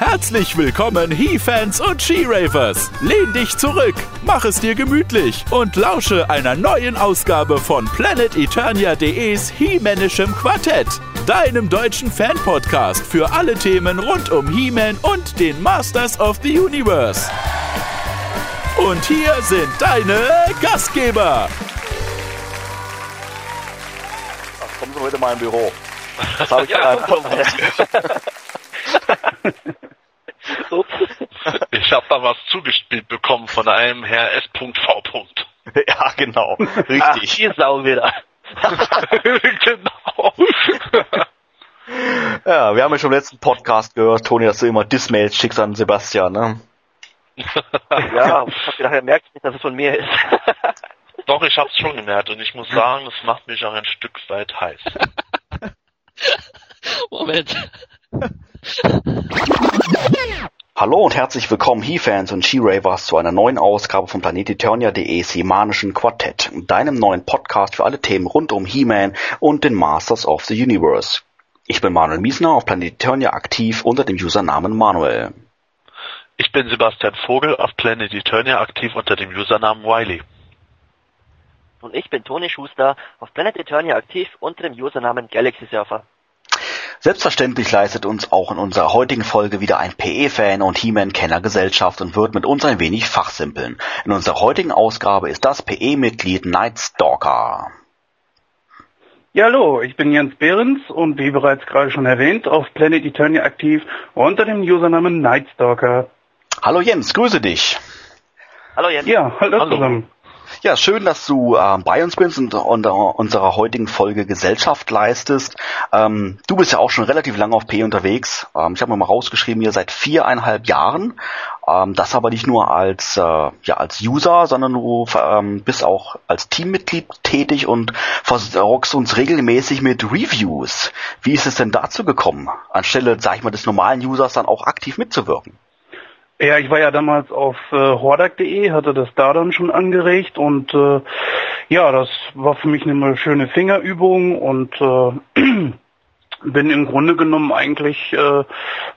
Herzlich willkommen, He-Fans und She-Ravers. Lehn dich zurück, mach es dir gemütlich und lausche einer neuen Ausgabe von PlanetEternia.de's He-Manischem Quartett, deinem deutschen Fan-Podcast für alle Themen rund um He-Man und den Masters of the Universe. Und hier sind deine Gastgeber. Ach, kommen Sie heute mal im Büro. Das habe ich ja, Ich habe da was zugespielt bekommen von einem Herr S.V. Ja, genau. Richtig. Ach, hier Sau wieder. genau. Ja, wir haben ja schon im letzten Podcast gehört, Toni, dass du immer Dismails schickst an Sebastian, ne? ja, ich hab gedacht, er merkt nicht, dass es von mir ist. Doch, ich hab's schon gemerkt und ich muss sagen, es macht mich auch ein Stück weit heiß. Moment. Hallo und herzlich willkommen, He-Fans und She-Ravers, zu einer neuen Ausgabe von PlanetEternia.de Semanischen Quartett, deinem neuen Podcast für alle Themen rund um He-Man und den Masters of the Universe. Ich bin Manuel Miesner auf Planet Eternia aktiv unter dem Usernamen Manuel. Ich bin Sebastian Vogel auf Planet Eternia aktiv unter dem Usernamen Wiley. Und ich bin Toni Schuster auf Planet Eternia aktiv unter dem Usernamen Galaxy Surfer. Selbstverständlich leistet uns auch in unserer heutigen Folge wieder ein PE-Fan und He-Man-Kenner Gesellschaft und wird mit uns ein wenig fachsimpeln. In unserer heutigen Ausgabe ist das PE-Mitglied Nightstalker. Ja, hallo, ich bin Jens Behrens und wie bereits gerade schon erwähnt, auf Planet Eternia aktiv unter dem Usernamen Nightstalker. Hallo Jens, grüße dich. Hallo Jens. Ja, hallo, Hallo. zusammen. Ja, schön, dass du äh, bei uns bist und unter unserer heutigen Folge Gesellschaft leistest. Ähm, du bist ja auch schon relativ lange auf P unterwegs. Ähm, ich habe mir mal rausgeschrieben, ihr seit viereinhalb Jahren. Ähm, das aber nicht nur als äh, ja als User, sondern du ähm, bist auch als Teammitglied tätig und versorgst uns regelmäßig mit Reviews. Wie ist es denn dazu gekommen, anstelle, sag ich mal, des normalen Users dann auch aktiv mitzuwirken? Ja, ich war ja damals auf äh, hordak.de, hatte das da dann schon angeregt und äh, ja, das war für mich eine schöne Fingerübung und äh, bin im Grunde genommen eigentlich äh,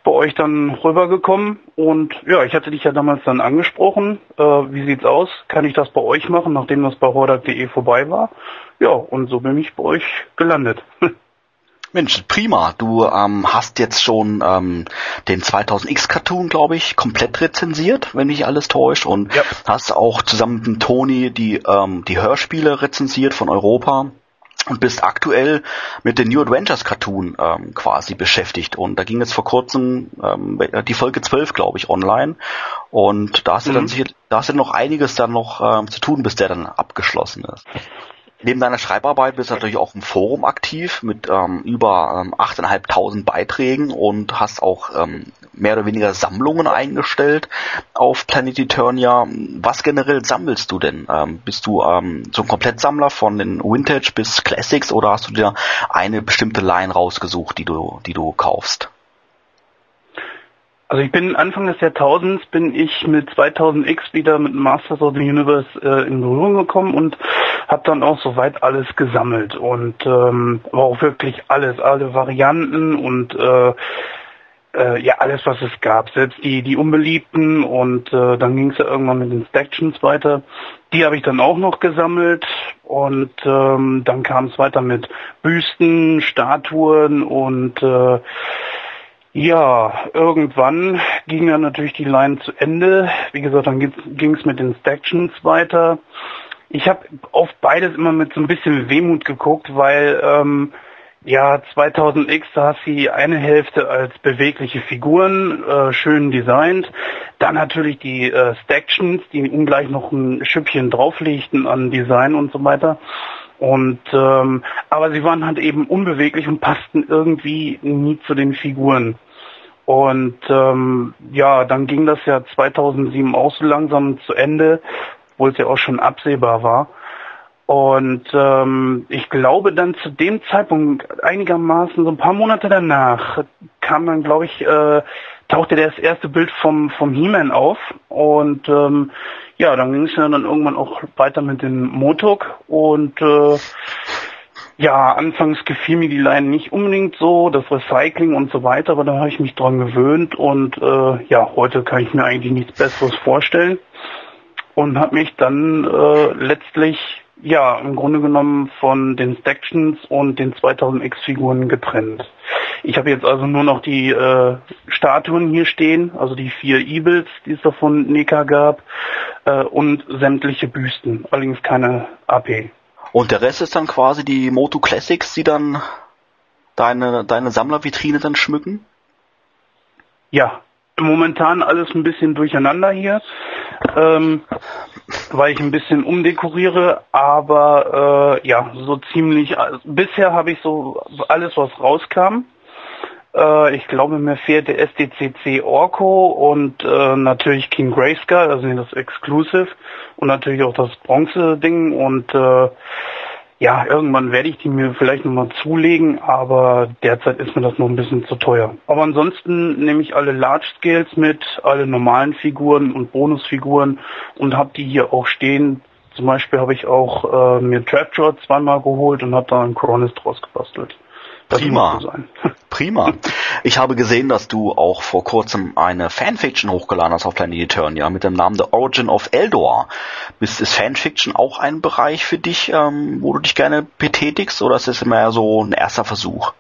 bei euch dann rübergekommen und ja, ich hatte dich ja damals dann angesprochen, äh, wie sieht's aus, kann ich das bei euch machen, nachdem das bei hordak.de vorbei war? Ja, und so bin ich bei euch gelandet. Mensch, prima. Du ähm, hast jetzt schon ähm, den 2000X Cartoon, glaube ich, komplett rezensiert, wenn mich alles täuscht, und Ja. hast auch zusammen mit dem Toni die ähm, die Hörspiele rezensiert von Europa und bist aktuell mit den New Adventures Cartoon ähm, quasi beschäftigt. Und da ging jetzt vor kurzem ähm, die Folge 12, glaube ich, online. Und da hast du dann Mhm. sicher, da hast du noch einiges dann noch ähm, zu tun, bis der dann abgeschlossen ist. Neben deiner Schreibarbeit bist du natürlich auch im Forum aktiv mit ähm, über ähm, 8.500 Beiträgen und hast auch ähm, mehr oder weniger Sammlungen eingestellt auf Planet Eternia. Was generell sammelst du denn? Ähm, bist du ähm, so ein Komplettsammler von den Vintage bis Classics oder hast du dir eine bestimmte Line rausgesucht, die du, die du kaufst? Also ich bin Anfang des Jahrtausends bin ich mit 2000X wieder mit Masters of the Universe äh, in Berührung gekommen und habe dann auch soweit alles gesammelt und ähm, aber auch wirklich alles, alle Varianten und äh, äh, ja alles was es gab, selbst die die unbeliebten und äh, dann ging es ja irgendwann mit den Stactions weiter. Die habe ich dann auch noch gesammelt und ähm, dann kam es weiter mit Büsten, Statuen und äh, ja, irgendwann ging dann natürlich die Line zu Ende. Wie gesagt, dann ging es mit den Stactions weiter. Ich habe auf beides immer mit so ein bisschen Wehmut geguckt, weil ähm, ja 2000X da hast du die eine Hälfte als bewegliche Figuren, äh, schön designt. Dann natürlich die äh, Stactions, die ungleich noch ein Schüppchen drauflegten an Design und so weiter. Und ähm, aber sie waren halt eben unbeweglich und passten irgendwie nie zu den Figuren. Und ähm, ja, dann ging das ja 2007 auch so langsam zu Ende, obwohl es ja auch schon absehbar war. Und ähm, ich glaube dann zu dem Zeitpunkt einigermaßen so ein paar Monate danach kam dann, glaube ich, äh, tauchte das erste Bild vom vom He-Man auf und ähm, ja, dann ging es ja dann irgendwann auch weiter mit dem Motok und äh, Ja, anfangs gefiel mir die Line nicht unbedingt so, das Recycling und so weiter, aber da habe ich mich dran gewöhnt und äh, ja, heute kann ich mir eigentlich nichts Besseres vorstellen und habe mich dann äh, letztlich ja im Grunde genommen von den Stactions und den 2000X-Figuren getrennt. Ich habe jetzt also nur noch die äh, Statuen hier stehen, also die vier Evils, die es da von Neka gab, äh, und sämtliche Büsten, allerdings keine AP. Und der Rest ist dann quasi die Moto Classics, die dann deine, deine Sammlervitrine dann schmücken? Ja, momentan alles ein bisschen durcheinander hier, ähm, weil ich ein bisschen umdekoriere, aber äh, ja, so ziemlich, also bisher habe ich so alles, was rauskam. Äh, ich glaube, mir fehlt der SDCC Orko und äh, natürlich King Grayskull, also das Exclusive und natürlich auch das Bronze-Ding und äh, ja, irgendwann werde ich die mir vielleicht nochmal zulegen, aber derzeit ist mir das noch ein bisschen zu teuer. Aber ansonsten nehme ich alle Large Scales mit, alle normalen Figuren und Bonusfiguren und habe die hier auch stehen. Zum Beispiel habe ich auch äh, mir Trapjaw zweimal geholt und habe da einen Coronis draus gebastelt. Prima. Prima. Ich habe gesehen, dass du auch vor kurzem eine Fanfiction hochgeladen hast auf Planet Eternia mit dem Namen The Origin of Eldor. Ist, ist Fanfiction auch ein Bereich für dich, ähm, wo du dich gerne betätigst oder ist es immer so ein erster Versuch?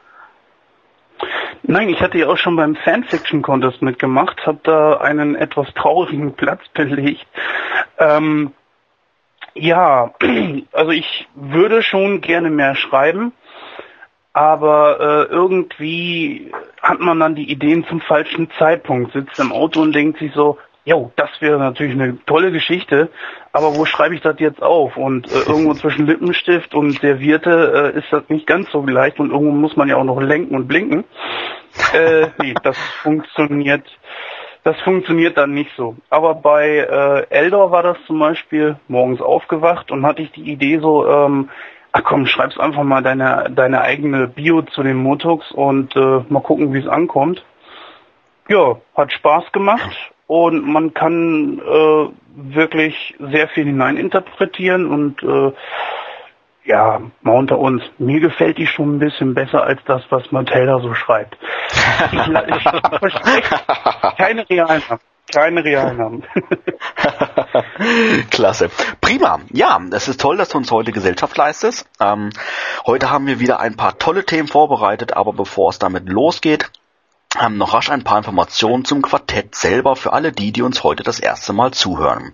Nein, ich hatte ja auch schon beim Fanfiction Contest mitgemacht, habe da einen etwas traurigen Platz belegt. Ähm, ja, also ich würde schon gerne mehr schreiben aber äh, irgendwie hat man dann die Ideen zum falschen Zeitpunkt, sitzt im Auto und denkt sich so, jo, das wäre natürlich eine tolle Geschichte, aber wo schreibe ich das jetzt auf? Und äh, irgendwo zwischen Lippenstift und Servierte äh, ist das nicht ganz so leicht und irgendwo muss man ja auch noch lenken und blinken. Äh, nee, das funktioniert, das funktioniert dann nicht so. Aber bei äh, Eldor war das zum Beispiel morgens aufgewacht und hatte ich die Idee so, ähm, ach komm, schreib's einfach mal deine, deine eigene Bio zu den Motux und äh, mal gucken, wie es ankommt. Ja, hat Spaß gemacht und man kann äh, wirklich sehr viel hineininterpretieren und äh, ja, mal unter uns, mir gefällt die schon ein bisschen besser als das, was Matilda so schreibt. Ich, ich keine realen keine realen haben. Klasse. Prima. Ja, es ist toll, dass du uns heute Gesellschaft leistest. Ähm, heute haben wir wieder ein paar tolle Themen vorbereitet, aber bevor es damit losgeht, ähm, noch rasch ein paar Informationen zum Quartett selber für alle die, die uns heute das erste Mal zuhören.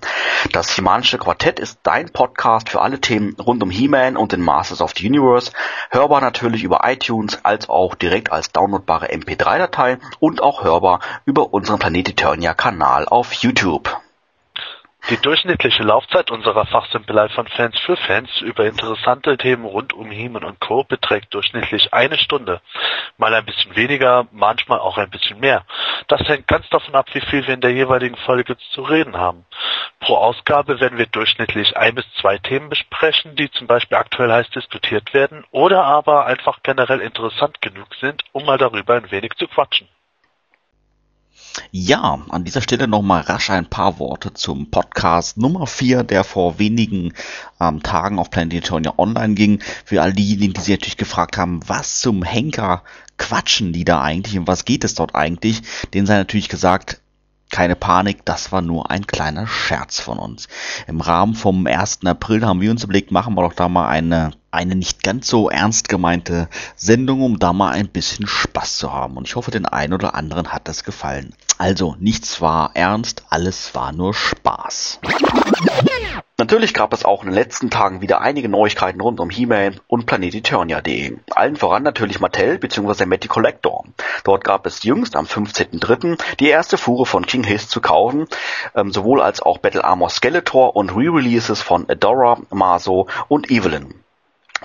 Das Himanische Quartett ist dein Podcast für alle Themen rund um He-Man und den Masters of the Universe, hörbar natürlich über iTunes als auch direkt als downloadbare MP3-Datei und auch hörbar über unseren Planet Eternia Kanal auf YouTube. Die durchschnittliche Laufzeit unserer Fachsimpelei von Fans für Fans über interessante Themen rund um Heeman und Co. beträgt durchschnittlich eine Stunde. Mal ein bisschen weniger, manchmal auch ein bisschen mehr. Das hängt ganz davon ab, wie viel wir in der jeweiligen Folge zu reden haben. Pro Ausgabe werden wir durchschnittlich ein bis zwei Themen besprechen, die zum Beispiel aktuell heiß diskutiert werden oder aber einfach generell interessant genug sind, um mal darüber ein wenig zu quatschen. Ja, an dieser Stelle nochmal rasch ein paar Worte zum Podcast Nummer 4, der vor wenigen ähm, Tagen auf Planet Eternia online ging. Für all diejenigen, die sich natürlich gefragt haben, was zum Henker quatschen die da eigentlich und was geht es dort eigentlich, denen sei natürlich gesagt, keine Panik, das war nur ein kleiner Scherz von uns. Im Rahmen vom 1. April haben wir uns überlegt, machen wir doch da mal eine, eine nicht ganz so ernst gemeinte Sendung, um da mal ein bisschen Spaß zu haben. Und ich hoffe, den einen oder anderen hat das gefallen. Also, nichts war ernst, alles war nur Spaß. Natürlich gab es auch in den letzten Tagen wieder einige Neuigkeiten rund um He-Man und PlanetEternia.de. Allen voran natürlich Mattel bzw. Matty Collector. Dort gab es jüngst am 15.03. die erste Fuhre von King Hiss zu kaufen, ähm, sowohl als auch Battle Armor Skeletor und Re-Releases von Adora, Maso und Evelyn.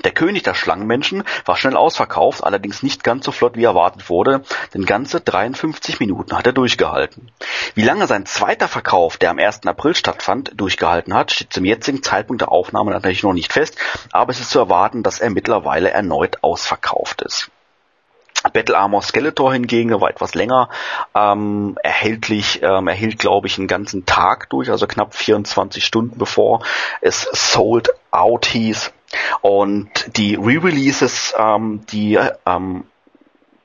Der König der Schlangenmenschen war schnell ausverkauft, allerdings nicht ganz so flott wie erwartet wurde, denn ganze 53 Minuten hat er durchgehalten. Wie lange sein zweiter Verkauf, der am 1. April stattfand, durchgehalten hat, steht zum jetzigen Zeitpunkt der Aufnahme natürlich noch nicht fest, aber es ist zu erwarten, dass er mittlerweile erneut ausverkauft ist. Battle Armor Skeletor hingegen war etwas länger ähm, erhältlich, ähm, erhielt glaube ich einen ganzen Tag durch, also knapp 24 Stunden bevor es sold out hieß. Und die Re-Releases, ähm, die ähm,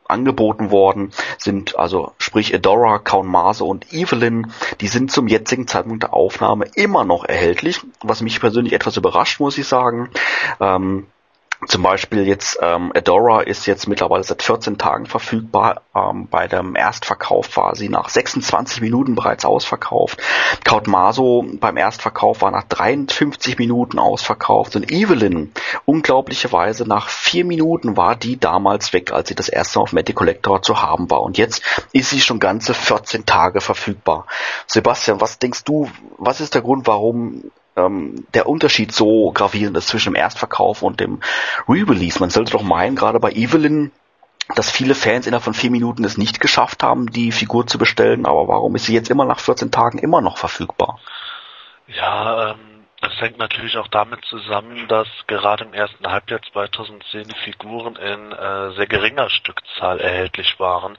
angeboten worden sind, also sprich Adora, Count Mase und Evelyn, die sind zum jetzigen Zeitpunkt der Aufnahme immer noch erhältlich, was mich persönlich etwas überrascht, muss ich sagen. Ähm, zum Beispiel jetzt ähm, Adora ist jetzt mittlerweile seit 14 Tagen verfügbar. Ähm, bei dem Erstverkauf war sie nach 26 Minuten bereits ausverkauft. Kaut Maso beim Erstverkauf war nach 53 Minuten ausverkauft. Und Evelyn, unglaublicherweise nach vier Minuten war die damals weg, als sie das erste Mal auf Matty Collector zu haben war. Und jetzt ist sie schon ganze 14 Tage verfügbar. Sebastian, was denkst du, was ist der Grund, warum ähm, der Unterschied so gravierend ist zwischen dem Erstverkauf und dem Re-Release. Man sollte doch meinen, gerade bei Evelyn, dass viele Fans innerhalb von vier Minuten es nicht geschafft haben, die Figur zu bestellen, aber warum ist sie jetzt immer nach 14 Tagen immer noch verfügbar? Ja, ähm, das hängt natürlich auch damit zusammen, dass gerade im ersten Halbjahr 2010 die Figuren in äh, sehr geringer Stückzahl erhältlich waren.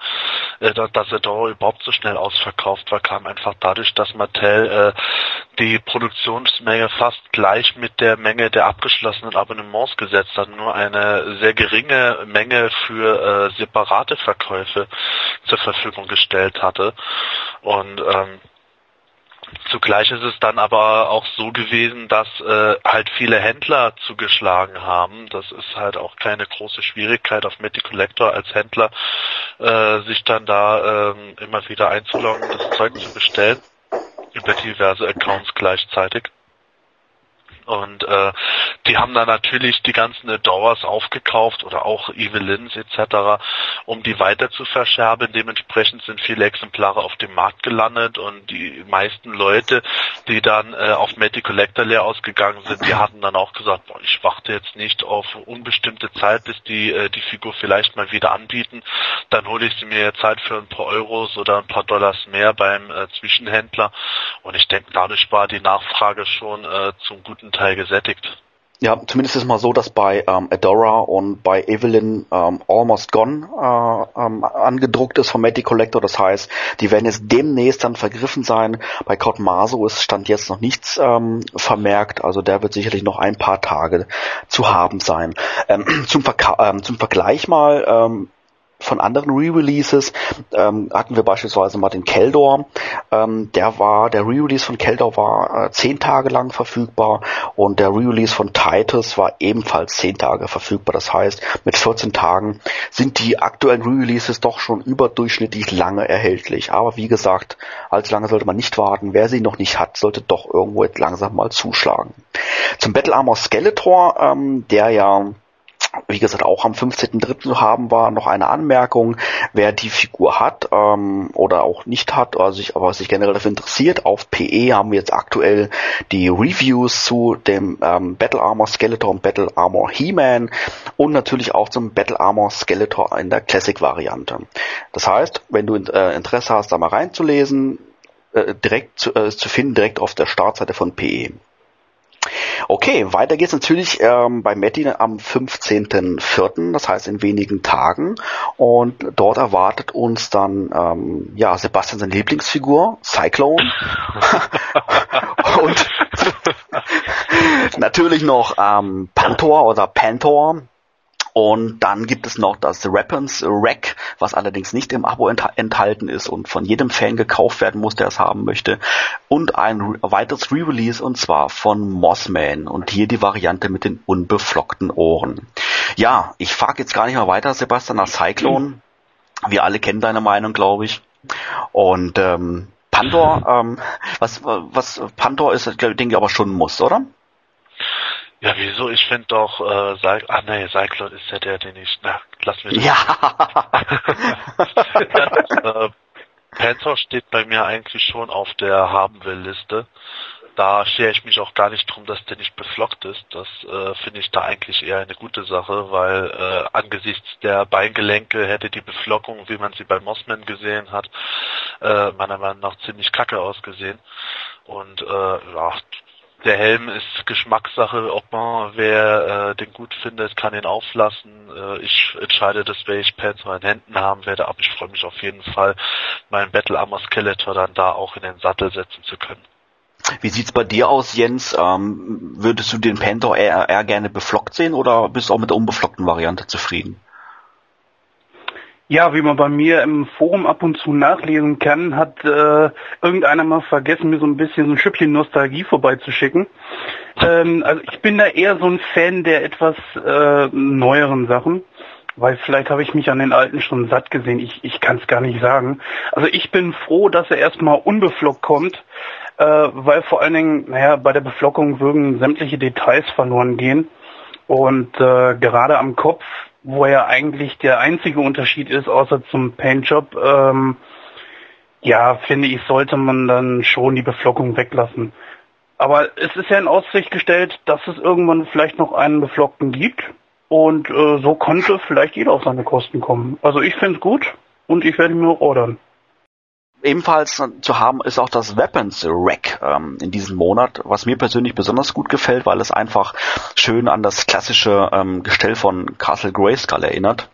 Äh, dass Adore überhaupt so schnell ausverkauft war, kam einfach dadurch, dass Mattel äh, die Produktionsmenge fast gleich mit der Menge der abgeschlossenen Abonnements gesetzt hat, nur eine sehr geringe Menge für äh, separate Verkäufe zur Verfügung gestellt hatte. Und ähm, Zugleich ist es dann aber auch so gewesen, dass äh, halt viele Händler zugeschlagen haben. Das ist halt auch keine große Schwierigkeit auf Meti Collector als Händler, äh, sich dann da äh, immer wieder einzuloggen, das Zeug zu bestellen über diverse Accounts gleichzeitig. Und äh, die haben dann natürlich die ganzen Adorers aufgekauft oder auch Evelyns etc., um die weiter zu verscherben. Dementsprechend sind viele Exemplare auf dem Markt gelandet und die meisten Leute, die dann äh, auf Matty Collector leer ausgegangen sind, die hatten dann auch gesagt, boah, ich warte jetzt nicht auf unbestimmte Zeit, bis die äh, die Figur vielleicht mal wieder anbieten. Dann hole ich sie mir jetzt halt für ein paar Euros oder ein paar Dollars mehr beim äh, Zwischenhändler. Und ich denke, dadurch war die Nachfrage schon äh, zum guten gesättigt. Ja, zumindest ist mal so, dass bei ähm, Adora und bei Evelyn ähm, Almost Gone äh, ähm, angedruckt ist vom Matty Collector. Das heißt, die werden jetzt demnächst dann vergriffen sein. Bei Cotton Maso ist Stand jetzt noch nichts ähm, vermerkt. Also der wird sicherlich noch ein paar Tage zu haben sein. Ähm, zum, Verka ähm, zum Vergleich mal, ähm, von anderen Re-Releases ähm, hatten wir beispielsweise mal den Keldor. Ähm, der war, der Re-Release von Keldor war äh, zehn Tage lang verfügbar und der Re-Release von Titus war ebenfalls zehn Tage verfügbar. Das heißt, mit 14 Tagen sind die aktuellen Re-Releases doch schon überdurchschnittlich lange erhältlich. Aber wie gesagt, allzu lange sollte man nicht warten. Wer sie noch nicht hat, sollte doch irgendwo jetzt langsam mal zuschlagen. Zum Battle Armor Skeletor, ähm, der ja wie gesagt, auch am 15.3. zu haben war, noch eine Anmerkung, wer die Figur hat ähm, oder auch nicht hat, oder sich, aber sich generell dafür interessiert, auf PE haben wir jetzt aktuell die Reviews zu dem ähm, Battle Armor Skeletor und Battle Armor He-Man und natürlich auch zum Battle Armor Skeletor in der Classic-Variante. Das heißt, wenn du äh, Interesse hast, da mal reinzulesen, äh, direkt zu, äh, zu finden, direkt auf der Startseite von PE. Okay, weiter geht's natürlich ähm, bei Matti am 15.04., das heißt in wenigen Tagen. Und dort erwartet uns dann ähm, ja Sebastian seine Lieblingsfigur, Cyclone. Und natürlich noch ähm, Pantor oder Pantor, und dann gibt es noch das Weapons Rack, was allerdings nicht im Abo enthalten ist und von jedem Fan gekauft werden muss, der es haben möchte. Und ein weiteres Re-Release und zwar von Mossman und hier die Variante mit den unbeflockten Ohren. Ja, ich frage jetzt gar nicht mehr weiter, Sebastian, nach Cyclone. Wir alle kennen deine Meinung, glaube ich. Und ähm, Pandor, ähm, was, was Pandor ist, denke ich aber schon ein Muss, oder? Ja, wieso? Ich finde doch, äh, Cy ah nee, Cyclone ist ja der, den ich, na, lass mich. Ja. ja äh, Panther steht bei mir eigentlich schon auf der haben will Liste. Da schere ich mich auch gar nicht drum, dass der nicht beflockt ist. Das äh, finde ich da eigentlich eher eine gute Sache, weil äh, angesichts der Beingelenke hätte die Beflockung, wie man sie bei Mossman gesehen hat, äh, meiner Meinung nach ziemlich kacke ausgesehen. Und äh, ja, der Helm ist Geschmackssache, ob man wer äh, den gut findet, kann ihn auflassen. Äh, ich entscheide das, welche Panzer in Händen haben werde, aber ich freue mich auf jeden Fall, meinen Battle Armor Skeletor dann da auch in den Sattel setzen zu können. Wie sieht's bei dir aus, Jens? Ähm, würdest du den Panther eher, eher gerne beflockt sehen oder bist du auch mit der unbeflockten Variante zufrieden? Ja, wie man bei mir im Forum ab und zu nachlesen kann, hat äh, irgendeiner mal vergessen, mir so ein bisschen so ein Schüppchen Nostalgie vorbeizuschicken. Ähm, also ich bin da eher so ein Fan der etwas äh, neueren Sachen, weil vielleicht habe ich mich an den alten schon satt gesehen. Ich, ich kann es gar nicht sagen. Also ich bin froh, dass er erstmal unbeflockt kommt, äh, weil vor allen Dingen, naja, bei der Beflockung würden sämtliche Details verloren gehen. Und äh, gerade am Kopf wo ja eigentlich der einzige Unterschied ist, außer zum Paintjob, ähm, ja, finde ich, sollte man dann schon die Beflockung weglassen. Aber es ist ja in Aussicht gestellt, dass es irgendwann vielleicht noch einen Beflockten gibt. Und äh, so konnte vielleicht jeder auf seine Kosten kommen. Also ich finde es gut und ich werde mir ordern. Ebenfalls zu haben ist auch das Weapons Rack ähm, in diesem Monat, was mir persönlich besonders gut gefällt, weil es einfach schön an das klassische ähm, Gestell von Castle Grayskull erinnert.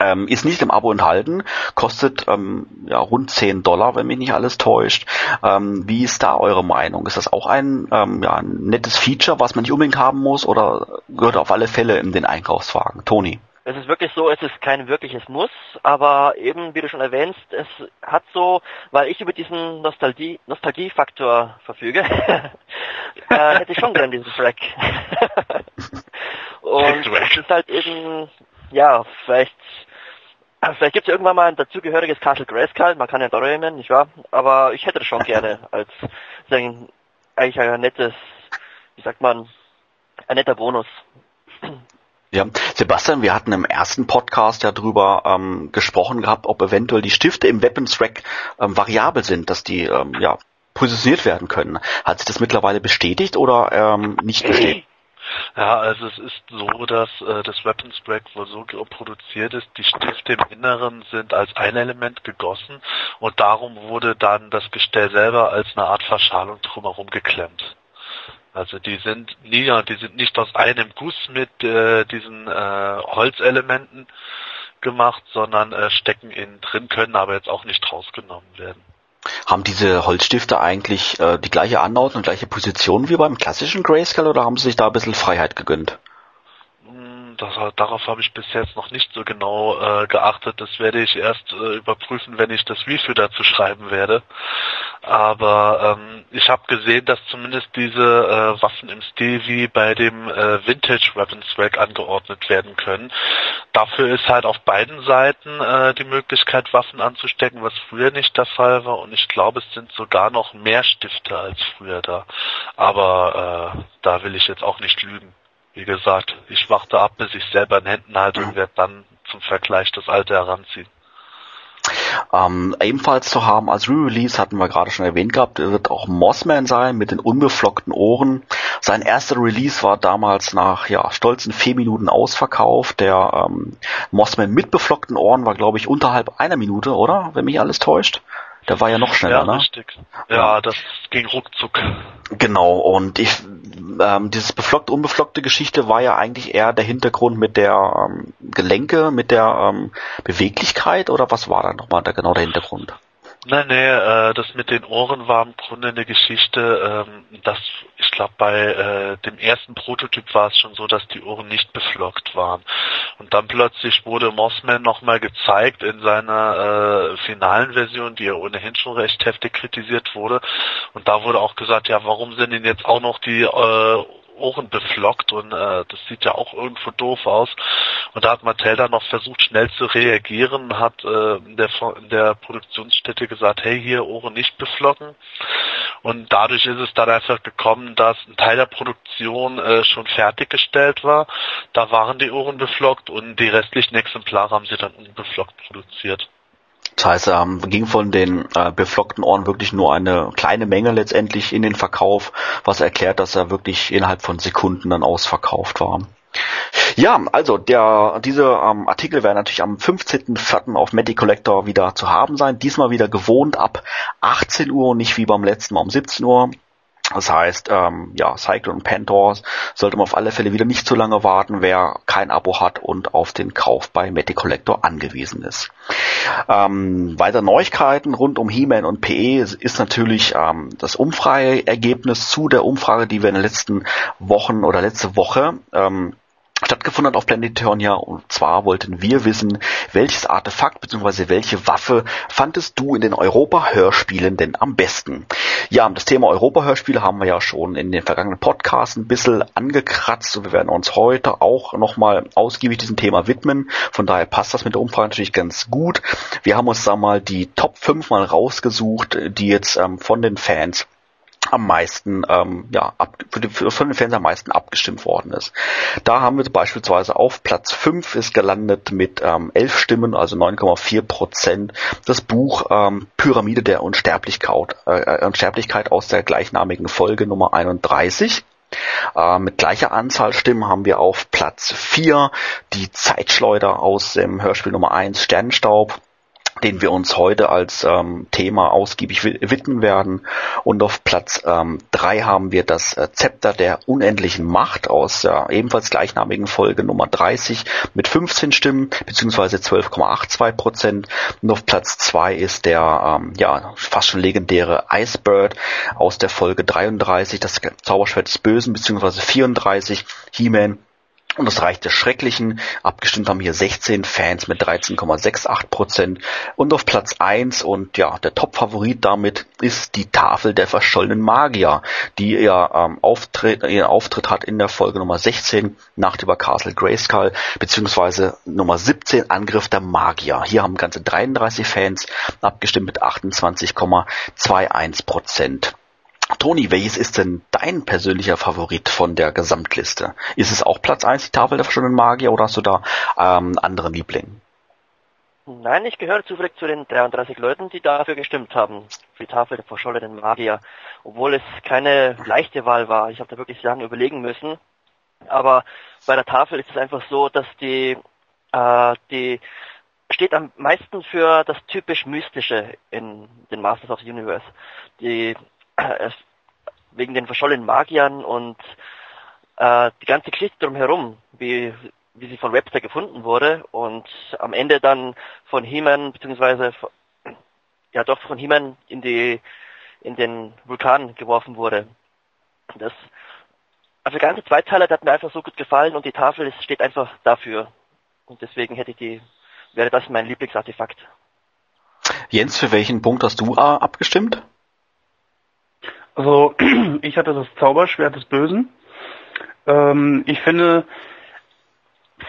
Ähm, ist nicht im Abo enthalten, kostet ähm, ja, rund 10 Dollar, wenn mich nicht alles täuscht. Ähm, wie ist da eure Meinung? Ist das auch ein, ähm, ja, ein nettes Feature, was man nicht unbedingt haben muss oder gehört auf alle Fälle in den Einkaufswagen? Toni? Es ist wirklich so, es ist kein wirkliches Muss, aber eben, wie du schon erwähnst, es hat so, weil ich über diesen Nostalgie, Nostalgiefaktor verfüge, äh, hätte ich schon gern diesen Track. Und es ist halt eben, ja, vielleicht, vielleicht gibt es irgendwann mal ein dazugehöriges Castle Grayskull, man kann ja darüber nehmen, nicht wahr? Aber ich hätte das schon gerne als, eigentlich ein nettes, wie sagt man, ein netter Bonus. Ja, Sebastian, wir hatten im ersten Podcast ja drüber ähm, gesprochen gehabt, ob eventuell die Stifte im Weapons Rack ähm, variabel sind, dass die ähm, ja positioniert werden können. Hat sich das mittlerweile bestätigt oder ähm, nicht bestätigt? Ja, also es ist so, dass äh, das Weapons Rack wohl so produziert ist, die Stifte im Inneren sind als ein Element gegossen und darum wurde dann das Gestell selber als eine Art Verschalung drumherum geklemmt. Also die sind nie, die sind nicht aus einem Guss mit äh, diesen äh, Holzelementen gemacht, sondern äh, stecken innen drin, können aber jetzt auch nicht rausgenommen werden. Haben diese Holzstifte eigentlich äh, die gleiche Anordnung und gleiche Position wie beim klassischen Grayscale oder haben sie sich da ein bisschen Freiheit gegönnt? Das, darauf habe ich bis jetzt noch nicht so genau äh, geachtet. Das werde ich erst äh, überprüfen, wenn ich das Review dazu schreiben werde. Aber ähm, ich habe gesehen, dass zumindest diese äh, Waffen im Stil wie bei dem äh, Vintage Weapons Rack angeordnet werden können. Dafür ist halt auf beiden Seiten äh, die Möglichkeit, Waffen anzustecken, was früher nicht der Fall war. Und ich glaube, es sind sogar noch mehr Stifte als früher da. Aber äh, da will ich jetzt auch nicht lügen. Wie gesagt, ich warte ab, bis ich selber in Händen halte und werde dann zum Vergleich das alte heranziehen. Ähm, ebenfalls zu haben als Re-Release hatten wir gerade schon erwähnt gehabt, wird auch Mossman sein mit den unbeflockten Ohren. Sein erster Release war damals nach ja, stolzen vier Minuten ausverkauft. Der ähm, Mossman mit beflockten Ohren war, glaube ich, unterhalb einer Minute, oder? Wenn mich alles täuscht. Der war ja noch schneller, ja, ne? Richtig. Ja, ja, das ging ruckzuck. Genau, und ich, ähm, dieses beflockte, unbeflockte Geschichte war ja eigentlich eher der Hintergrund mit der ähm, Gelenke, mit der ähm, Beweglichkeit oder was war da nochmal der, genau der Hintergrund? Nein, nee, äh, das mit den Ohren war im Grunde eine Geschichte, ähm, dass ich glaube bei äh, dem ersten Prototyp war es schon so, dass die Ohren nicht beflockt waren. Und dann plötzlich wurde Mossman nochmal gezeigt in seiner äh, finalen Version, die ja ohnehin schon recht heftig kritisiert wurde. Und da wurde auch gesagt, ja, warum sind denn jetzt auch noch die äh, Ohren beflockt und äh, das sieht ja auch irgendwo doof aus. Und da hat Mattel dann noch versucht, schnell zu reagieren, hat äh, in, der, der Produktionsstätte gesagt, hey, hier Ohren nicht beflocken. Und dadurch ist es dann einfach gekommen, dass ein Teil der Produktion äh, schon fertiggestellt war. Da waren die Ohren beflockt und die restlichen Exemplare haben sie dann unbeflockt produziert. Das heißt, ähm, ging von den äh, beflockten Ohren wirklich nur eine kleine Menge letztendlich in den Verkauf, was erklärt, dass er wirklich innerhalb von Sekunden dann ausverkauft war. Ja, also der diese ähm, Artikel werden natürlich am 15.04. auf Medi Collector wieder zu haben sein. Diesmal wieder gewohnt ab 18 Uhr und nicht wie beim letzten Mal um 17 Uhr. Das heißt, ähm, ja, Cyclone und Panthers sollte man auf alle Fälle wieder nicht zu lange warten, wer kein Abo hat und auf den Kauf bei Matty Collector angewiesen ist. Ähm, weitere Neuigkeiten rund um He-Man und PE ist natürlich ähm, das Umfrageergebnis zu der Umfrage, die wir in den letzten Wochen oder letzte Woche ähm, stattgefunden hat auf Planetonia und zwar wollten wir wissen, welches Artefakt bzw. welche Waffe fandest du in den Europa-Hörspielen denn am besten? Ja, das Thema Europa-Hörspiele haben wir ja schon in den vergangenen Podcasts ein bisschen angekratzt und wir werden uns heute auch nochmal ausgiebig diesem Thema widmen. Von daher passt das mit der Umfrage natürlich ganz gut. Wir haben uns da mal die Top 5 mal rausgesucht, die jetzt ähm, von den Fans am meisten, ähm, ja, ab, für die, für, von den Fans am meisten abgestimmt worden ist. Da haben wir beispielsweise auf Platz 5 ist gelandet mit ähm, 11 Stimmen, also 9,4 Prozent, das Buch ähm, Pyramide der Unsterblichkeit, äh, Unsterblichkeit aus der gleichnamigen Folge Nummer 31. Äh, mit gleicher Anzahl Stimmen haben wir auf Platz 4 die Zeitschleuder aus dem Hörspiel Nummer 1 Sternenstaub den wir uns heute als ähm, Thema ausgiebig widmen werden. Und auf Platz ähm, drei haben wir das äh, Zepter der unendlichen Macht aus der ebenfalls gleichnamigen Folge Nummer 30 mit 15 Stimmen beziehungsweise 12,82 Prozent. Und auf Platz zwei ist der ähm, ja fast schon legendäre Icebird aus der Folge 33, das Zauberschwert des Bösen beziehungsweise 34 He-Man und das Reich des Schrecklichen. Abgestimmt haben hier 16 Fans mit 13,68 Prozent. Und auf Platz 1 und ja, der Top-Favorit damit ist die Tafel der verschollenen Magier, die ihr ähm, Auftritt, ihren Auftritt hat in der Folge Nummer 16, Nacht über Castle Grayskull, beziehungsweise Nummer 17, Angriff der Magier. Hier haben ganze 33 Fans abgestimmt mit 28,21 Prozent. Toni, welches ist denn dein persönlicher Favorit von der Gesamtliste? Ist es auch Platz 1, die Tafel der verschwundenen Magier, oder hast du da ähm, anderen Liebling? Nein, ich gehöre zufällig zu den 33 Leuten, die dafür gestimmt haben, für die Tafel der verschollenen Magier. Obwohl es keine leichte Wahl war. Ich habe da wirklich lange überlegen müssen. Aber bei der Tafel ist es einfach so, dass die, äh, die steht am meisten für das typisch Mystische in den Masters of the Universe. Die äh, wegen den verschollenen Magiern und äh, die ganze Geschichte drumherum, wie, wie sie von Webster gefunden wurde und am Ende dann von He-Man, ja doch von He-Man in die in den Vulkan geworfen wurde. Das also ganze Zweiteiler, hat mir einfach so gut gefallen und die Tafel steht einfach dafür. Und deswegen hätte ich die, wäre das mein Lieblingsartefakt. Jens, für welchen Punkt hast du äh, abgestimmt? Also ich hatte das Zauberschwert des Bösen. Ähm, ich finde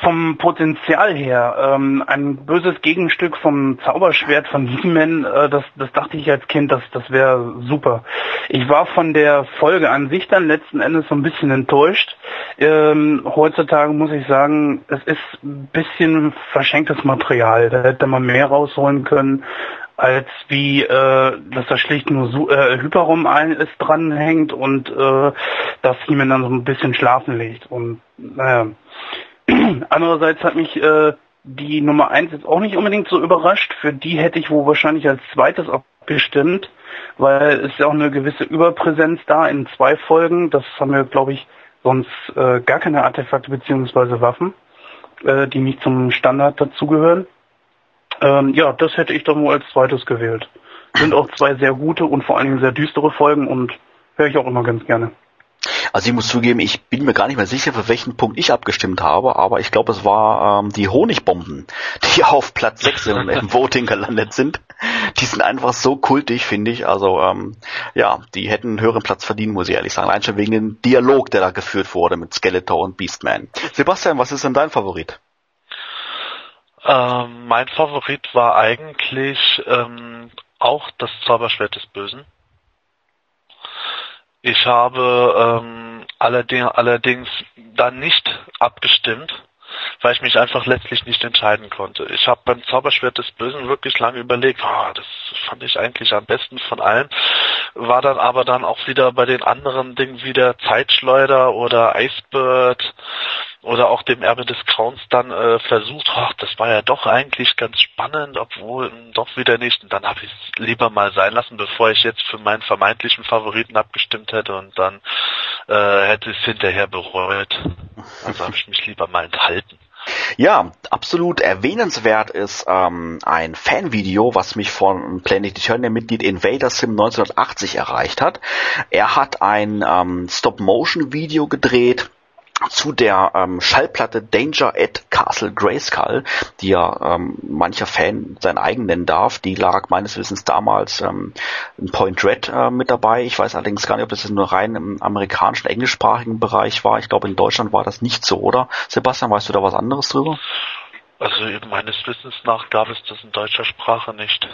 vom Potenzial her ähm, ein böses Gegenstück vom Zauberschwert von He-Man, äh, das, das dachte ich als Kind, das, das wäre super. Ich war von der Folge an sich dann letzten Endes so ein bisschen enttäuscht. Ähm, heutzutage muss ich sagen, es ist ein bisschen verschenktes Material. Da hätte man mehr rausholen können als wie, äh, dass da schlicht nur so, äh, Hyperraum ein ist dranhängt und äh, dass He-Man dann so ein bisschen schlafen legt. Und naja. Andererseits hat mich äh, die Nummer 1 jetzt auch nicht unbedingt so überrascht. Für die hätte ich wohl wahrscheinlich als zweites abgestimmt, weil es ja auch eine gewisse Überpräsenz da in zwei Folgen. Das haben wir, glaube ich, sonst äh, gar keine Artefakte beziehungsweise Waffen, äh, die nicht zum Standard dazugehören. Ähm, ja, das hätte ich doch nur als zweites gewählt. Sind auch zwei sehr gute und vor allen Dingen sehr düstere Folgen und höre ich auch immer ganz gerne. Also ich muss zugeben, ich bin mir gar nicht mehr sicher, für welchen Punkt ich abgestimmt habe, aber ich glaube, es war ähm, die Honigbomben, die auf Platz 6 im, im Voting gelandet sind. Die sind einfach so kultig, finde ich. Also ähm, ja, die hätten einen höheren Platz verdient, muss ich ehrlich sagen. Allein schon wegen dem Dialog, der da geführt wurde mit Skeletor und Beastman. Sebastian, was ist denn dein Favorit? Ähm, mein Favorit war eigentlich ähm, auch das Zauberschwert des Bösen. Ich habe ähm, allerdings, allerdings dann nicht abgestimmt, weil ich mich einfach letztlich nicht entscheiden konnte. Ich habe beim Zauberschwert des Bösen wirklich lange überlegt, oh, das fand ich eigentlich am besten von allen, war dann aber dann auch wieder bei den anderen Dingen wieder Zeitschleuder oder Icebird oder auch dem Erbe des Grauens dann äh, versucht, ach, das war ja doch eigentlich ganz spannend, obwohl doch wieder nicht. Und dann habe ich es lieber mal sein lassen, bevor ich jetzt für meinen vermeintlichen Favoriten abgestimmt hätte und dann äh, hätte es hinterher bereut. Also habe ich mich lieber mal enthalten. Ja, absolut erwähnenswert ist ähm, ein Fanvideo, was mich von Planet Eternia Mitglied Invader Sim 1980 erreicht hat. Er hat ein ähm, Stop-Motion-Video gedreht zu der ähm, Schallplatte Danger at Castle Grayskull, die ja ähm, mancher Fan sein eigen nennen darf. Die lag meines Wissens damals ähm, in Point Red äh, mit dabei. Ich weiß allerdings gar nicht, ob das nur rein im amerikanischen, englischsprachigen Bereich war. Ich glaube, in Deutschland war das nicht so, oder? Sebastian, weißt du da was anderes drüber? Also meines Wissens nach gab es das in deutscher Sprache nicht.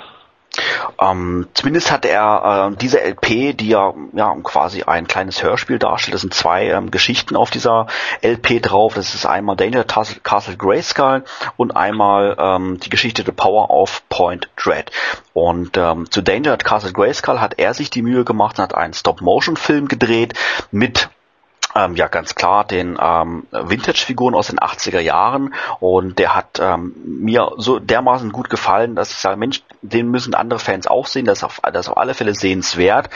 Ähm, zumindest hat er äh, diese LP, die ja, ja quasi ein kleines Hörspiel darstellt. Das sind zwei ähm, Geschichten auf dieser LP drauf. Das ist einmal Danger Castle Grayskull und einmal ähm, die Geschichte The Power of Point Dread. Und ähm, zu Danger Castle Grayskull hat er sich die Mühe gemacht und hat einen Stop-Motion-Film gedreht mit ähm, ja ganz klar den ähm, Vintage-Figuren aus den 80er Jahren und der hat ähm, mir so dermaßen gut gefallen, dass ich sage, Mensch, den müssen andere Fans auch sehen, das ist auf, das ist auf alle Fälle sehenswert.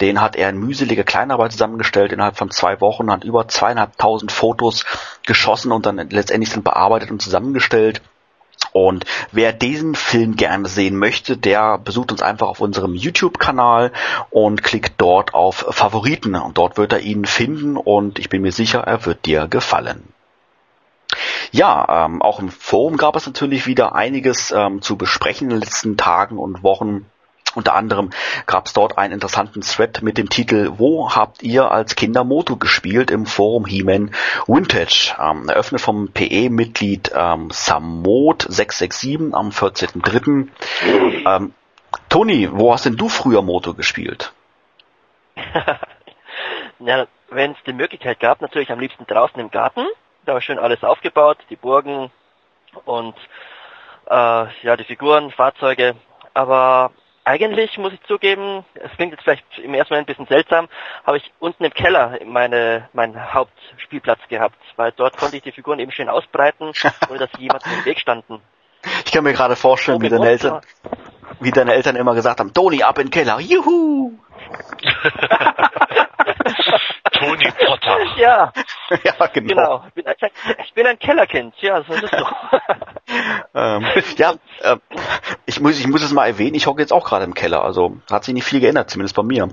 Den hat er in mühselige Kleinarbeit zusammengestellt innerhalb von zwei Wochen, hat über zweieinhalbtausend Fotos geschossen und dann letztendlich dann bearbeitet und zusammengestellt. Und wer diesen Film gerne sehen möchte, der besucht uns einfach auf unserem YouTube-Kanal und klickt dort auf Favoriten. Und dort wird er ihn finden und ich bin mir sicher, er wird dir gefallen. Ja, ähm, auch im Forum gab es natürlich wieder einiges ähm, zu besprechen in den letzten Tagen und Wochen. Unter anderem gab es dort einen interessanten Thread mit dem Titel Wo habt ihr als Kinder Moto gespielt im Forum He-Man Vintage? Ähm, eröffnet vom PE-Mitglied ähm, Samot667 am 14.03. Ähm, Toni, wo hast denn du früher Moto gespielt? ja, wenn es die Möglichkeit gab, natürlich am liebsten draußen im Garten. Da war schön alles aufgebaut, die Burgen und äh, ja die Figuren, Fahrzeuge. Aber eigentlich muss ich zugeben, es klingt jetzt vielleicht im ersten Moment ein bisschen seltsam, habe ich unten im Keller meine, meinen Hauptspielplatz gehabt, weil dort konnte ich die Figuren eben schön ausbreiten, ohne dass sie jemandem im Weg standen. Ich kann mir gerade vorstellen, wie deine Eltern, wie deine Eltern immer gesagt haben, Toni, ab in den Keller, juhu! Tony Potter. Ja. ja, genau. genau. Ich, bin ein, ich bin ein Kellerkind, ja, das ist doch. ähm, ja, äh, ich muss, ich muss es mal erwähnen, ich hocke jetzt auch gerade im Keller, also hat sich nicht viel geändert, zumindest bei mir.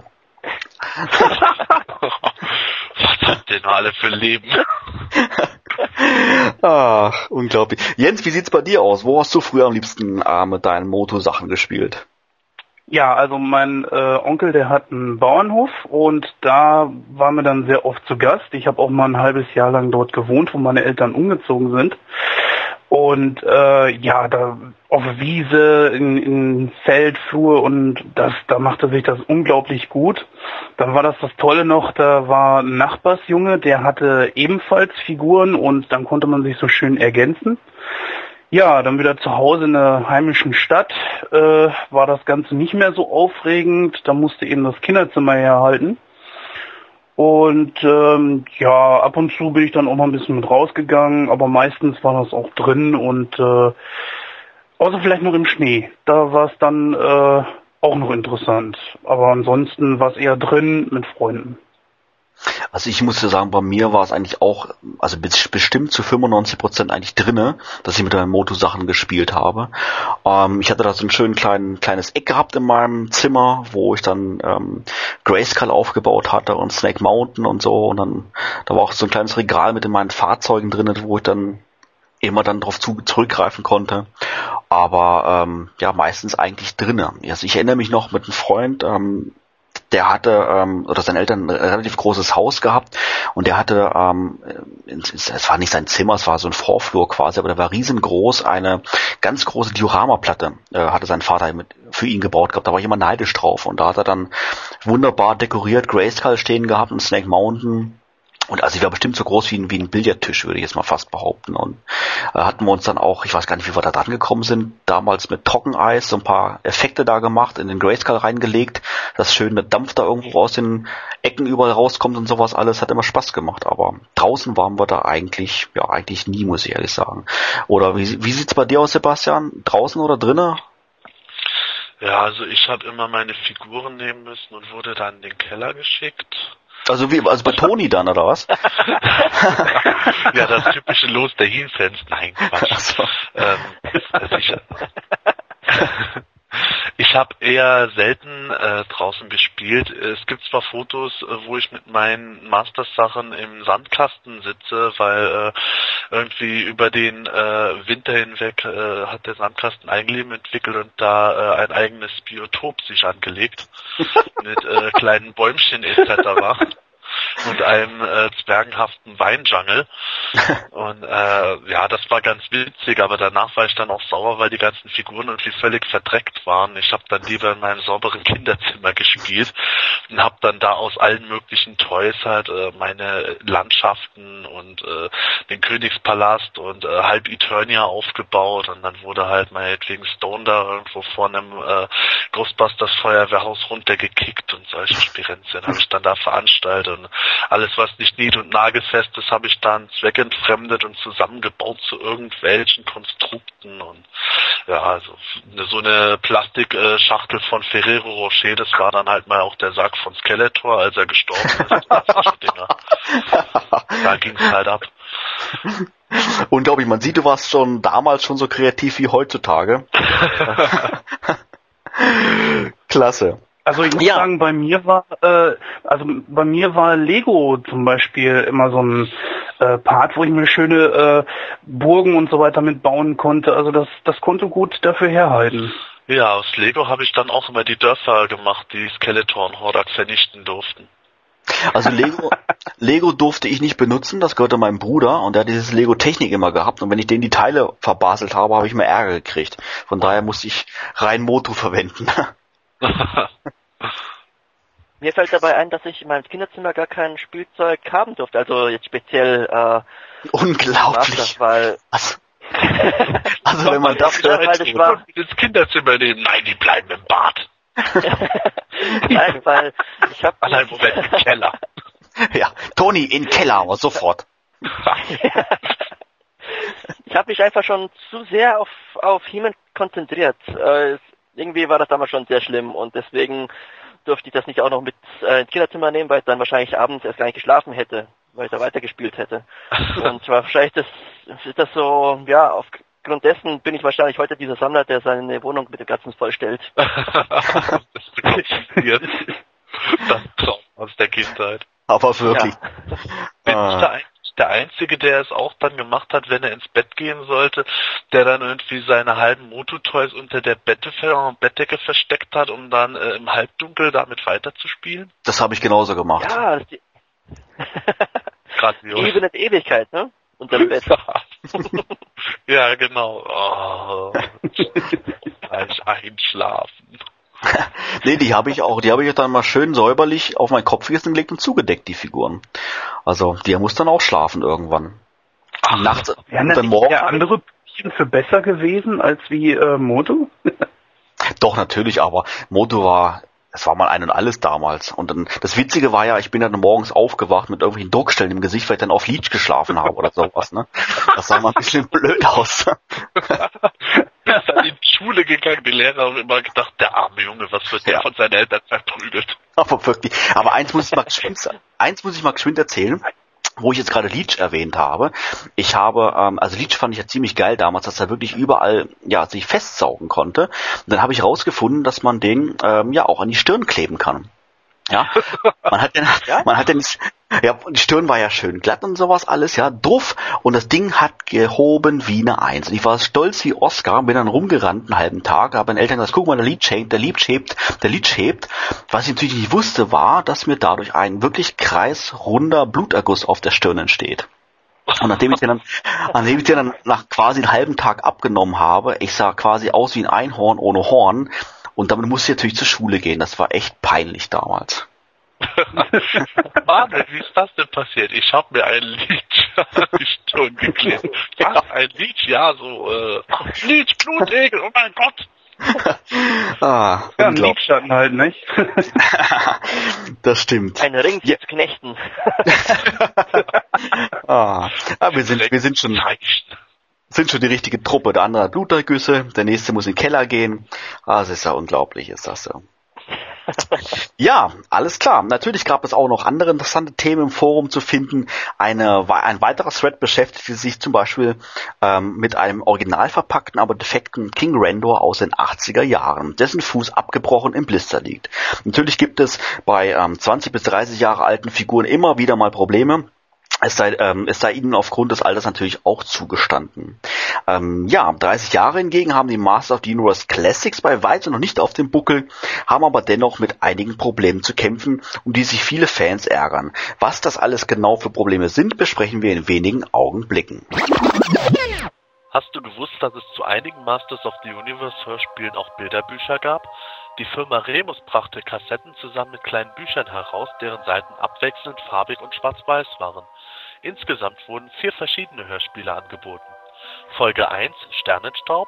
Was habt ihr denn alle für Leben? Ach, unglaublich. Jens, wie sieht's bei dir aus? Wo hast du früher am liebsten äh, mit deinen Moto-Sachen gespielt? Ja, also mein äh, Onkel, der hat einen Bauernhof und da waren wir dann sehr oft zu Gast. Ich habe auch mal ein halbes Jahr lang dort gewohnt, wo meine Eltern umgezogen sind. Und äh, ja, da auf Wiese, in, in Feld, Flur und das, da machte sich das unglaublich gut. Dann war das das Tolle noch, da war ein Nachbarsjunge, der hatte ebenfalls Figuren und dann konnte man sich so schön ergänzen. Ja, dann wieder zu Hause in der heimischen Stadt äh, war das Ganze nicht mehr so aufregend. Da musste eben das Kinderzimmer herhalten. Und ähm, ja, ab und zu bin ich dann auch mal ein bisschen mit rausgegangen, aber meistens war das auch drin und äh, außer vielleicht noch im Schnee. Da war es dann äh, auch noch interessant. Aber ansonsten war es eher drin mit Freunden. Also ich muss ja sagen, bei mir war es eigentlich auch, also bestimmt zu 95 Prozent eigentlich drinne, dass ich mit meinen Moto-Sachen gespielt habe. Ähm, ich hatte da so ein schön klein, kleines Eck gehabt in meinem Zimmer, wo ich dann ähm, Grayskull aufgebaut hatte und Snake Mountain und so. Und dann, da war auch so ein kleines Regal mit in meinen Fahrzeugen drinne, wo ich dann immer dann darauf zurückgreifen konnte. Aber ähm, ja, meistens eigentlich drinnen. Also ich erinnere mich noch mit einem Freund, ähm, der hatte, ähm, oder seine Eltern ein relativ großes Haus gehabt und der hatte, ähm, es war nicht sein Zimmer, es war so ein Vorflur quasi, aber der war riesengroß, eine ganz große Dioramaplatte äh, hatte sein Vater mit, für ihn gebaut gehabt, da war ich immer neidisch drauf und da hat er dann wunderbar dekoriert Grayskull stehen gehabt und Snake Mountain und also ich war bestimmt so groß wie ein, wie ein Billardtisch, würde ich jetzt mal fast behaupten. Und äh, hatten wir uns dann auch, ich weiß gar nicht, wie wir da dran gekommen sind, damals mit Trockeneis so ein paar Effekte da gemacht, in den Grayskull reingelegt, das schöne Dampf da irgendwo aus den Ecken überall rauskommt und sowas alles, hat immer Spaß gemacht. Aber draußen waren wir da eigentlich, ja, eigentlich nie, muss ich ehrlich sagen. Oder wie, wie sieht's bei dir aus, Sebastian? Draußen oder drinnen? Ja, also ich habe immer meine Figuren nehmen müssen und wurde dann in den Keller geschickt. Also wie, also bei Toni dann, oder was? ja, das typische Los der Heel-Fans. Nein, Quatsch. So. Ähm, ich, habe eher selten äh, draußen gespielt. Es gibt zwar Fotos, äh, wo ich mit meinen Masters-Sachen im Sandkasten sitze, weil äh, irgendwie über den äh, Winter hinweg äh, hat der Sandkasten Eigenleben entwickelt und da äh, ein eigenes Biotop sich angelegt mit äh, kleinen Bäumchen etc und einem äh, zwergenhaften Weinjungle. Und äh, ja, das war ganz witzig, aber danach war ich dann auch sauer, weil die ganzen Figuren irgendwie völlig verdreckt waren. Ich habe dann lieber in meinem sauberen Kinderzimmer gespielt und habe dann da aus allen möglichen Toys halt äh, meine Landschaften und äh, den Königspalast und äh, halb Eternia aufgebaut und dann wurde halt meinetwegen Stone da irgendwo vor einem äh, Ghostbusters Feuerwehrhaus runtergekickt und solche Spirenzien habe ich dann da veranstaltet alles, was nicht nied- und nagelfest ist, habe ich dann zweckentfremdet und zusammengebaut zu irgendwelchen Konstrukten und ja, also so eine Plastikschachtel von Ferrero Rocher, das war dann halt mal auch der Sack von Skeletor, als er gestorben ist. da ging es halt ab. Unglaublich, man sieht, du warst schon damals schon so kreativ wie heutzutage. Klasse. Also ich muss ja. sagen, bei mir war, äh, also bei mir war Lego zum Beispiel immer so ein äh, Part, wo ich mir schöne äh, Burgen und so weiter mitbauen konnte. Also das, das konnte gut dafür herhalten. Ja, aus Lego habe ich dann auch immer die Dörfer gemacht, die Skeletor und Hordak vernichten durften. Also Lego, Lego durfte ich nicht benutzen, das gehörte meinem Bruder und der hat dieses Lego Technik immer gehabt und wenn ich den die Teile verbaselt habe, habe ich mir Ärger gekriegt. Von daher musste ich rein Moto verwenden. Mir fällt dabei ein, dass ich in meinem Kinderzimmer gar kein Spielzeug haben durfte. Also jetzt speziell äh, Unglaublich. Das, weil also, also wenn man das hört, halt ich war, ins Kinderzimmer nehmen. Nein, die bleiben im Bad. Nein, weil ich habe Allein Moment im Keller. Ja, Toni in Keller, aber sofort. ich habe mich einfach schon zu sehr auf auf He-Man konzentriert. Äh, irgendwie war das damals schon sehr schlimm und deswegen durfte ich das nicht auch noch mit äh, ins Kinderzimmer nehmen, weil ich dann wahrscheinlich abends erst gar nicht geschlafen hätte, weil ich da weitergespielt hätte. und wahrscheinlich das, ist das so, ja, aufgrund dessen bin ich wahrscheinlich heute dieser Sammler, der seine Wohnung mit dem Ganzen vollstellt. das das Traum aus der Kindheit. Aber wirklich. Ja. Bin ich da eigentlich der Einzige, der es auch dann gemacht hat, wenn er ins Bett gehen sollte, der dann irgendwie seine halben Moto-Toys unter der Bettdecke versteckt hat, um dann äh, im Halbdunkel damit weiterzuspielen? Das habe ich genauso gemacht. Ja, das die Ebene der Ewigkeit, ne? Unter dem Bett. ja, genau. Oh, gleich einschlafen. Nee, die habe ich auch, die habe ich dann mal schön säuberlich auf mein Kopfkissen gelegt und zugedeckt, die Figuren. Also, die muss dann auch schlafen irgendwann. Ach, Nachts, ja, dann morgen. Ja andere für besser gewesen als wie äh, Moto? Doch, natürlich, aber Moto war es war mal ein und alles damals. Und dann, das Witzige war ja, ich bin dann morgens aufgewacht mit irgendwelchen Druckstellen im Gesicht, weil ich dann auf Leech geschlafen habe oder sowas, ne? Das sah mal ein bisschen blöd aus. Bist dann in die Schule gegangen, die Lehrer haben immer gedacht, der arme Junge, was wird der ja. von seinen Eltern verprügelt. Aber wirklich. Aber eins muss ich mal geschwind, eins muss ich mal geschwind erzählen wo ich jetzt gerade Leech erwähnt habe. Ich habe, ähm, also Leech fand ich ja ziemlich geil damals, dass er wirklich überall ja sich festsaugen konnte. Und dann habe ich rausgefunden, dass man den ähm, ja auch an die Stirn kleben kann. Ja, man hat den, ja? man hat den, ja, die Stirn war ja schön glatt und sowas alles, ja, druff. Und das Ding hat gehoben wie eine Eins. Und ich war stolz wie Oscar, bin dann rumgerannt einen halben Tag, habe meinen Eltern gesagt, guck mal, der Leech hebt, der Leech hebt, der Leech hebt. Was ich natürlich nicht wusste, war, dass mir dadurch ein wirklich kreisrunder Bluterguss auf der Stirn entsteht. Und nachdem ich den dann, nachdem ich den dann nach quasi einem halben Tag abgenommen habe, ich sah quasi aus wie ein Einhorn ohne Horn, und damit musste ich natürlich zur Schule gehen. Das war echt peinlich damals. Manuel, wie ist das denn passiert? Ich habe mir ein Lied an die Stirn geklebt. Was? Ein Lied? Ja, so, äh, Lied, Blutegel, oh mein Gott. ah, ja, ein Liedschatten halt, nicht? das stimmt. Ein Ring ja. knechten. ah, aber wir sind, wir sind schon, sind schon die richtige Truppe. Der andere hat Blutergüsse, der nächste muss in den Keller gehen. Ah, das ist ja unglaublich, ist das so. ja, alles klar. Natürlich gab es auch noch andere interessante Themen im Forum zu finden. Eine, ein weiterer Thread beschäftigte sich zum Beispiel ähm, mit einem original verpackten, aber defekten King Randor aus den 80er Jahren, dessen Fuß abgebrochen im Blister liegt. Natürlich gibt es bei ähm, 20 bis 30 Jahre alten Figuren immer wieder mal Probleme es sei, ähm, es sei ihnen aufgrund des Alters natürlich auch zugestanden. Ähm, ja, 30 Jahre hingegen haben die Master of the Universe Classics bei weitem noch nicht auf dem Buckel, haben aber dennoch mit einigen Problemen zu kämpfen, um die sich viele Fans ärgern. Was das alles genau für Probleme sind, besprechen wir in wenigen Augenblicken. Hast du gewusst, dass es zu einigen Masters of the Universe Hörspielen auch Bilderbücher gab? Die Firma Remus brachte Kassetten zusammen mit kleinen Büchern heraus, deren Seiten abwechselnd farbig und schwarz-weiß waren. Insgesamt wurden vier verschiedene Hörspiele angeboten. Folge 1 Sternenstaub,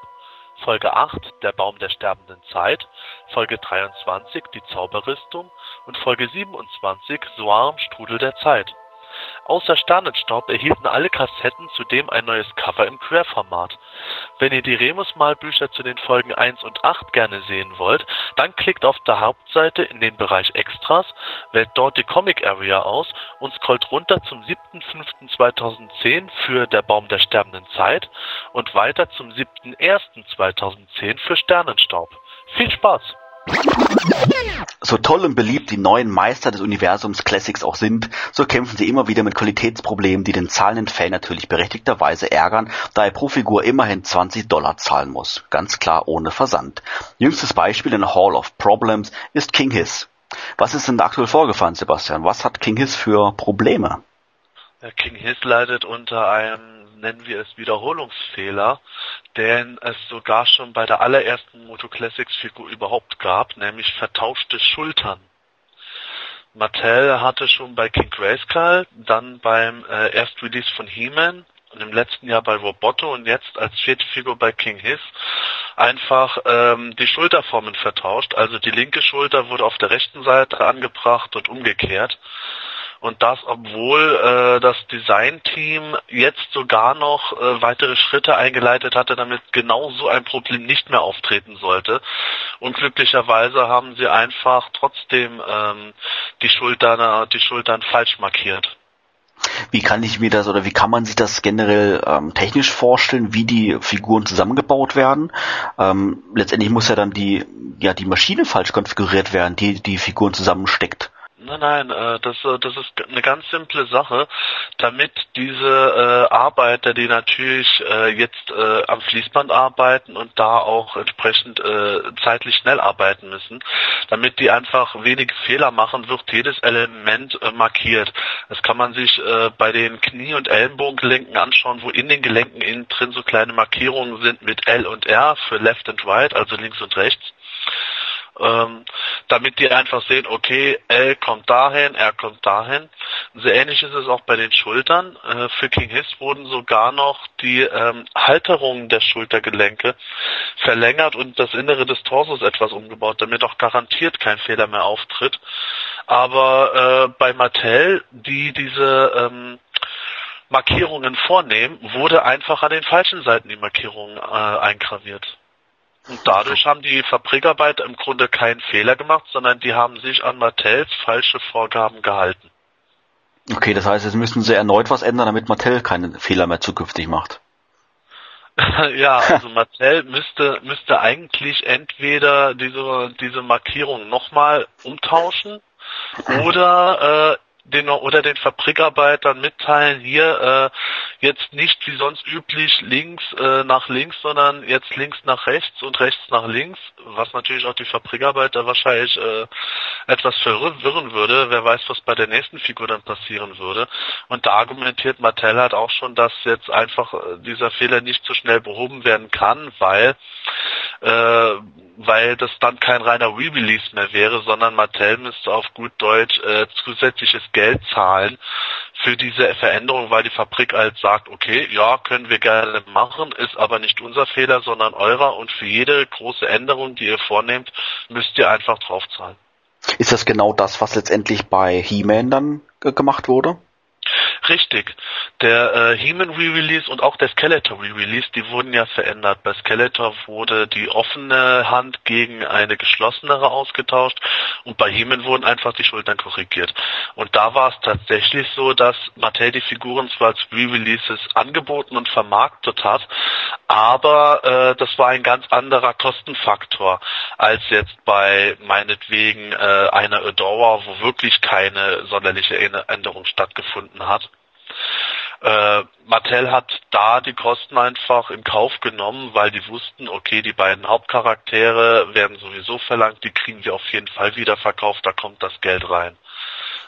Folge 8 Der Baum der sterbenden Zeit, Folge 23 Die Zauberrüstung. Und Folge 27 Soarm Strudel der Zeit Außer Sternenstaub erhielten alle Kassetten zudem ein neues Cover im Querformat. Wenn ihr die Remus-Malbücher zu den Folgen 1 und 8 gerne sehen wollt, dann klickt auf der Hauptseite in den Bereich Extras, wählt dort die Comic Area aus und scrollt runter zum 7.5.2010 für Der Baum der sterbenden Zeit und weiter zum 7.1.2010 für Sternenstaub. Viel Spaß! So toll und beliebt die neuen Meister des Universums Classics auch sind, so kämpfen sie immer wieder mit Qualitätsproblemen, die den zahlenden Fan natürlich berechtigterweise ärgern, da er pro Figur immerhin 20 Dollar zahlen muss. Ganz klar ohne Versand. Jüngstes Beispiel in Hall of Problems ist King Hiss. Was ist denn aktuell vorgefallen, Sebastian? Was hat King Hiss für Probleme? King Hiss leidet unter einem nennen wir es Wiederholungsfehler, den es sogar schon bei der allerersten Moto Classics Figur überhaupt gab, nämlich vertauschte Schultern. Mattel hatte schon bei King Grayskull, dann beim äh, Erstrelease von He-Man und im letzten Jahr bei Roboto und jetzt als vierte Figur bei King Hiss einfach ähm, die Schulterformen vertauscht. Also die linke Schulter wurde auf der rechten Seite angebracht und umgekehrt. Und das, obwohl äh, das Designteam jetzt sogar noch äh, weitere Schritte eingeleitet hatte, damit genau so ein Problem nicht mehr auftreten sollte. Und glücklicherweise haben sie einfach trotzdem ähm, die Schultern, die Schultern falsch markiert. Wie kann ich mir das oder wie kann man sich das generell ähm, technisch vorstellen, wie die Figuren zusammengebaut werden? Ähm, letztendlich muss ja dann die ja die Maschine falsch konfiguriert werden, die die Figuren zusammensteckt. Nein, nein, äh, das, äh, das ist eine ganz simple Sache, damit diese äh, Arbeiter, die natürlich äh, jetzt äh, am Fließband arbeiten und da auch entsprechend äh, zeitlich schnell arbeiten müssen, damit die einfach wenig Fehler machen, wird jedes Element äh, markiert. Das kann man sich äh, bei den Knie- und Ellenbogengelenken anschauen, wo in den Gelenken innen drin so kleine Markierungen sind mit L und R für Left and Right, also links und rechts ähm, damit die einfach sehen, okay, L kommt dahin, R kommt dahin. So ähnlich ist es auch bei den Schultern. Äh, für King Hiss wurden sogar noch die ähm, Halterungen der Schultergelenke verlängert und das Innere des Torsos etwas umgebaut, damit auch garantiert kein Fehler mehr auftritt. Aber äh, bei Mattel, die diese ähm, Markierungen vornehmen, wurde einfach an den falschen Seiten die Markierungen äh, eingraviert. Und dadurch haben die Fabrikarbeiter im Grunde keinen Fehler gemacht, sondern die haben sich an Mattels falsche Vorgaben gehalten. Okay, das heißt, jetzt müssen sie erneut was ändern, damit Mattel keine Fehler mehr zukünftig macht. ja, also Mattel müsste müsste eigentlich entweder diese diese Markierung nochmal umtauschen oder äh, den oder den Fabrikarbeitern mitteilen, hier äh, jetzt nicht wie sonst üblich links äh, nach links, sondern jetzt links nach rechts und rechts nach links, was natürlich auch die Fabrikarbeiter wahrscheinlich äh, etwas verwirren würde. Wer weiß, was bei der nächsten Figur dann passieren würde. Und da argumentiert Mattel halt auch schon, dass jetzt einfach äh, dieser Fehler nicht so schnell behoben werden kann, weil äh, weil das dann kein reiner Re-Release mehr wäre, sondern Mattel müsste auf gut Deutsch äh, zusätzliches Geld zahlen für diese Veränderung, weil die Fabrik halt sagt, okay, ja, können wir gerne machen, ist aber nicht unser Fehler, sondern eurer und für jede große Änderung, die ihr vornehmt, müsst ihr einfach draufzahlen. Ist das genau das, was letztendlich bei He-Man dann gemacht wurde? Richtig. Der äh, He-Man Re-Release und auch der Skeletor Re-Release, die wurden ja verändert. Bei Skeletor wurde die offene Hand gegen eine geschlossenere ausgetauscht und bei He-Man wurden einfach die Schultern korrigiert. Und da war es tatsächlich so, dass Mattel die Figuren zwar als Re-Releases angeboten und vermarktet hat, aber äh, das war ein ganz anderer Kostenfaktor als jetzt bei meinetwegen äh, einer Adora, wo wirklich keine sonderliche Änderung stattgefunden hat. Äh, Mattel hat da die Kosten einfach in Kauf genommen, weil die wussten, okay, die beiden Hauptcharaktere werden sowieso verlangt, die kriegen wir auf jeden Fall wieder verkauft, da kommt das Geld rein.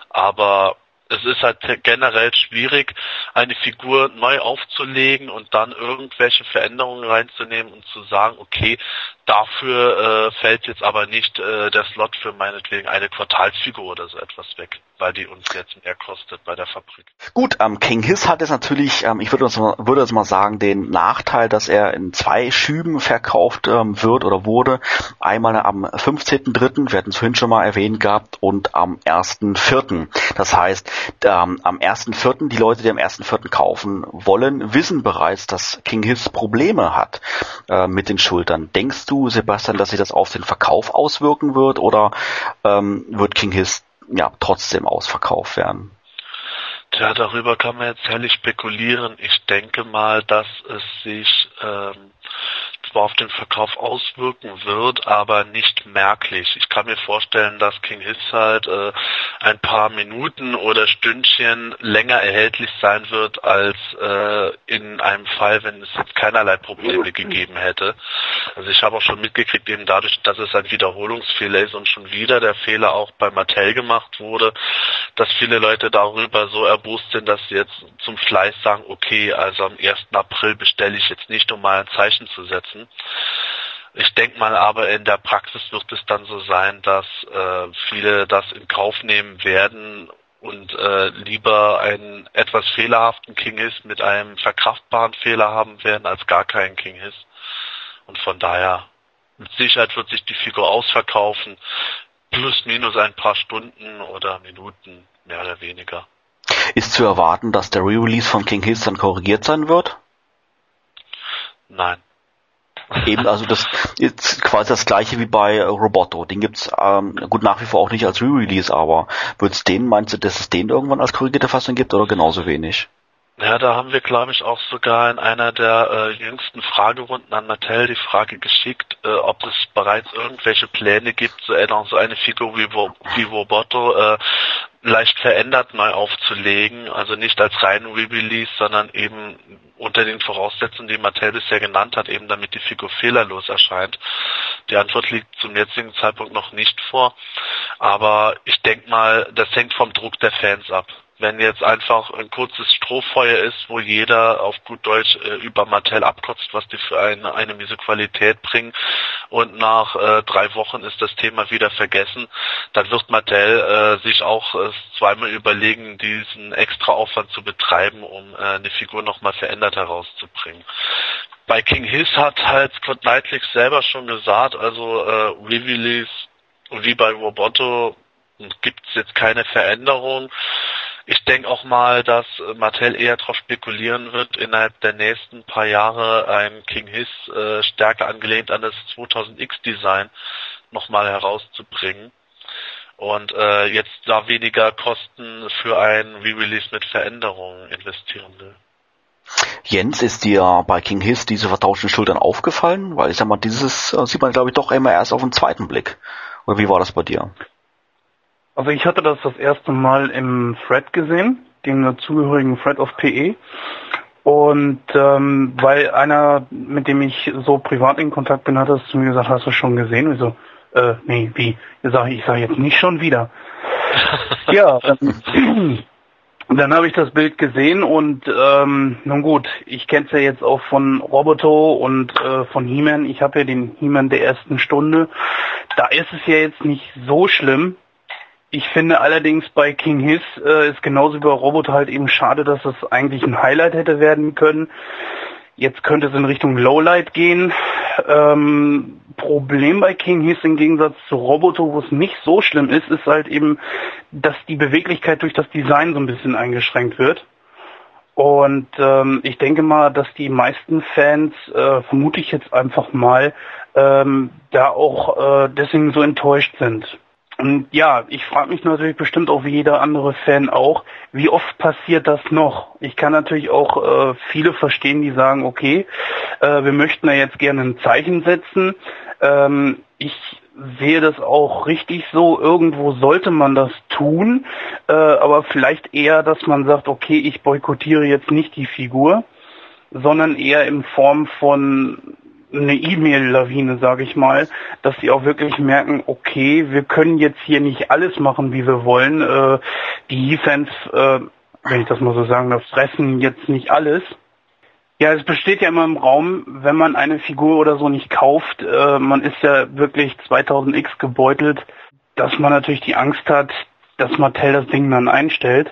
Aber es ist halt generell schwierig, eine Figur neu aufzulegen und dann irgendwelche Veränderungen reinzunehmen und zu sagen, okay, dafür äh, fällt jetzt aber nicht äh, der Slot für meinetwegen eine Quartalsfigur oder so etwas weg, weil die uns jetzt mehr kostet bei der Fabrik. Gut, ähm, King Hiss hat jetzt natürlich, ähm, ich würde uns mal, würde jetzt mal sagen, den Nachteil, dass er in zwei Schüben verkauft ähm, wird oder wurde. Einmal am 15.3., wir hatten es vorhin schon mal erwähnt gehabt, und am 1.4. Das heißt, ähm, am 1.4., die Leute, die am 1.4. kaufen wollen, wissen bereits, dass King Hiss Probleme hat äh, mit den Schultern. Denkst du, Sebastian, dass sich das auf den Verkauf auswirken wird oder ähm, wird King Hiss ja trotzdem ausverkauft werden? Tja, darüber kann man jetzt herrlich spekulieren. Ich denke mal, dass es sich ähm, zwar auf den Verkauf auswirken wird, aber nicht merklich. Ich kann mir vorstellen, dass King Hiss halt äh, ein paar Minuten oder Stündchen länger erhältlich sein wird als äh, in einem Fall, wenn es jetzt keinerlei Probleme gegeben hätte. Also ich habe auch schon mitgekriegt, eben dadurch, dass es ein Wiederholungsfehler ist und schon wieder der Fehler auch bei Mattel gemacht wurde, dass viele Leute darüber so erbost sind, dass sie jetzt zum Fleiß sagen, okay, also am 1. April bestelle ich jetzt nicht, um mal ein Zeichen zu setzen, ich denke mal aber in der Praxis wird es dann so sein, dass äh, viele das in Kauf nehmen werden und äh, lieber einen etwas fehlerhaften King ist mit einem verkraftbaren Fehler haben werden, als gar keinen King ist. Und von daher, mit Sicherheit wird sich die Figur ausverkaufen, plus minus ein paar Stunden oder Minuten, mehr oder weniger. Ist zu erwarten, dass der Re-Release von King Hiss dann korrigiert sein wird? Nein. Eben, also das ist quasi das gleiche wie bei Roboto. Den gibt's ähm, gut nach wie vor auch nicht als Re-Release, aber wird's den, meinst du, dass es den irgendwann als korrigierte Fassung gibt oder genauso wenig? Ja, da haben wir, glaube ich, auch sogar in einer der äh, jüngsten Fragerunden an Mattel die Frage geschickt, äh, ob es bereits irgendwelche Pläne gibt, so, äh, so eine Figur wie, wie Roboto äh, leicht verändert neu aufzulegen, also nicht als rein Re-Release, sondern eben unter den Voraussetzungen, die Mattel bisher genannt hat, eben damit die Figur fehlerlos erscheint. Die Antwort liegt zum jetzigen Zeitpunkt noch nicht vor, aber ich denke mal, das hängt vom Druck der Fans ab wenn jetzt einfach ein kurzes Strohfeuer ist, wo jeder auf gut Deutsch äh, über Mattel abkotzt, was die für eine, eine miese Qualität bringen und nach äh, drei Wochen ist das Thema wieder vergessen, dann wird Mattel äh, sich auch äh, zweimal überlegen, diesen extra Aufwand zu betreiben, um äh, eine Figur nochmal verändert herauszubringen. Bei King Hiss hat halt Scott Knightley selber schon gesagt, also äh, Re-Release wie bei Roboto gibt es jetzt keine Veränderung. Ich denke auch mal, dass Mattel eher darauf spekulieren wird, innerhalb der nächsten paar Jahre ein King Hiss äh, stärker angelehnt an das 2000X Design nochmal herauszubringen und äh, jetzt da weniger Kosten für ein Re-Release mit Veränderungen investieren will. Jens, ist dir bei King Hiss diese vertauschten Schultern aufgefallen? Weil ich sag mal, dieses äh, sieht man glaube ich doch immer erst auf den zweiten Blick. Oder wie war das bei dir? Also ich hatte das das erste Mal im Thread gesehen, den dazugehörigen Thread of PE. Und ähm, weil einer, mit dem ich so privat in Kontakt bin, hat das zu mir gesagt, hast du schon gesehen? Wieso? Äh, nee, wie? Ich sage ich sag jetzt nicht schon wieder. ja, ähm, dann habe ich das Bild gesehen und ähm, nun gut, ich kenne es ja jetzt auch von Roboto und äh, von He-Man. Ich habe ja den He-Man der ersten Stunde. Da ist es ja jetzt nicht so schlimm. Ich finde allerdings bei King Hiss äh, ist genauso wie bei Roboto halt eben schade, dass es eigentlich ein Highlight hätte werden können. Jetzt könnte es in Richtung Lowlight gehen. Ähm, Problem bei King Hiss im Gegensatz zu Roboto, wo es nicht so schlimm ist, ist halt eben, dass die Beweglichkeit durch das Design so ein bisschen eingeschränkt wird. Und ähm, ich denke mal, dass die meisten Fans, äh, vermute ich jetzt einfach mal, ähm, da auch äh, deswegen so enttäuscht sind. Und ja, ich frage mich natürlich bestimmt auch wie jeder andere Fan auch, wie oft passiert das noch? Ich kann natürlich auch äh, viele verstehen, die sagen, okay, äh, wir möchten da jetzt gerne ein Zeichen setzen. Ähm, ich sehe das auch richtig so, irgendwo sollte man das tun, äh, aber vielleicht eher, dass man sagt, okay, ich boykottiere jetzt nicht die Figur, sondern eher in Form von eine E-Mail-Lawine, sage ich mal, dass sie auch wirklich merken, okay, wir können jetzt hier nicht alles machen, wie wir wollen. Äh, die Fans, äh, wenn ich das mal so sagen darf, fressen jetzt nicht alles. Ja, es besteht ja immer im Raum, wenn man eine Figur oder so nicht kauft, äh, man ist ja wirklich 2000x gebeutelt, dass man natürlich die Angst hat, dass Mattel das Ding dann einstellt.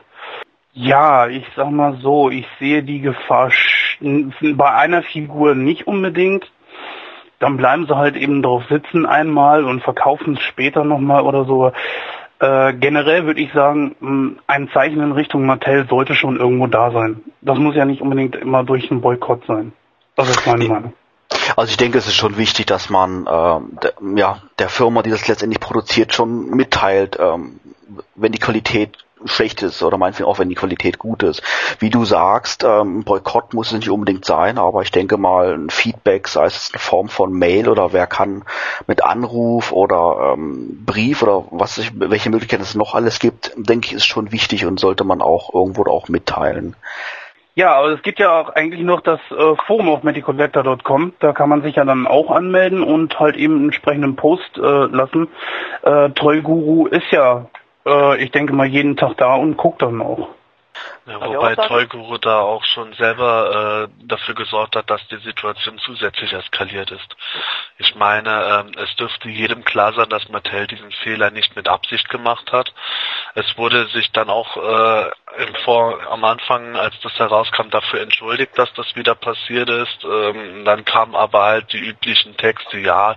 Ja, ich sag mal so, ich sehe die Gefahr bei einer Figur nicht unbedingt dann bleiben sie halt eben drauf sitzen einmal und verkaufen es später nochmal oder so. Äh, generell würde ich sagen, ein Zeichen in Richtung Mattel sollte schon irgendwo da sein. Das muss ja nicht unbedingt immer durch einen Boykott sein. Das ist meine Meinung. Also ich denke, es ist schon wichtig, dass man äh, der, ja, der Firma, die das letztendlich produziert, schon mitteilt, ähm, wenn die Qualität schlecht ist oder meinetwegen auch wenn die Qualität gut ist. Wie du sagst, ähm, Boykott muss es nicht unbedingt sein, aber ich denke mal ein Feedback, sei es in Form von Mail oder wer kann mit Anruf oder ähm, Brief oder was ich, welche Möglichkeiten es noch alles gibt, denke ich, ist schon wichtig und sollte man auch irgendwo auch mitteilen. Ja, aber es gibt ja auch eigentlich noch das äh, Forum auf medicollector.com. Da kann man sich ja dann auch anmelden und halt eben einen entsprechenden Post äh, lassen. Äh, Tollguru ist ja äh, ich denke mal, jeden Tag da und guckt dann auch. Ja, wobei Toyguru da auch schon selber äh, dafür gesorgt hat, dass die Situation zusätzlich eskaliert ist. Ich meine, ähm, es dürfte jedem klar sein, dass Mattel diesen Fehler nicht mit Absicht gemacht hat. Es wurde sich dann auch äh, im Vor am Anfang, als das herauskam, dafür entschuldigt, dass das wieder passiert ist. Ähm, dann kamen aber halt die üblichen Texte, ja,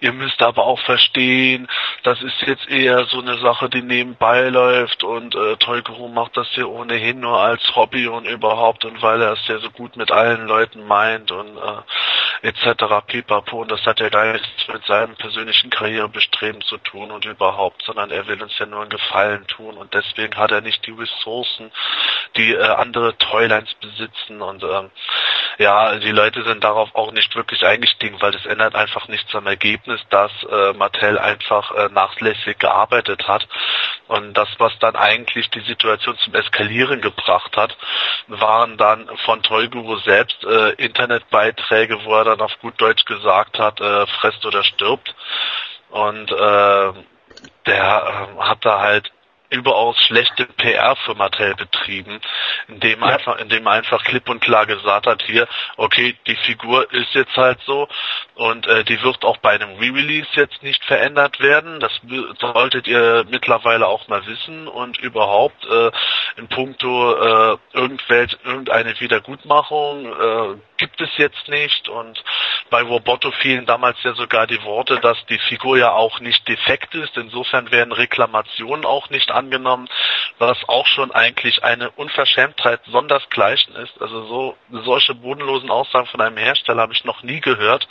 ihr müsst aber auch verstehen, das ist jetzt eher so eine Sache, die nebenbei läuft und äh, Toyguru macht das hier ohnehin nur als Hobby und überhaupt und weil er es ja so gut mit allen Leuten meint und äh, etc. pipapo. Und das hat ja gar nichts mit seinem persönlichen Karrierebestreben zu tun und überhaupt, sondern er will uns ja nur einen Gefallen tun. Und deswegen hat er nicht die Ressourcen, die äh, andere Toylines besitzen. Und ähm, ja, die Leute sind darauf auch nicht wirklich eingestiegen, weil das ändert einfach nichts am Ergebnis, dass äh, Mattel einfach äh, nachlässig gearbeitet hat. Und das, was dann eigentlich die Situation zum Eskalieren gebracht hat, waren dann von Toyguru selbst äh, Internetbeiträge, wo er dann auf gut Deutsch gesagt hat, äh, fresst oder stirbt. Und äh, der äh, hat da halt überaus schlechte PR für Mattel betrieben, indem ja. einfach, indem einfach klipp und klar gesagt hat, hier, okay, die Figur ist jetzt halt so und äh, die wird auch bei einem Re-Release jetzt nicht verändert werden. Das solltet ihr mittlerweile auch mal wissen und überhaupt äh, in puncto äh, irgendwelche, irgendeine Wiedergutmachung äh, gibt es jetzt nicht und bei Roboto fielen damals ja sogar die Worte, dass die Figur ja auch nicht defekt ist. Insofern werden Reklamationen auch nicht angenommen, was auch schon eigentlich eine Unverschämtheit sondersgleichen ist. Also so solche bodenlosen Aussagen von einem Hersteller habe ich noch nie gehört,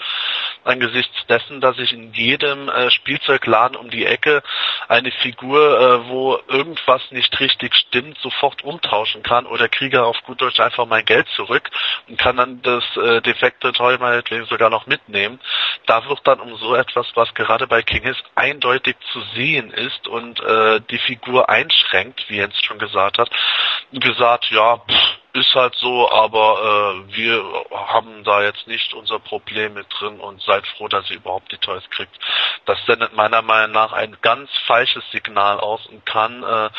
angesichts dessen, dass ich in jedem äh, Spielzeugladen um die Ecke eine Figur, äh, wo irgendwas nicht richtig stimmt, sofort umtauschen kann oder kriege auf gut Deutsch einfach mein Geld zurück und kann dann das äh, defekte Toy meinetwegen sogar noch mitnehmen. Da wird dann um so etwas, was gerade bei King ist, eindeutig zu sehen ist und äh, die Figur einschränkt, wie Jens schon gesagt hat, gesagt, ja, pff, ist halt so, aber äh, wir haben da jetzt nicht unser Problem mit drin und seid froh, dass ihr überhaupt die Toys kriegt. Das sendet meiner Meinung nach ein ganz falsches Signal aus und kann äh,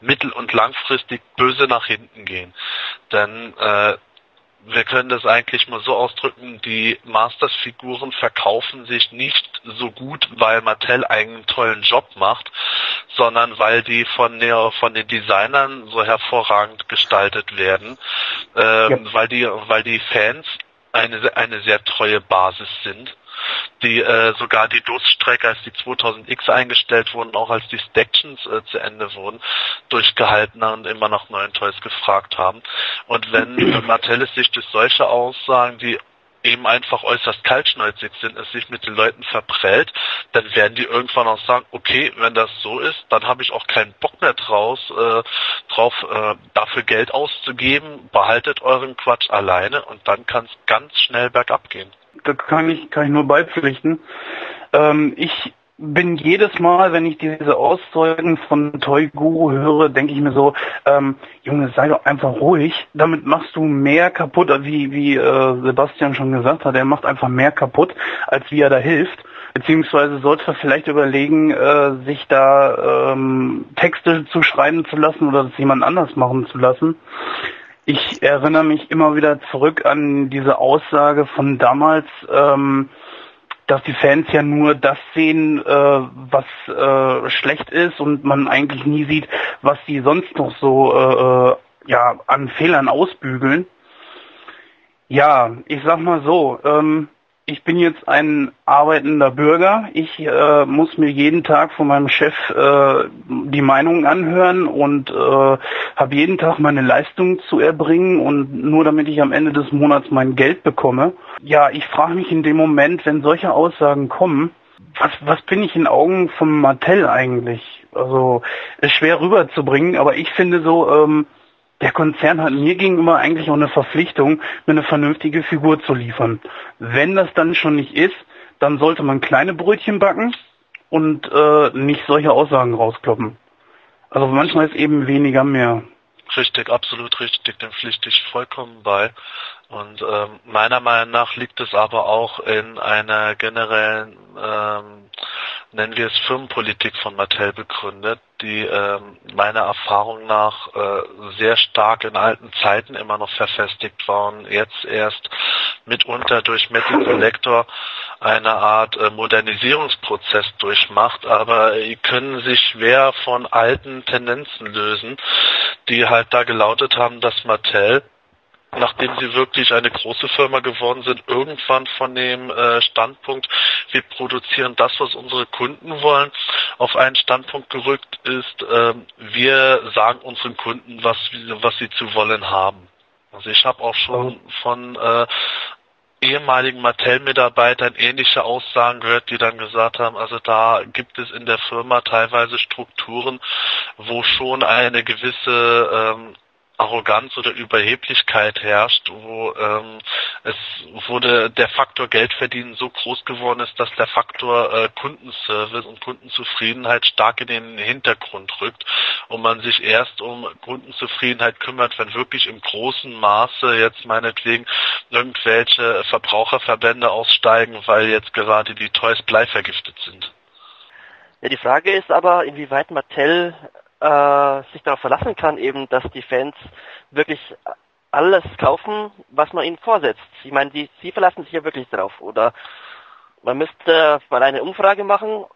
mittel- und langfristig böse nach hinten gehen. Denn äh, wir können das eigentlich mal so ausdrücken, die Masters-Figuren verkaufen sich nicht so gut, weil Mattel einen tollen Job macht, sondern weil die von, der, von den Designern so hervorragend gestaltet werden, ähm, ja. weil die, weil die Fans eine, eine sehr treue Basis sind die äh, sogar die Durststrecke, als die 2000X eingestellt wurden, auch als die Stactions äh, zu Ende wurden, durchgehalten und immer nach neuen Toys gefragt haben. Und wenn äh, Mattel sich durch solche Aussagen, die eben einfach äußerst kaltschnäuzig sind, es sich mit den Leuten verprellt, dann werden die irgendwann auch sagen, okay, wenn das so ist, dann habe ich auch keinen Bock mehr draus, äh, drauf, äh, dafür Geld auszugeben, behaltet euren Quatsch alleine und dann kann es ganz schnell bergab gehen. Das kann ich, kann ich nur beipflichten. Ähm, ich bin jedes Mal, wenn ich diese Auszeugen von Toy Guru höre, denke ich mir so, ähm, Junge, sei doch einfach ruhig. Damit machst du mehr kaputt, wie, wie äh, Sebastian schon gesagt hat. Er macht einfach mehr kaputt, als wie er da hilft. Beziehungsweise sollte er vielleicht überlegen, äh, sich da ähm, Texte zu schreiben zu lassen oder das jemand anders machen zu lassen. Ich erinnere mich immer wieder zurück an diese Aussage von damals, ähm, dass die Fans ja nur das sehen, äh, was äh, schlecht ist und man eigentlich nie sieht, was sie sonst noch so äh, äh, ja an Fehlern ausbügeln. Ja, ich sag mal so, ähm, ich bin jetzt ein arbeitender Bürger. Ich äh, muss mir jeden Tag von meinem Chef äh, die Meinung anhören und äh, habe jeden Tag meine Leistung zu erbringen und nur damit ich am Ende des Monats mein Geld bekomme. Ja, ich frage mich in dem Moment, wenn solche Aussagen kommen, was, was bin ich in Augen von Mattel eigentlich? Also ist schwer rüberzubringen, aber ich finde so, ähm, der Konzern hat mir gegenüber eigentlich auch eine Verpflichtung, mir eine vernünftige Figur zu liefern. Wenn das dann schon nicht ist, dann sollte man kleine Brötchen backen und äh, nicht solche Aussagen rauskloppen. Also manchmal ist eben weniger mehr. Richtig, absolut richtig, dem pflichte ich vollkommen bei. Und ähm, meiner Meinung nach liegt es aber auch in einer generellen, ähm, nennen wir es Firmenpolitik von Mattel begründet, die ähm, meiner Erfahrung nach äh, sehr stark in alten Zeiten immer noch verfestigt war und jetzt erst mitunter durch Metal Collector eine Art äh, Modernisierungsprozess durchmacht, aber die können sich schwer von alten Tendenzen lösen, die halt da gelautet haben, dass Mattel nachdem sie wirklich eine große Firma geworden sind, irgendwann von dem äh, Standpunkt, wir produzieren das, was unsere Kunden wollen, auf einen Standpunkt gerückt ist, äh, wir sagen unseren Kunden, was, was sie zu wollen haben. Also ich habe auch schon von äh, ehemaligen Mattel-Mitarbeitern ähnliche Aussagen gehört, die dann gesagt haben, also da gibt es in der Firma teilweise Strukturen, wo schon eine gewisse ähm, Arroganz oder Überheblichkeit herrscht, wo ähm, es wurde der Faktor Geld verdienen so groß geworden ist, dass der Faktor äh, Kundenservice und Kundenzufriedenheit stark in den Hintergrund rückt und man sich erst um Kundenzufriedenheit kümmert, wenn wirklich im großen Maße jetzt meinetwegen irgendwelche Verbraucherverbände aussteigen, weil jetzt gerade die Toys bleivergiftet sind. Ja, die Frage ist aber, inwieweit Mattel äh, sich darauf verlassen kann, eben, dass die Fans wirklich alles kaufen, was man ihnen vorsetzt. Ich meine, die, sie verlassen sich ja wirklich darauf. Oder man müsste mal eine Umfrage machen,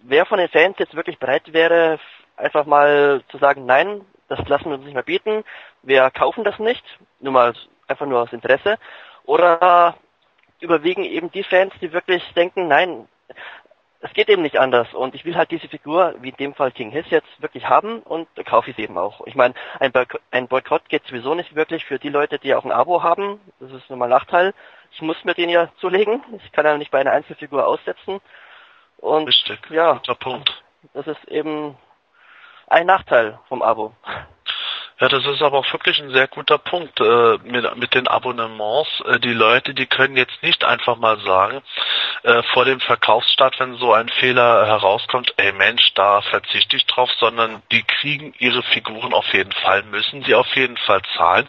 wer von den Fans jetzt wirklich bereit wäre, einfach mal zu sagen, nein, das lassen wir uns nicht mehr bieten, wir kaufen das nicht, nur mal einfach nur aus Interesse. Oder überwiegen eben die Fans, die wirklich denken, nein, es geht eben nicht anders und ich will halt diese Figur, wie in dem Fall King Hiss jetzt, wirklich haben und da kaufe ich sie eben auch. Ich meine, ein, Boykott, ein Boykott geht sowieso nicht wirklich für die Leute, die auch ein Abo haben. Das ist nun mal Nachteil. Ich muss mir den ja zulegen. Ich kann ja nicht bei einer Einzelfigur aussetzen. Und Richtig, ja, guter Punkt. Das ist eben ein Nachteil vom Abo. Ja, das ist aber auch wirklich ein sehr guter Punkt äh, mit, mit den Abonnements. Äh, die Leute, die können jetzt nicht einfach mal sagen, äh, vor dem Verkaufsstart, wenn so ein Fehler herauskommt, ey Mensch, da verzichte ich drauf, sondern die kriegen ihre Figuren auf jeden Fall, müssen sie auf jeden Fall zahlen,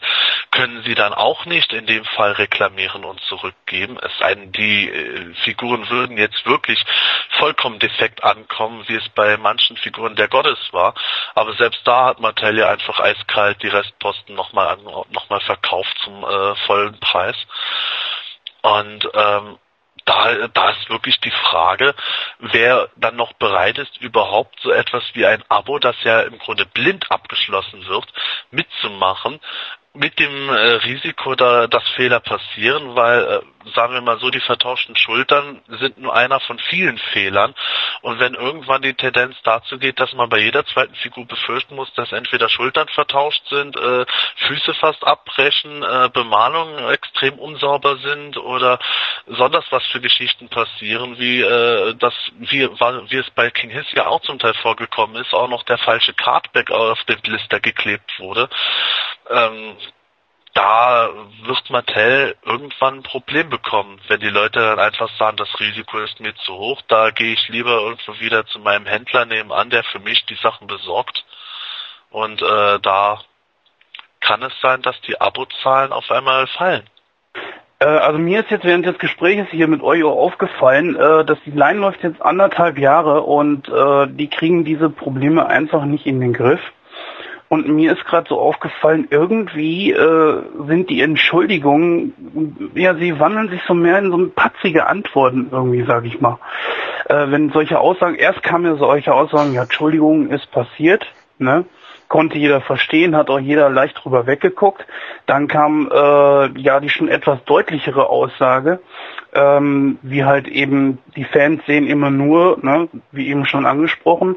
können sie dann auch nicht in dem Fall reklamieren und zurückgeben. Es sei denn, die äh, Figuren würden jetzt wirklich vollkommen defekt ankommen, wie es bei manchen Figuren der Gottes war. Aber selbst da hat Mattel ja einfach eiskalt die Restposten nochmal noch mal verkauft zum äh, vollen Preis. Und ähm, da, da ist wirklich die Frage, wer dann noch bereit ist, überhaupt so etwas wie ein Abo, das ja im Grunde blind abgeschlossen wird, mitzumachen, mit dem äh, Risiko, da, dass Fehler passieren, weil, äh, sagen wir mal so, die vertauschten Schultern sind nur einer von vielen Fehlern. Und wenn irgendwann die Tendenz dazu geht, dass man bei jeder zweiten Figur befürchten muss, dass entweder Schultern vertauscht sind, äh, Füße fast abbrechen, äh, Bemalungen extrem unsauber sind oder sonders was für Geschichten passieren, wie äh, das, wie, wie es bei King Hiss ja auch zum Teil vorgekommen ist, auch noch der falsche Cardback auf den Blister geklebt wurde. Ähm, da wird Mattel irgendwann ein Problem bekommen, wenn die Leute dann einfach sagen, das Risiko ist mir zu hoch, da gehe ich lieber irgendwo wieder zu meinem Händler nebenan, der für mich die Sachen besorgt. Und äh, da kann es sein, dass die Abozahlen auf einmal fallen. Äh, also mir ist jetzt während des Gesprächs hier mit euch auch aufgefallen, äh, dass die Line läuft jetzt anderthalb Jahre und äh, die kriegen diese Probleme einfach nicht in den Griff. Und mir ist gerade so aufgefallen, irgendwie äh, sind die Entschuldigungen, ja, sie wandeln sich so mehr in so patzige Antworten irgendwie, sag ich mal. Äh, wenn solche Aussagen, erst kamen ja solche Aussagen, ja, Entschuldigung, ist passiert, ne? konnte jeder verstehen, hat auch jeder leicht drüber weggeguckt. Dann kam äh, ja die schon etwas deutlichere Aussage, ähm, wie halt eben die Fans sehen immer nur, ne, wie eben schon angesprochen.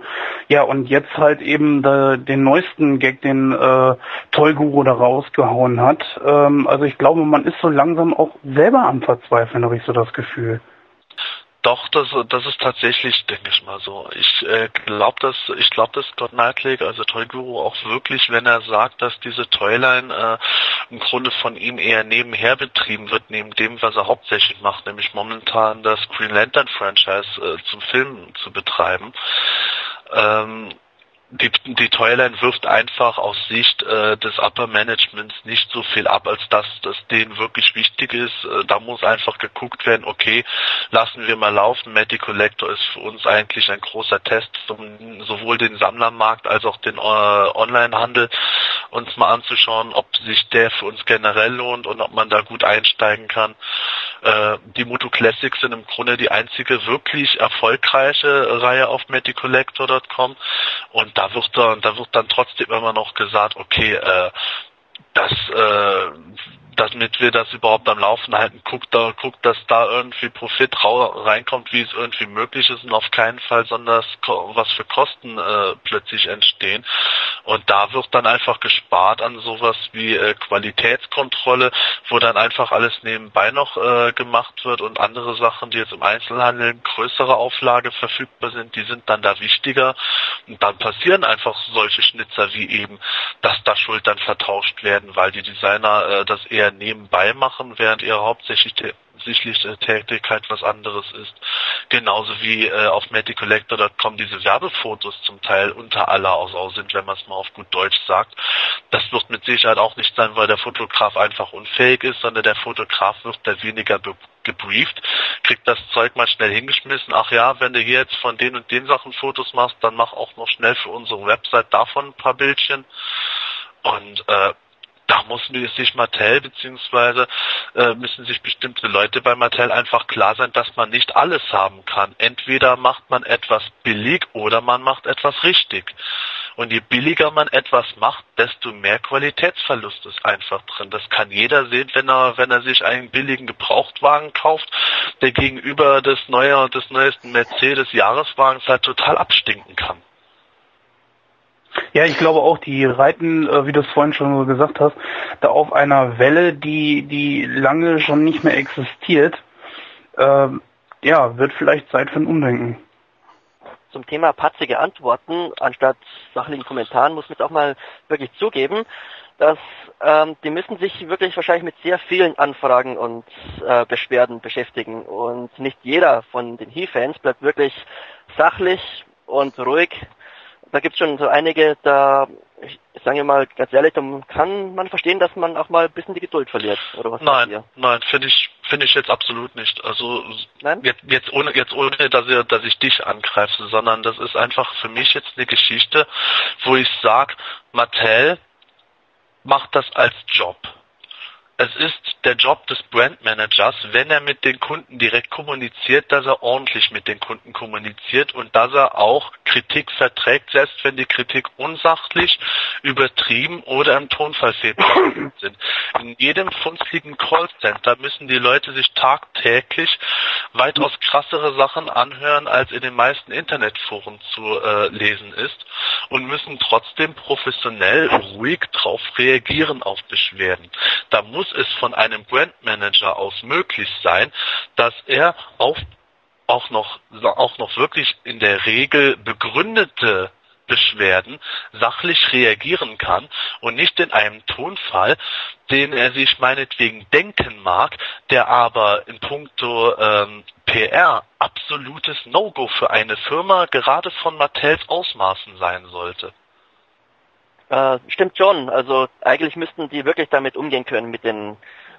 Ja, und jetzt halt eben de, den neuesten Gag, den äh, Tollguru da rausgehauen hat. Ähm, also ich glaube, man ist so langsam auch selber am Verzweifeln, habe ich so das Gefühl. Doch, das, das ist tatsächlich, denke ich mal so. Ich äh, glaube, dass ich glaube, dass Scott Knightley, also Toy Guru, auch wirklich, wenn er sagt, dass diese Toyline äh, im Grunde von ihm eher nebenher betrieben wird, neben dem, was er hauptsächlich macht, nämlich momentan das Green Lantern Franchise äh, zum Film zu betreiben. Ähm, die, die Toyline wirft einfach aus Sicht äh, des Upper Managements nicht so viel ab, als dass das denen wirklich wichtig ist. Äh, da muss einfach geguckt werden, okay, lassen wir mal laufen. Matty Collector ist für uns eigentlich ein großer Test, um sowohl den Sammlermarkt als auch den äh, Onlinehandel uns mal anzuschauen, ob sich der für uns generell lohnt und ob man da gut einsteigen kann. Äh, die Moto Classics sind im Grunde die einzige wirklich erfolgreiche Reihe auf MattyCollector.com und da wird dann, da wird dann trotzdem immer noch gesagt, okay, äh, das äh, damit wir das überhaupt am Laufen halten, guckt da, guckt, dass da irgendwie Profit reinkommt, wie es irgendwie möglich ist und auf keinen Fall, sondern was für Kosten äh, plötzlich entstehen. Und da wird dann einfach gespart an sowas wie äh, Qualitätskontrolle, wo dann einfach alles nebenbei noch äh, gemacht wird und andere Sachen, die jetzt im Einzelhandel in größerer Auflage verfügbar sind, die sind dann da wichtiger. Und dann passieren einfach solche Schnitzer wie eben, dass da Schultern vertauscht werden, weil die Designer äh, das eher nebenbei machen, während ihre hauptsächliche Tätigkeit was anderes ist. Genauso wie äh, auf MediCollector.com diese Werbefotos zum Teil unter aller Sau sind, wenn man es mal auf gut Deutsch sagt. Das wird mit Sicherheit auch nicht sein, weil der Fotograf einfach unfähig ist, sondern der Fotograf wird da weniger gebrieft, kriegt das Zeug mal schnell hingeschmissen. Ach ja, wenn du hier jetzt von den und den Sachen Fotos machst, dann mach auch noch schnell für unsere Website davon ein paar Bildchen. Und äh, da muss sich Mattel beziehungsweise äh, müssen sich bestimmte Leute bei Mattel einfach klar sein, dass man nicht alles haben kann. Entweder macht man etwas billig oder man macht etwas richtig. Und je billiger man etwas macht, desto mehr Qualitätsverlust ist einfach drin. Das kann jeder sehen, wenn er, wenn er sich einen billigen Gebrauchtwagen kauft, der gegenüber des neue, des neuesten Mercedes Jahreswagens halt total abstinken kann. Ja, ich glaube auch, die reiten, äh, wie du es vorhin schon gesagt hast, da auf einer Welle, die, die lange schon nicht mehr existiert. Ähm, ja, wird vielleicht Zeit für ein Umdenken. zum Thema patzige Antworten anstatt sachlichen Kommentaren muss man jetzt auch mal wirklich zugeben, dass ähm, die müssen sich wirklich wahrscheinlich mit sehr vielen Anfragen und äh, Beschwerden beschäftigen und nicht jeder von den He-Fans bleibt wirklich sachlich und ruhig. Da gibt es schon so einige, da ich sage mal ganz ehrlich, kann man verstehen, dass man auch mal ein bisschen die Geduld verliert, oder was? Nein, nein, finde ich, finde ich jetzt absolut nicht. Also nein? Jetzt, jetzt ohne, jetzt ohne, dass ich, dass ich dich angreife, sondern das ist einfach für mich jetzt eine Geschichte, wo ich sag, Mattel macht das als Job es ist der Job des Brandmanagers, wenn er mit den Kunden direkt kommuniziert, dass er ordentlich mit den Kunden kommuniziert und dass er auch Kritik verträgt, selbst wenn die Kritik unsachlich, übertrieben oder im Tonfall fehlbar sind. In jedem funzligen Callcenter müssen die Leute sich tagtäglich weitaus krassere Sachen anhören, als in den meisten Internetforen zu äh, lesen ist und müssen trotzdem professionell ruhig drauf reagieren auf Beschwerden. Da muss muss es von einem Brandmanager aus möglich sein, dass er auf auch noch, auch noch wirklich in der Regel begründete Beschwerden sachlich reagieren kann und nicht in einem Tonfall, den er sich meinetwegen denken mag, der aber in puncto ähm, PR absolutes No-Go für eine Firma gerade von Mattels Ausmaßen sein sollte. Äh, stimmt schon. Also eigentlich müssten die wirklich damit umgehen können mit den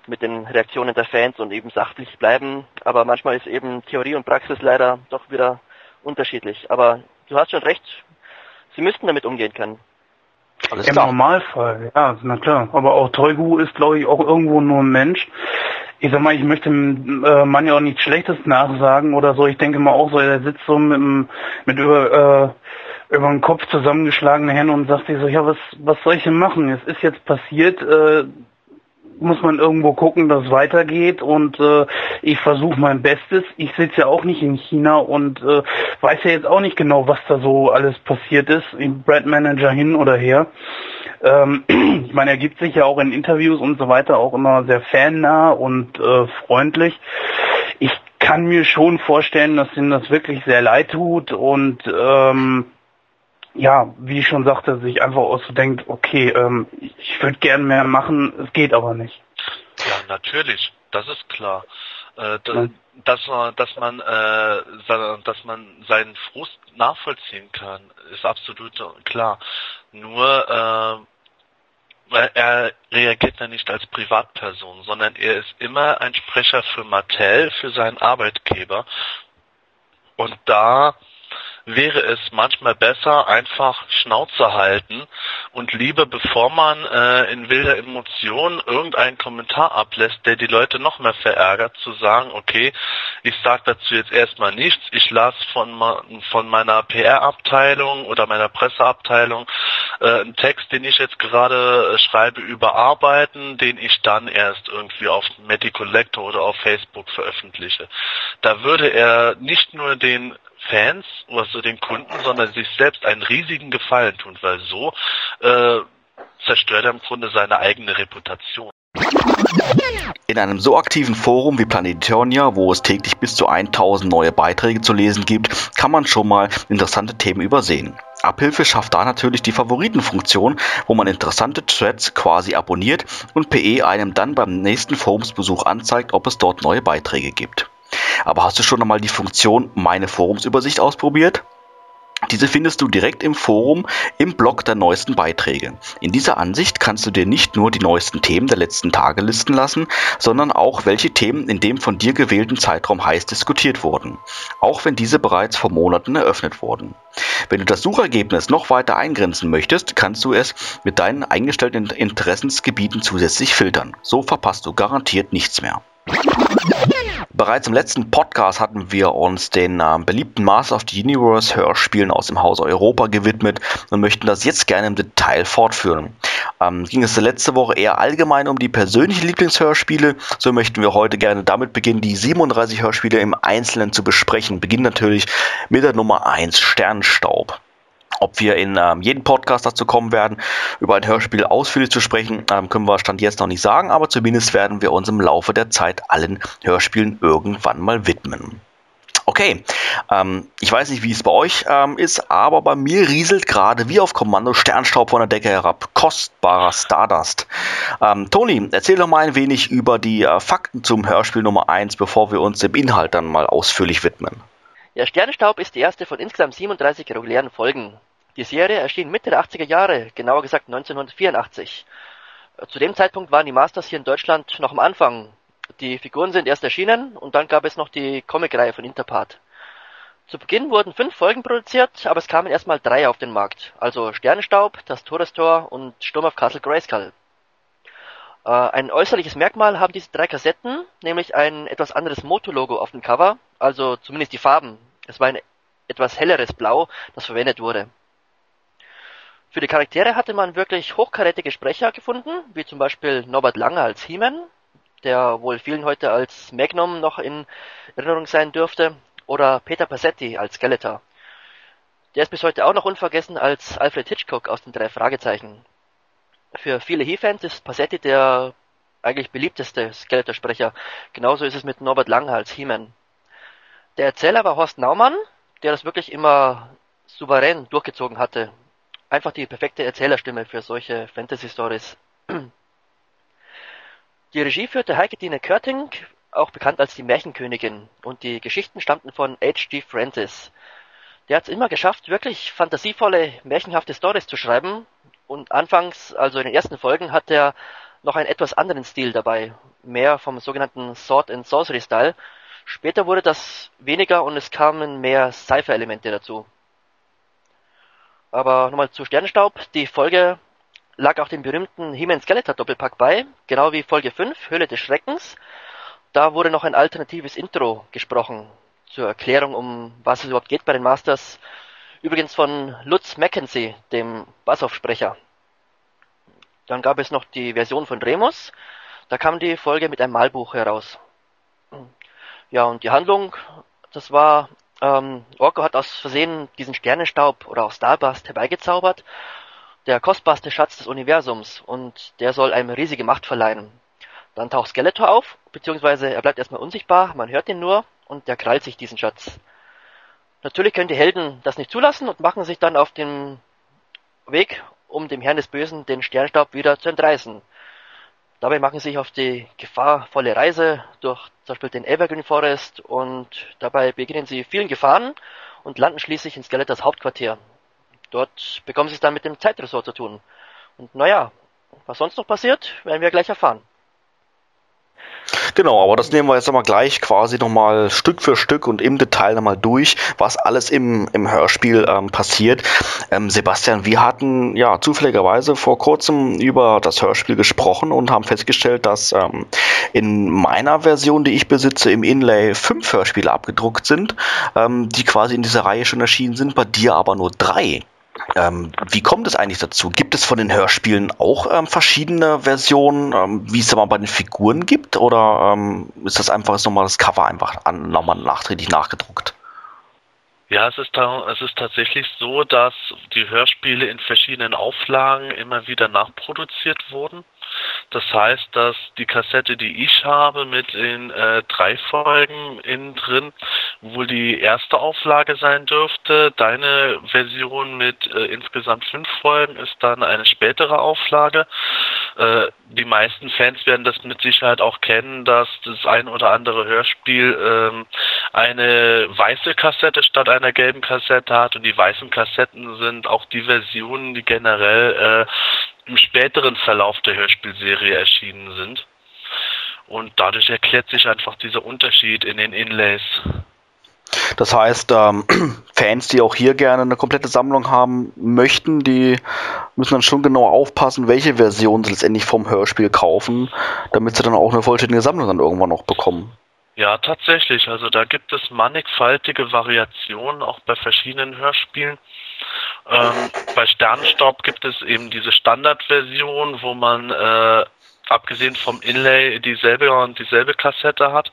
mit den Reaktionen der Fans und eben sachlich bleiben. Aber manchmal ist eben Theorie und Praxis leider doch wieder unterschiedlich. Aber du hast schon recht. Sie müssten damit umgehen können. Alles Im klar. Normalfall, ja, na klar. Aber auch Teugu ist, glaube ich, auch irgendwo nur ein Mensch. Ich sag mal, ich möchte dem äh, Mann ja auch nichts Schlechtes nachsagen oder so. Ich denke mal auch so, er sitzt so mit, mit über, äh, über den Kopf zusammengeschlagene Hände und sagt sich so, ja, was, was soll ich denn machen? Es ist jetzt passiert, äh, muss man irgendwo gucken, dass es weitergeht und äh, ich versuche mein Bestes. Ich sitze ja auch nicht in China und äh, weiß ja jetzt auch nicht genau, was da so alles passiert ist, im Brand Manager hin oder her. Ähm, ich meine, er gibt sich ja auch in Interviews und so weiter auch immer sehr fannah und äh, freundlich. Ich kann mir schon vorstellen, dass ihm das wirklich sehr leid tut und ähm, ja, wie ich schon sagte, sich einfach denkt, okay, ähm, ich würde gern mehr machen, es geht aber nicht. Ja, natürlich, das ist klar. Äh, da, dass, man, dass man, äh, dass man seinen Frust nachvollziehen kann, ist absolut klar. Nur äh, er reagiert ja nicht als Privatperson, sondern er ist immer ein Sprecher für Mattel, für seinen Arbeitgeber. Und da wäre es manchmal besser, einfach Schnauze halten und lieber, bevor man äh, in wilder Emotion irgendeinen Kommentar ablässt, der die Leute noch mehr verärgert, zu sagen, okay, ich sage dazu jetzt erstmal nichts, ich lasse von, von meiner PR-Abteilung oder meiner Presseabteilung äh, einen Text, den ich jetzt gerade äh, schreibe, überarbeiten, den ich dann erst irgendwie auf Medical Lector oder auf Facebook veröffentliche. Da würde er nicht nur den Fans oder so den Kunden, sondern sich selbst einen riesigen Gefallen tun, weil so äh, zerstört er im Grunde seine eigene Reputation. In einem so aktiven Forum wie Planetonia, wo es täglich bis zu 1000 neue Beiträge zu lesen gibt, kann man schon mal interessante Themen übersehen. Abhilfe schafft da natürlich die Favoritenfunktion, wo man interessante Threads quasi abonniert und PE einem dann beim nächsten Forumsbesuch anzeigt, ob es dort neue Beiträge gibt. Aber hast du schon einmal die Funktion Meine Forumsübersicht ausprobiert? Diese findest du direkt im Forum im Blog der neuesten Beiträge. In dieser Ansicht kannst du dir nicht nur die neuesten Themen der letzten Tage listen lassen, sondern auch welche Themen in dem von dir gewählten Zeitraum heiß diskutiert wurden, auch wenn diese bereits vor Monaten eröffnet wurden. Wenn du das Suchergebnis noch weiter eingrenzen möchtest, kannst du es mit deinen eingestellten Interessensgebieten zusätzlich filtern. So verpasst du garantiert nichts mehr. Bereits im letzten Podcast hatten wir uns den äh, beliebten Master of the Universe Hörspielen aus dem Hause Europa gewidmet und möchten das jetzt gerne im Detail fortführen. Ähm, ging es letzte Woche eher allgemein um die persönlichen Lieblingshörspiele, so möchten wir heute gerne damit beginnen, die 37 Hörspiele im Einzelnen zu besprechen. Beginnen natürlich mit der Nummer 1 Sternstaub. Ob wir in ähm, jedem Podcast dazu kommen werden, über ein Hörspiel ausführlich zu sprechen, ähm, können wir Stand jetzt noch nicht sagen, aber zumindest werden wir uns im Laufe der Zeit allen Hörspielen irgendwann mal widmen. Okay, ähm, ich weiß nicht, wie es bei euch ähm, ist, aber bei mir rieselt gerade wie auf Kommando Sternstaub von der Decke herab. Kostbarer Stardust. Ähm, Toni, erzähl doch mal ein wenig über die äh, Fakten zum Hörspiel Nummer 1, bevor wir uns dem Inhalt dann mal ausführlich widmen. Ja, Sternstaub ist die erste von insgesamt 37 regulären Folgen. Die Serie erschien Mitte der 80er Jahre, genauer gesagt 1984. Zu dem Zeitpunkt waren die Masters hier in Deutschland noch am Anfang die Figuren sind erst erschienen und dann gab es noch die Comicreihe von Interpart. Zu Beginn wurden fünf Folgen produziert, aber es kamen erstmal drei auf den Markt. Also Sternenstaub, das Todestor und Sturm auf Castle Grayskull. Äh, ein äußerliches Merkmal haben diese drei Kassetten, nämlich ein etwas anderes Moto-Logo auf dem Cover, also zumindest die Farben. Es war ein etwas helleres Blau, das verwendet wurde. Für die Charaktere hatte man wirklich hochkarätige Sprecher gefunden, wie zum Beispiel Norbert Lange als He-Man der wohl vielen heute als Magnum noch in Erinnerung sein dürfte, oder Peter Passetti als Skeletor. Der ist bis heute auch noch unvergessen als Alfred Hitchcock aus den drei Fragezeichen. Für viele He-Fans ist Passetti der eigentlich beliebteste Skeletor-Sprecher. Genauso ist es mit Norbert Langer als He-Man. Der Erzähler war Horst Naumann, der das wirklich immer souverän durchgezogen hatte. Einfach die perfekte Erzählerstimme für solche Fantasy-Stories. Die Regie führte Heike-Dine Körting, auch bekannt als die Märchenkönigin, und die Geschichten stammten von H.G. Francis. Der hat es immer geschafft, wirklich fantasievolle, märchenhafte Stories zu schreiben. Und anfangs, also in den ersten Folgen, hat er noch einen etwas anderen Stil dabei. Mehr vom sogenannten Sword and Sorcery Style. Später wurde das weniger und es kamen mehr Cypher-Elemente dazu. Aber nochmal zu Sternenstaub. Die Folge lag auch dem berühmten He-Man Skeletor Doppelpack bei, genau wie Folge 5, Höhle des Schreckens. Da wurde noch ein alternatives Intro gesprochen, zur Erklärung, um was es überhaupt geht bei den Masters. Übrigens von Lutz Mackenzie, dem Bassoff-Sprecher. Dann gab es noch die Version von Remus. Da kam die Folge mit einem Malbuch heraus. Ja, und die Handlung, das war, ähm, Orko hat aus Versehen diesen Sternenstaub oder auch Starbust herbeigezaubert der kostbarste Schatz des Universums und der soll einem riesige Macht verleihen. Dann taucht Skeletor auf, beziehungsweise er bleibt erstmal unsichtbar, man hört ihn nur und der krallt sich diesen Schatz. Natürlich können die Helden das nicht zulassen und machen sich dann auf den Weg, um dem Herrn des Bösen den Sternstaub wieder zu entreißen. Dabei machen sie sich auf die gefahrvolle Reise durch zum Beispiel den Evergreen Forest und dabei begegnen sie vielen Gefahren und landen schließlich in Skeletors Hauptquartier. Dort bekommen sie es dann mit dem Zeitresort zu tun. Und naja, was sonst noch passiert, werden wir gleich erfahren. Genau, aber das nehmen wir jetzt nochmal gleich quasi nochmal Stück für Stück und im Detail nochmal durch, was alles im, im Hörspiel ähm, passiert. Ähm, Sebastian, wir hatten ja zufälligerweise vor kurzem über das Hörspiel gesprochen und haben festgestellt, dass ähm, in meiner Version, die ich besitze, im Inlay fünf Hörspiele abgedruckt sind, ähm, die quasi in dieser Reihe schon erschienen sind, bei dir aber nur drei. Ähm, wie kommt es eigentlich dazu? Gibt es von den Hörspielen auch ähm, verschiedene Versionen, ähm, wie es aber bei den Figuren gibt? Oder ähm, ist das einfach nochmal das Cover einfach an, nochmal nachträglich nachgedruckt? Ja, es ist, es ist tatsächlich so, dass die Hörspiele in verschiedenen Auflagen immer wieder nachproduziert wurden. Das heißt, dass die Kassette, die ich habe, mit den äh, drei Folgen innen drin, wohl die erste Auflage sein dürfte. Deine Version mit äh, insgesamt fünf Folgen ist dann eine spätere Auflage. Äh, die meisten Fans werden das mit Sicherheit auch kennen, dass das ein oder andere Hörspiel ähm, eine weiße Kassette statt einer gelben Kassette hat und die weißen Kassetten sind auch die Versionen, die generell äh, im späteren Verlauf der Hörspielserie erschienen sind. Und dadurch erklärt sich einfach dieser Unterschied in den Inlays. Das heißt, ähm, Fans, die auch hier gerne eine komplette Sammlung haben möchten, die müssen dann schon genau aufpassen, welche Version sie letztendlich vom Hörspiel kaufen, damit sie dann auch eine vollständige Sammlung dann irgendwann noch bekommen. Ja, tatsächlich. Also da gibt es mannigfaltige Variationen, auch bei verschiedenen Hörspielen. Ähm, bei Sternenstaub gibt es eben diese Standardversion, wo man äh, abgesehen vom Inlay dieselbe und dieselbe Kassette hat.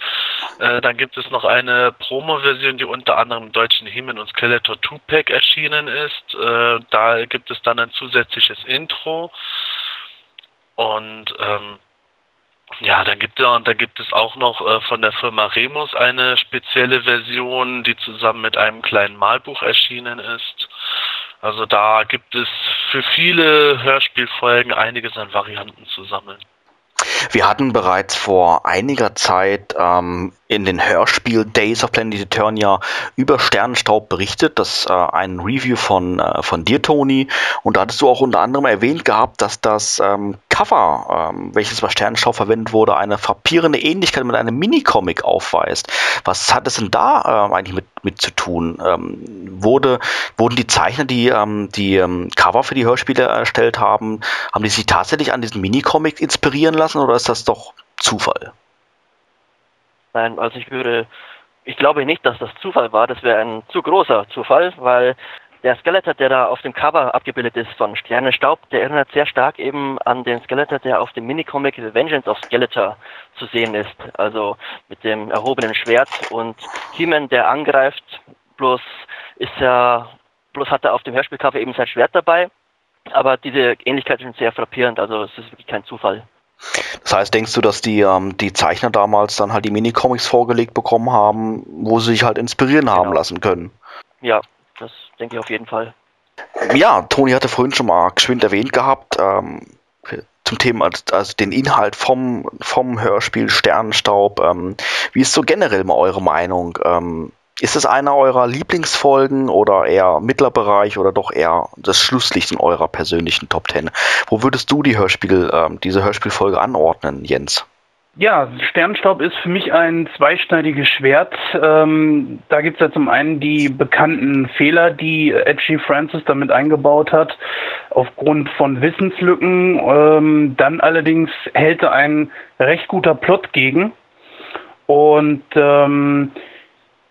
Äh, dann gibt es noch eine Promo-Version, die unter anderem im deutschen He-Man und Skeletor 2-Pack erschienen ist. Äh, da gibt es dann ein zusätzliches Intro. Und ähm, Ja, dann gibt, es, dann gibt es auch noch äh, von der Firma Remus eine spezielle Version, die zusammen mit einem kleinen Malbuch erschienen ist. Also da gibt es für viele Hörspielfolgen einiges an Varianten zu sammeln. Wir hatten bereits vor einiger Zeit ähm, in den Hörspiel Days of Planet Eternia über Sternenstaub berichtet. Das äh, ein Review von, äh, von dir, Toni. Und da hattest du auch unter anderem erwähnt gehabt, dass das ähm, Cover, ähm, welches bei Sternenstaub verwendet wurde, eine frappierende Ähnlichkeit mit einem Minicomic aufweist. Was hat es denn da äh, eigentlich mit, mit zu tun? Ähm, wurde, wurden die Zeichner, die ähm, die ähm, Cover für die Hörspiele erstellt haben, haben die sich tatsächlich an diesen Minicomic inspirieren lassen oder ist das doch Zufall? Nein, also ich würde, ich glaube nicht, dass das Zufall war. Das wäre ein zu großer Zufall, weil der Skeletor, der da auf dem Cover abgebildet ist von Sternenstaub, der erinnert sehr stark eben an den Skeletor, der auf dem Minicomic The Vengeance of Skeletor zu sehen ist. Also mit dem erhobenen Schwert und He-Man, der angreift, bloß ist er, bloß hat er auf dem Hörspielcover eben sein Schwert dabei. Aber diese Ähnlichkeit ist sehr frappierend, also es ist wirklich kein Zufall. Das heißt, denkst du, dass die, ähm, die Zeichner damals dann halt die Minicomics vorgelegt bekommen haben, wo sie sich halt inspirieren haben genau. lassen können? Ja, das denke ich auf jeden Fall. Ja, Toni hatte vorhin schon mal geschwind erwähnt gehabt, ähm, zum Thema, also den Inhalt vom, vom Hörspiel Sternenstaub. Ähm, wie ist so generell mal eure Meinung? Ähm, ist es einer eurer Lieblingsfolgen oder eher Mittlerbereich oder doch eher das Schlusslicht in eurer persönlichen Top Ten? Wo würdest du die Hörspiel, äh, diese Hörspielfolge anordnen, Jens? Ja, Sternstaub ist für mich ein zweischneidiges Schwert. Ähm, da gibt es ja zum einen die bekannten Fehler, die Edgy Francis damit eingebaut hat, aufgrund von Wissenslücken. Ähm, dann allerdings hält er ein recht guter Plot gegen. Und ähm,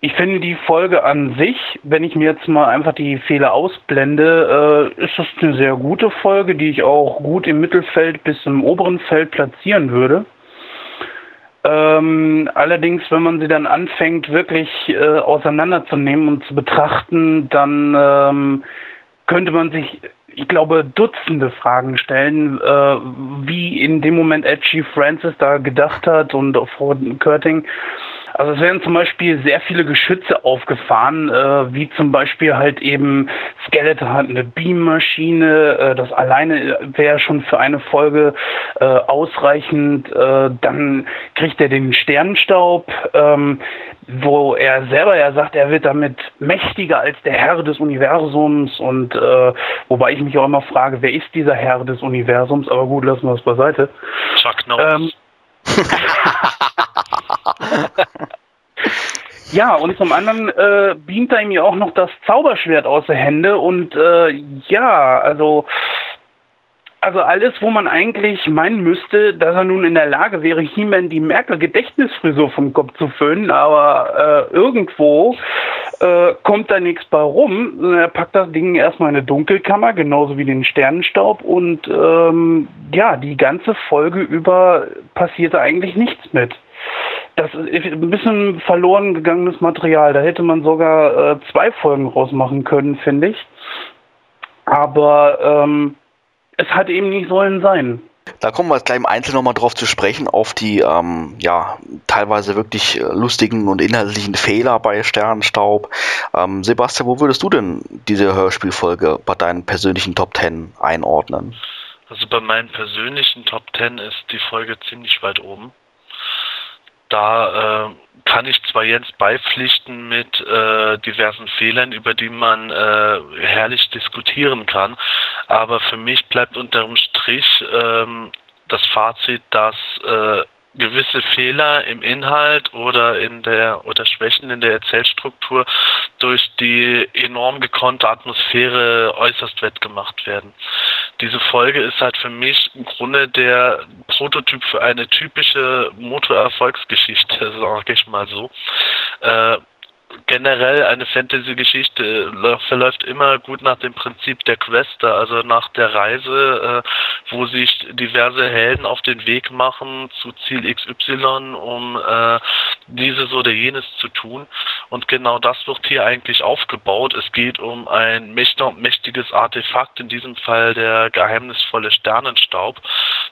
ich finde die Folge an sich, wenn ich mir jetzt mal einfach die Fehler ausblende, äh, ist das eine sehr gute Folge, die ich auch gut im Mittelfeld bis im oberen Feld platzieren würde. Ähm, allerdings, wenn man sie dann anfängt, wirklich äh, auseinanderzunehmen und zu betrachten, dann ähm, könnte man sich, ich glaube, Dutzende Fragen stellen, äh, wie in dem Moment Edgy Francis da gedacht hat und Frau Körting also es werden zum Beispiel sehr viele Geschütze aufgefahren, äh, wie zum Beispiel halt eben Skeletor hat eine Beammaschine, äh, das alleine wäre schon für eine Folge äh, ausreichend. Äh, dann kriegt er den Sternenstaub, ähm, wo er selber ja sagt, er wird damit mächtiger als der Herr des Universums und äh, wobei ich mich auch immer frage, wer ist dieser Herr des Universums? Aber gut, lassen wir es beiseite. Chuck Norris. Ähm, ja, und zum anderen äh, beamt er ihm ja auch noch das Zauberschwert aus der Hände und äh, ja, also also alles, wo man eigentlich meinen müsste, dass er nun in der Lage wäre, He-Man die Merkel-Gedächtnisfrisur vom Kopf zu föhnen, aber äh, irgendwo äh, kommt da nichts bei rum. Er packt das Ding erstmal in eine Dunkelkammer, genauso wie den Sternenstaub und ähm, ja, die ganze Folge über passierte eigentlich nichts mit. Das ist ein bisschen verloren gegangenes Material. Da hätte man sogar äh, zwei Folgen rausmachen können, finde ich. Aber ähm, es hat eben nicht sollen sein. Da kommen wir jetzt gleich im Einzelnen nochmal drauf zu sprechen, auf die ähm, ja, teilweise wirklich äh, lustigen und inhaltlichen Fehler bei Sternenstaub. Ähm, Sebastian, wo würdest du denn diese Hörspielfolge bei deinen persönlichen Top Ten einordnen? Also bei meinen persönlichen Top Ten ist die Folge ziemlich weit oben da äh, kann ich zwar Jens beipflichten mit äh, diversen Fehlern, über die man äh, herrlich diskutieren kann, aber für mich bleibt unterm Strich ähm, das Fazit, dass äh, gewisse Fehler im Inhalt oder in der oder Schwächen in der Erzählstruktur durch die enorm gekonnte Atmosphäre äußerst wettgemacht werden. Diese Folge ist halt für mich im Grunde der Prototyp für eine typische Motorerfolgsgeschichte, sage ich mal so. Äh, generell eine Fantasy-Geschichte verläuft immer gut nach dem Prinzip der Quester, also nach der Reise äh, wo sich diverse Helden auf den Weg machen zu Ziel XY, um äh, dieses oder jenes zu tun. Und genau das wird hier eigentlich aufgebaut. Es geht um ein mächtiges Artefakt, in diesem Fall der geheimnisvolle Sternenstaub.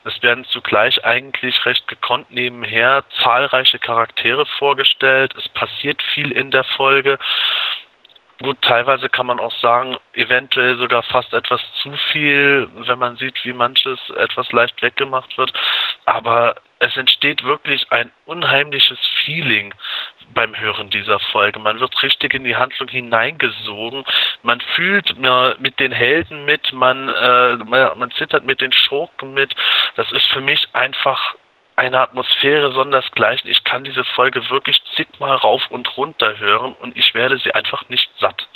Es werden zugleich eigentlich recht gekonnt nebenher zahlreiche Charaktere vorgestellt. Es passiert viel in der Folge. Gut, teilweise kann man auch sagen, eventuell sogar fast etwas zu viel, wenn man sieht, wie manches etwas leicht weggemacht wird. Aber es entsteht wirklich ein unheimliches Feeling beim Hören dieser Folge. Man wird richtig in die Handlung hineingesogen. Man fühlt mit den Helden mit, man, äh, man zittert mit den Schurken mit. Das ist für mich einfach eine Atmosphäre sondersgleichen. Ich kann diese Folge wirklich zigmal rauf und runter hören und ich werde sie einfach nicht satt.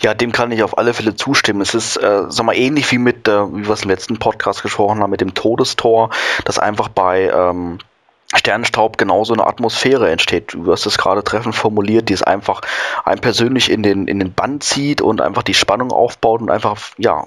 Ja, dem kann ich auf alle Fälle zustimmen. Es ist, äh, sag mal, ähnlich wie mit, äh, wie wir es im letzten Podcast gesprochen haben, mit dem Todestor, das einfach bei ähm, Sternenstaub genauso eine Atmosphäre entsteht. Du hast es gerade treffend formuliert, die es einfach ein persönlich in den, in den Band zieht und einfach die Spannung aufbaut und einfach, ja,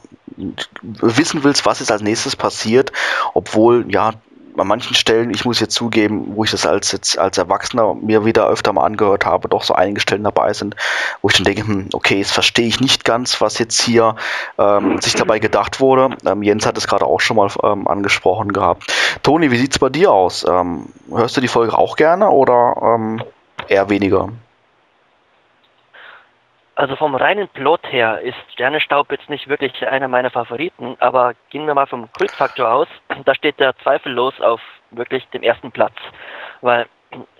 wissen willst, was ist als nächstes passiert, obwohl, ja, an manchen Stellen, ich muss jetzt zugeben, wo ich das als jetzt als Erwachsener mir wieder öfter mal angehört habe, doch so einige Stellen dabei sind, wo ich dann denke, hm, okay, jetzt verstehe ich nicht ganz, was jetzt hier ähm, sich dabei gedacht wurde. Ähm, Jens hat es gerade auch schon mal ähm, angesprochen gehabt. Toni, wie sieht es bei dir aus? Ähm, hörst du die Folge auch gerne oder ähm, eher weniger? Also vom reinen Plot her ist Sternenstaub jetzt nicht wirklich einer meiner Favoriten, aber gehen wir mal vom Kultfaktor aus, da steht der zweifellos auf wirklich dem ersten Platz. Weil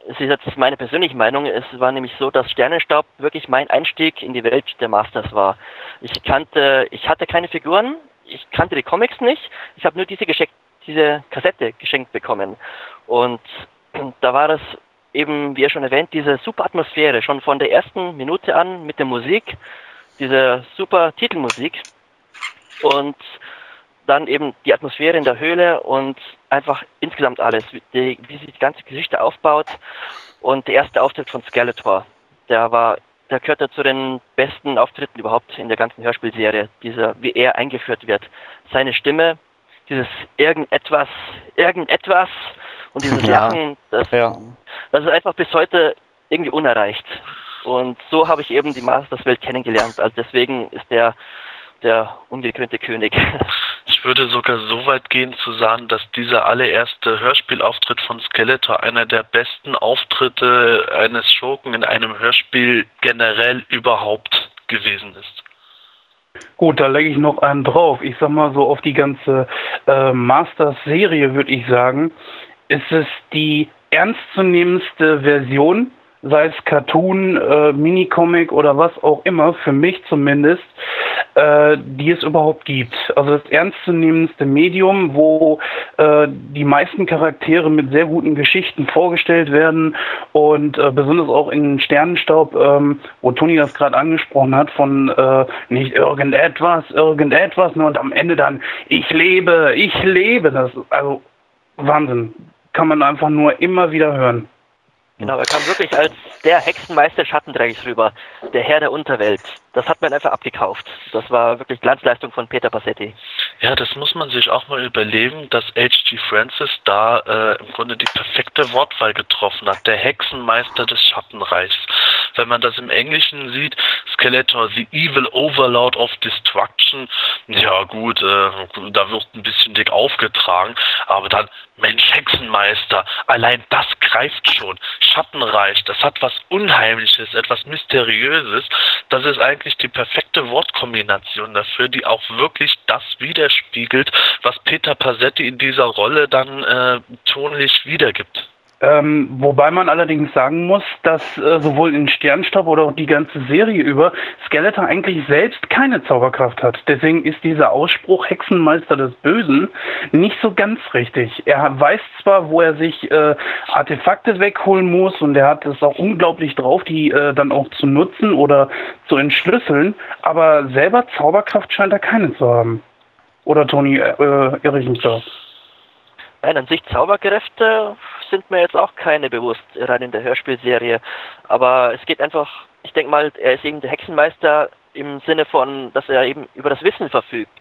es ist jetzt meine persönliche Meinung, es war nämlich so, dass Sternenstaub wirklich mein Einstieg in die Welt der Masters war. Ich kannte, ich hatte keine Figuren, ich kannte die Comics nicht, ich habe nur diese, diese Kassette geschenkt bekommen. Und da war das eben, wie er schon erwähnt, diese super Atmosphäre, schon von der ersten Minute an mit der Musik, diese super Titelmusik. Und dann eben die Atmosphäre in der Höhle und einfach insgesamt alles, wie, wie sich die ganze Geschichte aufbaut. Und der erste Auftritt von Skeletor, der war, der gehört ja zu den besten Auftritten überhaupt in der ganzen Hörspielserie, dieser, wie er eingeführt wird. Seine Stimme, dieses irgendetwas, irgendetwas und dieses ja. Lachen, das, ja. das ist einfach bis heute irgendwie unerreicht. Und so habe ich eben die Masters-Welt kennengelernt. Also deswegen ist der der ungekrönte König. Ich würde sogar so weit gehen zu sagen, dass dieser allererste Hörspielauftritt von Skeletor einer der besten Auftritte eines Schurken in einem Hörspiel generell überhaupt gewesen ist. Gut, da lege ich noch einen drauf. Ich sag mal so auf die ganze äh, Masters-Serie würde ich sagen, ist es die ernstzunehmendste Version, sei es Cartoon, äh, Minicomic oder was auch immer, für mich zumindest, äh, die es überhaupt gibt. Also das ernstzunehmendste Medium, wo äh, die meisten Charaktere mit sehr guten Geschichten vorgestellt werden und äh, besonders auch in Sternenstaub, ähm, wo Toni das gerade angesprochen hat, von äh, nicht irgendetwas, irgendetwas, ne, und am Ende dann ich lebe, ich lebe, das also Wahnsinn kann man einfach nur immer wieder hören. Genau, er kam wirklich als der Hexenmeister Schattendreichs rüber, der Herr der Unterwelt. Das hat man einfach abgekauft. Das war wirklich Glanzleistung von Peter Passetti. Ja, das muss man sich auch mal überlegen, dass H.G. Francis da äh, im Grunde die perfekte Wortwahl getroffen hat. Der Hexenmeister des Schattenreichs. Wenn man das im Englischen sieht, Skeletor, the evil overlord of destruction, ja gut, äh, da wird ein bisschen dick aufgetragen, aber dann Mensch, Hexenmeister, allein das greift schon. Schattenreich, das hat was Unheimliches, etwas Mysteriöses. Das ist eigentlich die perfekte Wortkombination dafür, die auch wirklich das widerspiegelt, was Peter Passetti in dieser Rolle dann äh, tonlich wiedergibt. Ähm, wobei man allerdings sagen muss, dass äh, sowohl in Sternstaub oder auch die ganze Serie über Skeletor eigentlich selbst keine Zauberkraft hat. Deswegen ist dieser Ausspruch Hexenmeister des Bösen nicht so ganz richtig. Er weiß zwar, wo er sich äh, Artefakte wegholen muss und er hat es auch unglaublich drauf, die äh, dann auch zu nutzen oder zu entschlüsseln, aber selber Zauberkraft scheint er keine zu haben. Oder Toni, äh, irre ich mich da? Nein, an sich Zauberkräfte sind mir jetzt auch keine bewusst, rein in der Hörspielserie. Aber es geht einfach, ich denke mal, er ist eben der Hexenmeister im Sinne von, dass er eben über das Wissen verfügt.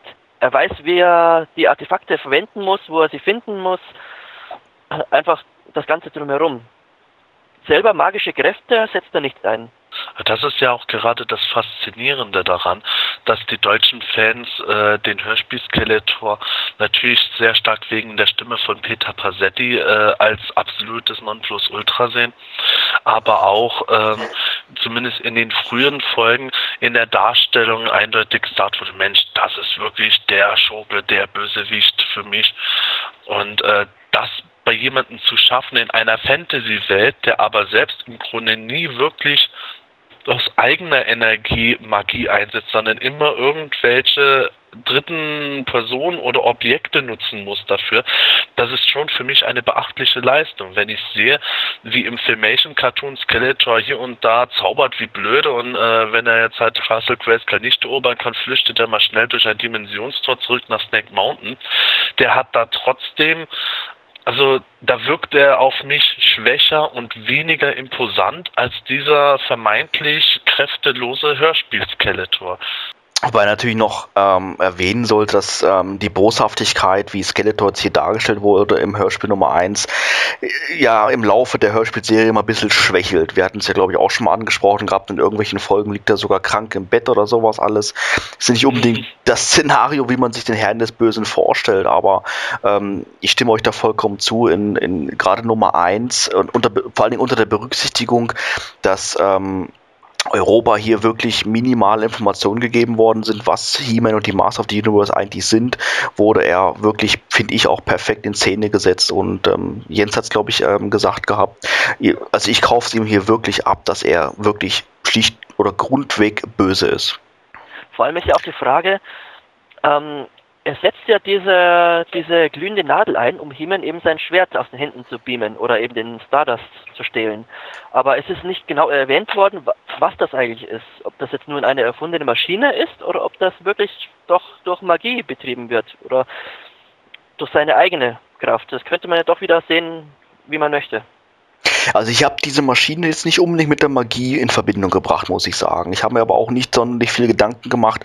er weiß, wie er die Artefakte verwenden muss, wo er sie finden muss. Einfach das Ganze drumherum. Selber magische Kräfte setzt er nicht ein. Das ist ja auch gerade das Faszinierende daran, dass die deutschen Fans äh, den Hörspiel Skeletor natürlich sehr stark wegen der Stimme von Peter Pasetti äh, als absolutes Nonplusultra sehen, aber auch ähm, zumindest in den frühen Folgen in der Darstellung eindeutig gesagt wurde, Mensch, das ist wirklich der Schurke, der Bösewicht für mich. Und äh, das bei jemandem zu schaffen in einer Fantasy-Welt, der aber selbst im Grunde nie wirklich aus eigener Energie Magie einsetzt, sondern immer irgendwelche dritten Personen oder Objekte nutzen muss dafür, das ist schon für mich eine beachtliche Leistung. Wenn ich sehe, wie im Filmation Cartoon Skeletor hier und da zaubert wie blöde und äh, wenn er jetzt halt Castle Grayskull nicht erobern kann, flüchtet er mal schnell durch ein Dimensionstor zurück nach Snake Mountain. Der hat da trotzdem also da wirkt er auf mich schwächer und weniger imposant als dieser vermeintlich kräftelose Hörspiel-Skeletor. Wobei natürlich noch ähm, erwähnen sollte, dass ähm, die Boshaftigkeit, wie Skeletor jetzt hier dargestellt wurde im Hörspiel Nummer 1, ja im Laufe der Hörspielserie immer ein bisschen schwächelt. Wir hatten es ja, glaube ich, auch schon mal angesprochen gehabt, in irgendwelchen Folgen liegt er sogar krank im Bett oder sowas alles. Das ist nicht unbedingt das Szenario, wie man sich den Herrn des Bösen vorstellt, aber ähm, ich stimme euch da vollkommen zu, in, in gerade Nummer 1 und unter, vor allen Dingen unter der Berücksichtigung, dass ähm, Europa hier wirklich minimale Informationen gegeben worden sind, was He-Man und die Master of the Universe eigentlich sind, wurde er wirklich, finde ich, auch perfekt in Szene gesetzt. Und ähm, Jens hat es, glaube ich, ähm, gesagt gehabt. Also ich kaufe es ihm hier wirklich ab, dass er wirklich schlicht oder grundweg böse ist. Vor allem ist ja auch die Frage, ähm, er setzt ja diese, diese glühende Nadel ein, um Heeman eben sein Schwert aus den Händen zu beamen oder eben den Stardust zu stehlen. Aber es ist nicht genau erwähnt worden, was das eigentlich ist. Ob das jetzt nur eine erfundene Maschine ist oder ob das wirklich doch durch Magie betrieben wird oder durch seine eigene Kraft. Das könnte man ja doch wieder sehen, wie man möchte. Also ich habe diese Maschine jetzt nicht unbedingt mit der Magie in Verbindung gebracht, muss ich sagen. Ich habe mir aber auch nicht sonderlich viele Gedanken gemacht,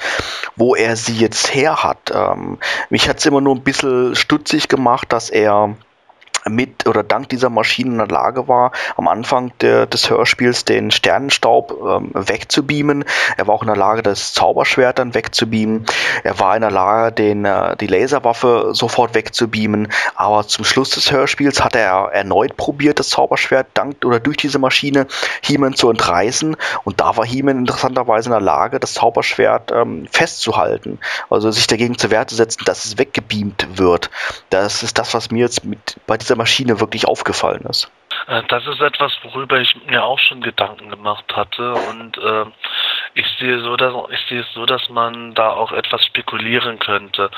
wo er sie jetzt her hat. Ähm, mich hat es immer nur ein bisschen stutzig gemacht, dass er mit oder dank dieser Maschine in der Lage war, am Anfang der, des Hörspiels den Sternenstaub ähm, wegzubeamen. Er war auch in der Lage, das Zauberschwert dann wegzubeamen. Er war in der Lage, den, äh, die Laserwaffe sofort wegzubeamen. Aber zum Schluss des Hörspiels hat er erneut probiert, das Zauberschwert dank oder durch diese Maschine He-Man zu entreißen. Und da war He-Man interessanterweise in der Lage, das Zauberschwert ähm, festzuhalten. Also sich dagegen zur Wehr zu setzen, dass es weggebeamt wird. Das ist das, was mir jetzt mit, bei dieser dieser Maschine wirklich aufgefallen ist. Äh, das ist etwas, worüber ich mir auch schon Gedanken gemacht hatte und äh, ich sehe so, dass ich sehe es so, dass man da auch etwas spekulieren könnte.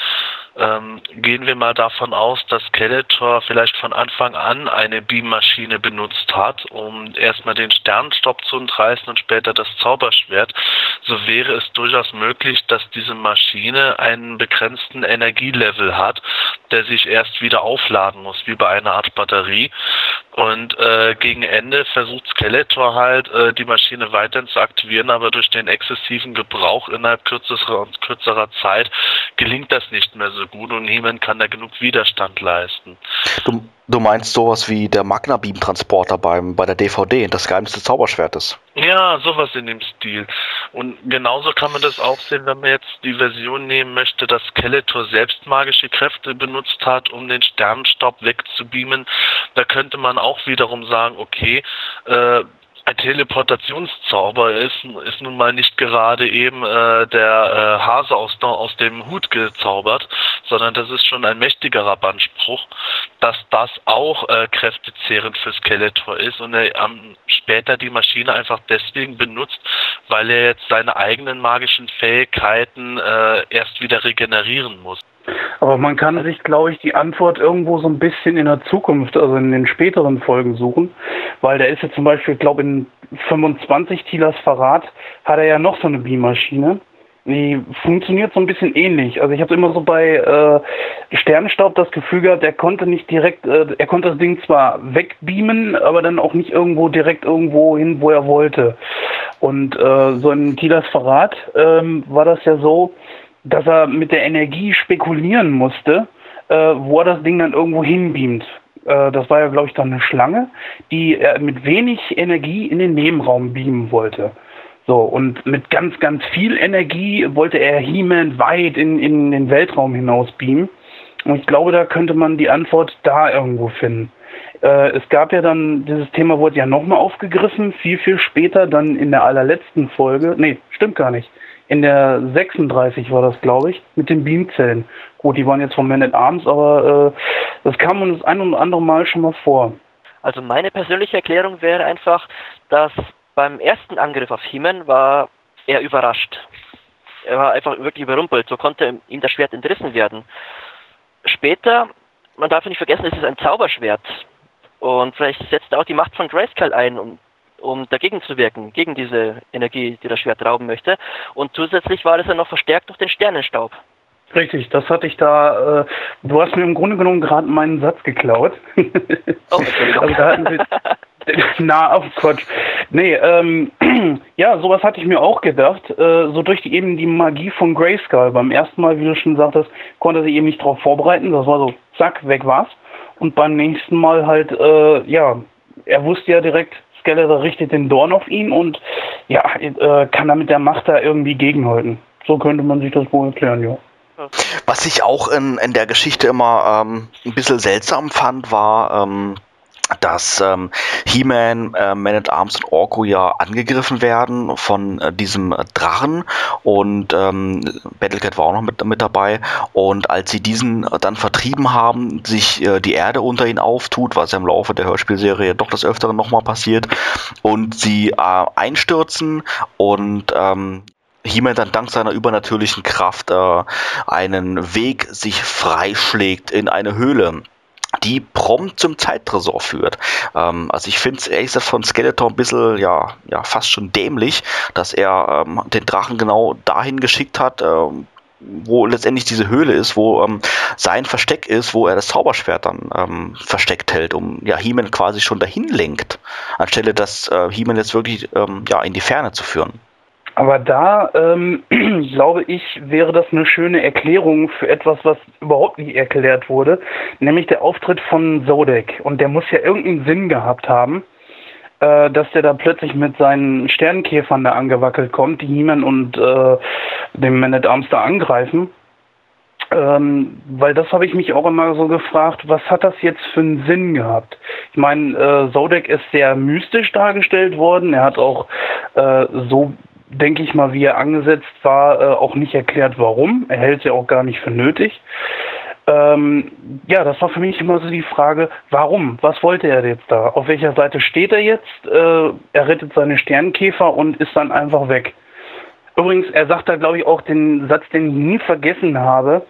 Ähm, gehen wir mal davon aus, dass Skeletor vielleicht von Anfang an eine Beammaschine benutzt hat, um erstmal den Sternstopp zu entreißen und später das Zauberschwert, so wäre es durchaus möglich, dass diese Maschine einen begrenzten Energielevel hat, der sich erst wieder aufladen muss, wie bei einer Art Batterie. Und äh, gegen Ende versucht Skeletor halt, äh, die Maschine weiterhin zu aktivieren, aber durch den exzessiven Gebrauch innerhalb kürzerer und kürzerer Zeit gelingt das nicht mehr so gut und niemand kann da genug Widerstand leisten. Du, du meinst sowas wie der Magna Beam Transporter beim, bei der DVD, das Geheimnis des Zauberschwertes? Ja, sowas in dem Stil. Und genauso kann man das auch sehen, wenn man jetzt die Version nehmen möchte, dass Skeletor selbst magische Kräfte benutzt hat, um den Sternenstaub wegzubeamen. Da könnte man auch wiederum sagen, okay, äh, ein Teleportationszauber ist, ist nun mal nicht gerade eben äh, der äh, Hase aus, aus dem Hut gezaubert, sondern das ist schon ein mächtigerer Bandspruch, dass das auch äh, kräftezehrend für Skeletor ist und er ähm, später die Maschine einfach deswegen benutzt, weil er jetzt seine eigenen magischen Fähigkeiten äh, erst wieder regenerieren muss. Aber man kann sich, glaube ich, die Antwort irgendwo so ein bisschen in der Zukunft, also in den späteren Folgen suchen, weil der ist ja zum Beispiel, glaube in 25 Tilas Verrat hat er ja noch so eine Beammaschine. Die funktioniert so ein bisschen ähnlich. Also ich habe immer so bei äh, Sternenstaub das Gefühl gehabt, er konnte nicht direkt, äh, er konnte das Ding zwar wegbeamen, aber dann auch nicht irgendwo direkt irgendwo hin, wo er wollte. Und äh, so in Tilas Verrat ähm, war das ja so, dass er mit der Energie spekulieren musste, äh, wo er das Ding dann irgendwo hinbeamt. Äh, das war ja, glaube ich, dann eine Schlange, die er mit wenig Energie in den Nebenraum beamen wollte. So, und mit ganz, ganz viel Energie wollte er He-Man weit in, in den Weltraum hinaus beamen. Und ich glaube, da könnte man die Antwort da irgendwo finden. Äh, es gab ja dann, dieses Thema wurde ja nochmal aufgegriffen, viel, viel später, dann in der allerletzten Folge. Nee, stimmt gar nicht. In der 36 war das, glaube ich, mit den Beamzellen. Gut, die waren jetzt von Man at Arms, aber äh, das kam uns ein oder andere Mal schon mal vor. Also meine persönliche Erklärung wäre einfach, dass beim ersten Angriff auf He-Man war er überrascht. Er war einfach wirklich überrumpelt. So konnte ihm das Schwert entrissen werden. Später, man darf nicht vergessen, es ist ein Zauberschwert. Und vielleicht setzt er auch die Macht von Grayskull ein, um, um dagegen zu wirken, gegen diese Energie, die das Schwert rauben möchte. Und zusätzlich war es ja noch verstärkt durch den Sternenstaub. Richtig, das hatte ich da. Äh, du hast mir im Grunde genommen gerade meinen Satz geklaut. Oh, also da hatten wir, Na, oh Gott. Nee, ähm, ja, sowas hatte ich mir auch gedacht. Äh, so durch die, eben die Magie von Grayskull. Beim ersten Mal, wie du schon sagtest, konnte sich eben nicht darauf vorbereiten. Das war so, zack, weg war's. Und beim nächsten Mal halt, äh, ja, er wusste ja direkt, Skeletor richtet den Dorn auf ihn und ja, äh, kann damit der Macht da irgendwie gegenhalten. So könnte man sich das wohl erklären, ja. Was ich auch in, in der Geschichte immer ähm, ein bisschen seltsam fand, war, ähm, dass ähm, He-Man, äh, Man at Arms und Orko ja angegriffen werden von äh, diesem äh, Drachen und ähm, Battlecat war auch noch mit, mit dabei und als sie diesen äh, dann vertrieben haben, sich äh, die Erde unter ihnen auftut, was ja im Laufe der Hörspielserie doch des Öfteren nochmal passiert und sie äh, einstürzen und ähm, He-Man dann dank seiner übernatürlichen Kraft äh, einen Weg sich freischlägt in eine Höhle die prompt zum Zeittresor führt. Ähm, also ich finde es ehrlich gesagt von Skeletor ein bisschen, ja, ja, fast schon dämlich, dass er ähm, den Drachen genau dahin geschickt hat, ähm, wo letztendlich diese Höhle ist, wo ähm, sein Versteck ist, wo er das Zauberschwert dann ähm, versteckt hält, um ja He-Man quasi schon dahin lenkt, anstelle das äh, He-Man jetzt wirklich ähm, ja in die Ferne zu führen. Aber da, ähm, glaube ich, wäre das eine schöne Erklärung für etwas, was überhaupt nicht erklärt wurde, nämlich der Auftritt von Zodek. Und der muss ja irgendeinen Sinn gehabt haben, äh, dass der da plötzlich mit seinen Sternenkäfern da angewackelt kommt, die He-Man und äh, dem Man at Arms da angreifen. Ähm, weil das habe ich mich auch immer so gefragt, was hat das jetzt für einen Sinn gehabt? Ich meine, äh, Zodek ist sehr mystisch dargestellt worden. Er hat auch äh, so denke ich mal, wie er angesetzt war, äh, auch nicht erklärt, warum. Er hält sie auch gar nicht für nötig. Ähm, ja, das war für mich immer so die Frage, warum? Was wollte er jetzt da? Auf welcher Seite steht er jetzt? Äh, er rettet seine Sternkäfer und ist dann einfach weg. Übrigens, er sagt da, glaube ich, auch den Satz, den ich nie vergessen habe.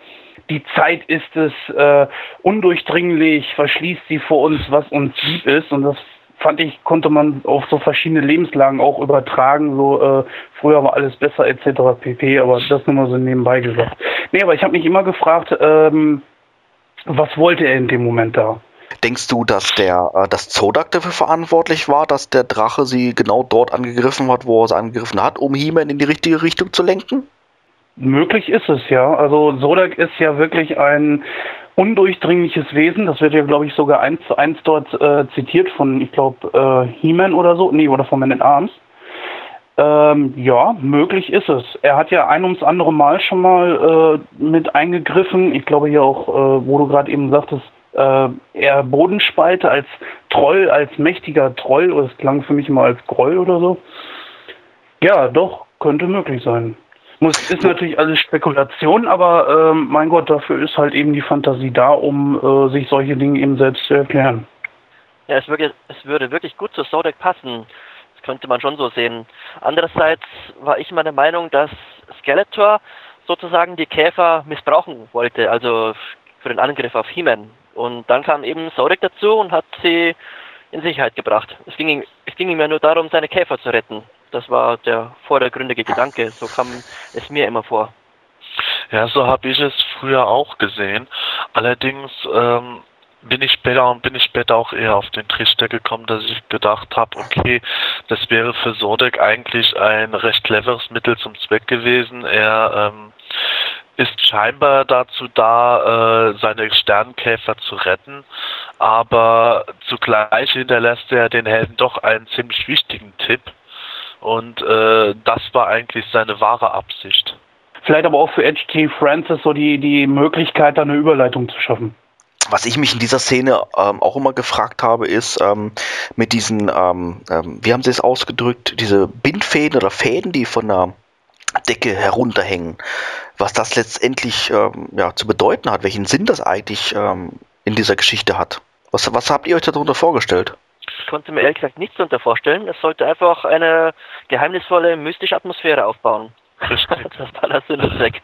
Die Zeit ist es äh, undurchdringlich, verschließt sie vor uns, was uns lieb ist. Und das fand ich, konnte man auf so verschiedene Lebenslagen auch übertragen. So, äh, früher war alles besser etc. pp. Aber das nur mal so nebenbei gesagt. Nee, aber ich habe mich immer gefragt, ähm, was wollte er in dem Moment da? Denkst du, dass der, äh, dass Zodak dafür verantwortlich war, dass der Drache sie genau dort angegriffen hat, wo er sie angegriffen hat, um He-Man in die richtige Richtung zu lenken? Möglich ist es ja. Also Sodak ist ja wirklich ein undurchdringliches Wesen. Das wird ja, glaube ich, sogar eins zu eins dort äh, zitiert von, ich glaube, äh, He-Man oder so. Nee, oder von Man in Arms. Ähm, ja, möglich ist es. Er hat ja ein ums andere Mal schon mal äh, mit eingegriffen. Ich glaube hier auch, äh, wo du gerade eben sagtest, äh, er Bodenspalte als Troll, als mächtiger Troll. Oder es klang für mich immer als Groll oder so. Ja, doch, könnte möglich sein. Muss, ist natürlich alles Spekulation, aber ähm, mein Gott, dafür ist halt eben die Fantasie da, um äh, sich solche Dinge eben selbst zu erklären. Ja, es, würde, es würde wirklich gut zu Sodek passen. Das könnte man schon so sehen. Andererseits war ich meiner Meinung, dass Skeletor sozusagen die Käfer missbrauchen wollte, also für den Angriff auf He-Man. Und dann kam eben Sodek dazu und hat sie in Sicherheit gebracht. Es ging, es ging ihm ja nur darum, seine Käfer zu retten. Das war der vordergründige Gedanke. So kam es mir immer vor. Ja, so habe ich es früher auch gesehen. Allerdings ähm, bin ich später bin ich später auch eher auf den Trichter gekommen, dass ich gedacht habe, okay, das wäre für Sodek eigentlich ein recht cleveres Mittel zum Zweck gewesen. Er ähm, ist scheinbar dazu da, äh, seine Sternkäfer zu retten, aber zugleich hinterlässt er den Helden doch einen ziemlich wichtigen Tipp und äh, das war eigentlich seine wahre Absicht. Vielleicht aber auch für H.G. Francis so die, die Möglichkeit, da eine Überleitung zu schaffen. Was ich mich in dieser Szene ähm, auch immer gefragt habe, ist ähm, mit diesen, ähm, ähm wie haben Sie es ausgedrückt, diese Bindfäden oder Fäden, die von der Decke herunterhängen, was das letztendlich ähm, ja, zu bedeuten hat, welchen Sinn das eigentlich ähm, in dieser Geschichte hat. Was, was habt ihr euch darunter vorgestellt? Ich konnte mir ehrlich gesagt nichts darunter vorstellen. Es sollte einfach eine geheimnisvolle, mystische Atmosphäre aufbauen. Das war der Sinn und Zweck.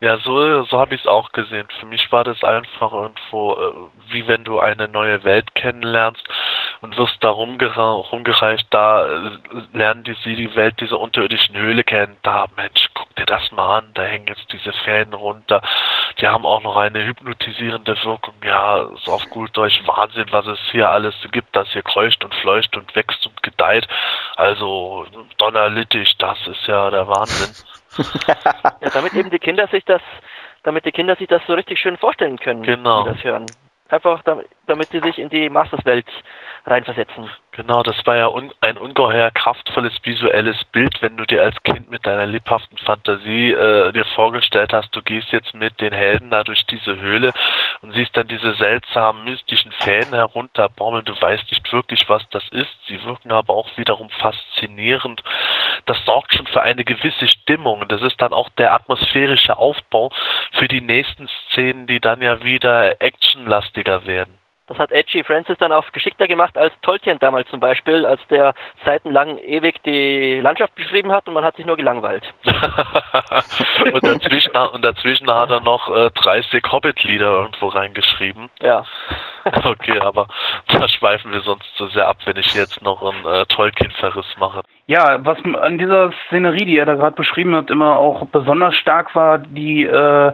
Ja, so, so habe ich es auch gesehen. Für mich war das einfach irgendwo, äh, wie wenn du eine neue Welt kennenlernst und wirst da rumgereicht, da äh, lernen die sie die Welt dieser unterirdischen Höhle kennen. Da, Mensch, guck dir das mal an, da hängen jetzt diese Fäden runter. Die haben auch noch eine hypnotisierende Wirkung. Ja, ist auf gut Deutsch Wahnsinn, was es hier alles gibt, das hier kreucht und fleucht und wächst und gedeiht. Also donnerlittig, das ist ja der Wahnsinn. ja, damit eben die Kinder sich das, damit die Kinder sich das so richtig schön vorstellen können, genau. das hören. Einfach damit, damit sie sich in die Masters-Welt reinversetzen. Genau, das war ja un ein ungeheuer kraftvolles visuelles Bild, wenn du dir als Kind mit deiner lebhaften Fantasie äh, dir vorgestellt hast, du gehst jetzt mit den Helden da durch diese Höhle und siehst dann diese seltsamen mystischen Fäden herunterbaumeln. Du weißt nicht wirklich, was das ist. Sie wirken aber auch wiederum faszinierend. Das sorgt schon für eine gewisse Stimmung. Das ist dann auch der atmosphärische Aufbau für die nächsten Szenen, die dann ja wieder actionlastiger werden. Das hat Edgy Francis dann auch geschickter gemacht als Tolkien damals zum Beispiel, als der seitenlang ewig die Landschaft beschrieben hat und man hat sich nur gelangweilt. und, dazwischen, und, dazwischen, hat er noch äh, 30 Hobbit-Lieder irgendwo reingeschrieben. Ja. okay, aber da schweifen wir sonst zu sehr ab, wenn ich jetzt noch einen äh, Tolkien-Verriss mache. Ja, was an dieser Szenerie, die er da gerade beschrieben hat, immer auch besonders stark war, die, äh,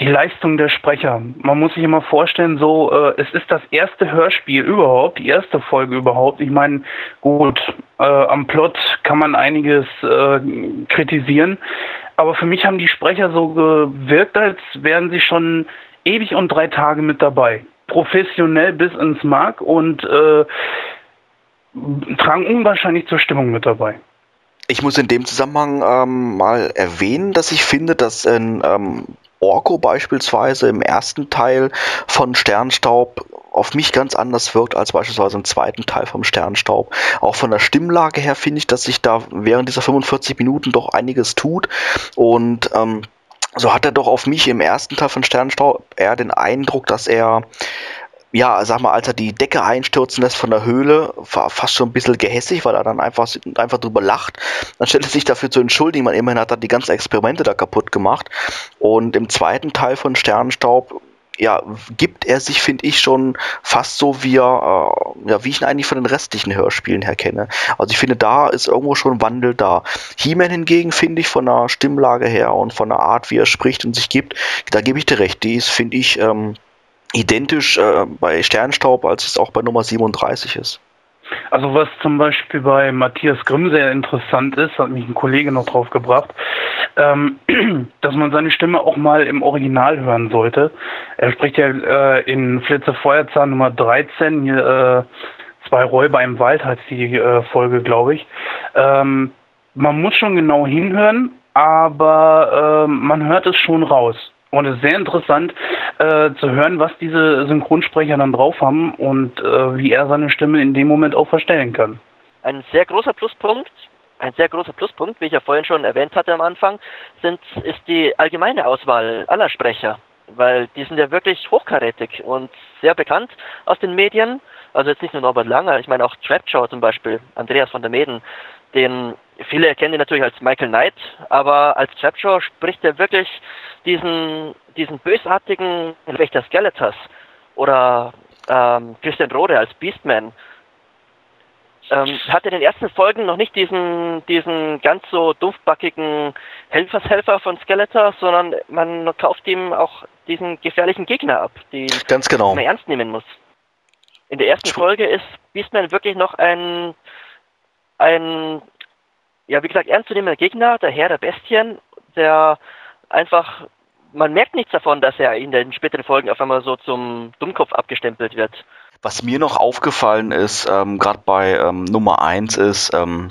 die Leistung der Sprecher. Man muss sich immer vorstellen, so, äh, es ist das erste Hörspiel überhaupt, die erste Folge überhaupt. Ich meine, gut, äh, am Plot kann man einiges äh, kritisieren, aber für mich haben die Sprecher so gewirkt, als wären sie schon ewig und drei Tage mit dabei. Professionell bis ins Mark und äh, tragen unwahrscheinlich zur Stimmung mit dabei. Ich muss in dem Zusammenhang ähm, mal erwähnen, dass ich finde, dass in ähm, Orko beispielsweise im ersten Teil von Sternstaub auf mich ganz anders wirkt als beispielsweise im zweiten Teil vom Sternstaub. Auch von der Stimmlage her finde ich, dass sich da während dieser 45 Minuten doch einiges tut und ähm, so hat er doch auf mich im ersten Teil von Sternstaub eher den Eindruck, dass er ja, sag mal, als er die Decke einstürzen lässt von der Höhle, war fast schon ein bisschen gehässig, weil er dann einfach, einfach drüber lacht. Dann stellt er sich dafür zu entschuldigen, weil immerhin hat er die ganzen Experimente da kaputt gemacht. Und im zweiten Teil von Sternenstaub, ja, gibt er sich, finde ich, schon fast so wie er, äh, ja, wie ich ihn eigentlich von den restlichen Hörspielen her kenne. Also ich finde, da ist irgendwo schon Wandel da. He-Man hingegen, finde ich, von der Stimmlage her und von der Art, wie er spricht und sich gibt, da gebe ich dir recht. Die ist, finde ich, ähm, identisch äh, bei Sternstaub, als es auch bei Nummer 37 ist. Also was zum Beispiel bei Matthias Grimm sehr interessant ist, hat mich ein Kollege noch drauf gebracht, ähm, dass man seine Stimme auch mal im Original hören sollte. Er spricht ja äh, in Flitze Feuerzahn Nummer 13, hier, äh, zwei Räuber im Wald heißt die äh, Folge, glaube ich. Ähm, man muss schon genau hinhören, aber äh, man hört es schon raus. Und es ist sehr interessant äh, zu hören, was diese Synchronsprecher dann drauf haben und äh, wie er seine Stimme in dem Moment auch verstellen kann. Ein sehr großer Pluspunkt, ein sehr großer Pluspunkt, wie ich ja vorhin schon erwähnt hatte am Anfang, sind, ist die allgemeine Auswahl aller Sprecher. Weil die sind ja wirklich hochkarätig und sehr bekannt aus den Medien. Also jetzt nicht nur Norbert Langer, ich meine auch Trapjaw zum Beispiel, Andreas von der Meden, den viele erkennen ihn natürlich als Michael Knight, aber als Trapjaw spricht er wirklich diesen, diesen bösartigen Wächter Skeletors oder ähm, Christian Rode als Beastman. Ähm, hat in den ersten Folgen noch nicht diesen, diesen ganz so dumpfbackigen Helfershelfer von Skeletor, sondern man kauft ihm auch diesen gefährlichen Gegner ab, den ganz genau. man ernst nehmen muss. In der ersten Folge ist Beastman wirklich noch ein, ein ja, wie gesagt, ernstzunehmender Gegner, der Herr der Bestien, der einfach man merkt nichts davon, dass er in den späteren Folgen auf einmal so zum Dummkopf abgestempelt wird. Was mir noch aufgefallen ist, ähm, gerade bei ähm, Nummer 1 ist, ähm,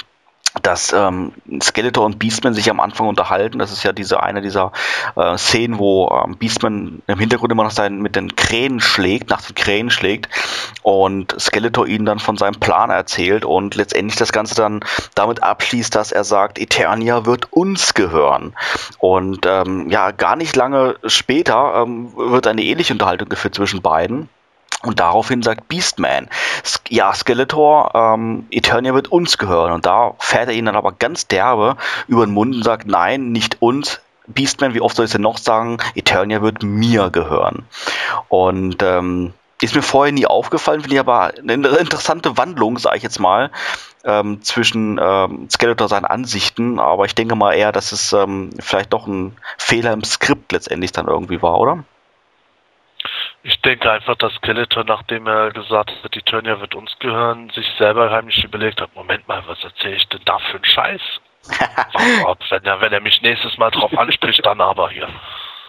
dass ähm, Skeletor und Beastman sich am Anfang unterhalten. Das ist ja diese eine dieser äh, Szenen, wo ähm, Beastman im Hintergrund immer noch seinen, mit den Krähen schlägt, nach den Krähen schlägt und Skeletor ihnen dann von seinem Plan erzählt und letztendlich das Ganze dann damit abschließt, dass er sagt, Eternia wird uns gehören. Und ähm, ja, gar nicht lange später ähm, wird eine ähnliche Unterhaltung geführt zwischen beiden. Und daraufhin sagt Beastman, ja, Skeletor, ähm, Eternia wird uns gehören. Und da fährt er ihn dann aber ganz derbe über den Mund und sagt, nein, nicht uns. Beastman, wie oft soll ich es denn noch sagen? Eternia wird mir gehören. Und ähm, ist mir vorher nie aufgefallen, finde ich aber eine interessante Wandlung, sage ich jetzt mal, ähm, zwischen ähm, Skeletor seinen Ansichten. Aber ich denke mal eher, dass es ähm, vielleicht doch ein Fehler im Skript letztendlich dann irgendwie war, oder? Ich denke einfach, dass Skeletor, nachdem er gesagt hat, die Turnier wird uns gehören, sich selber heimlich überlegt hat, Moment mal, was erzähle ich denn da für einen Scheiß? wenn, er, wenn er mich nächstes Mal drauf anspricht, dann aber hier.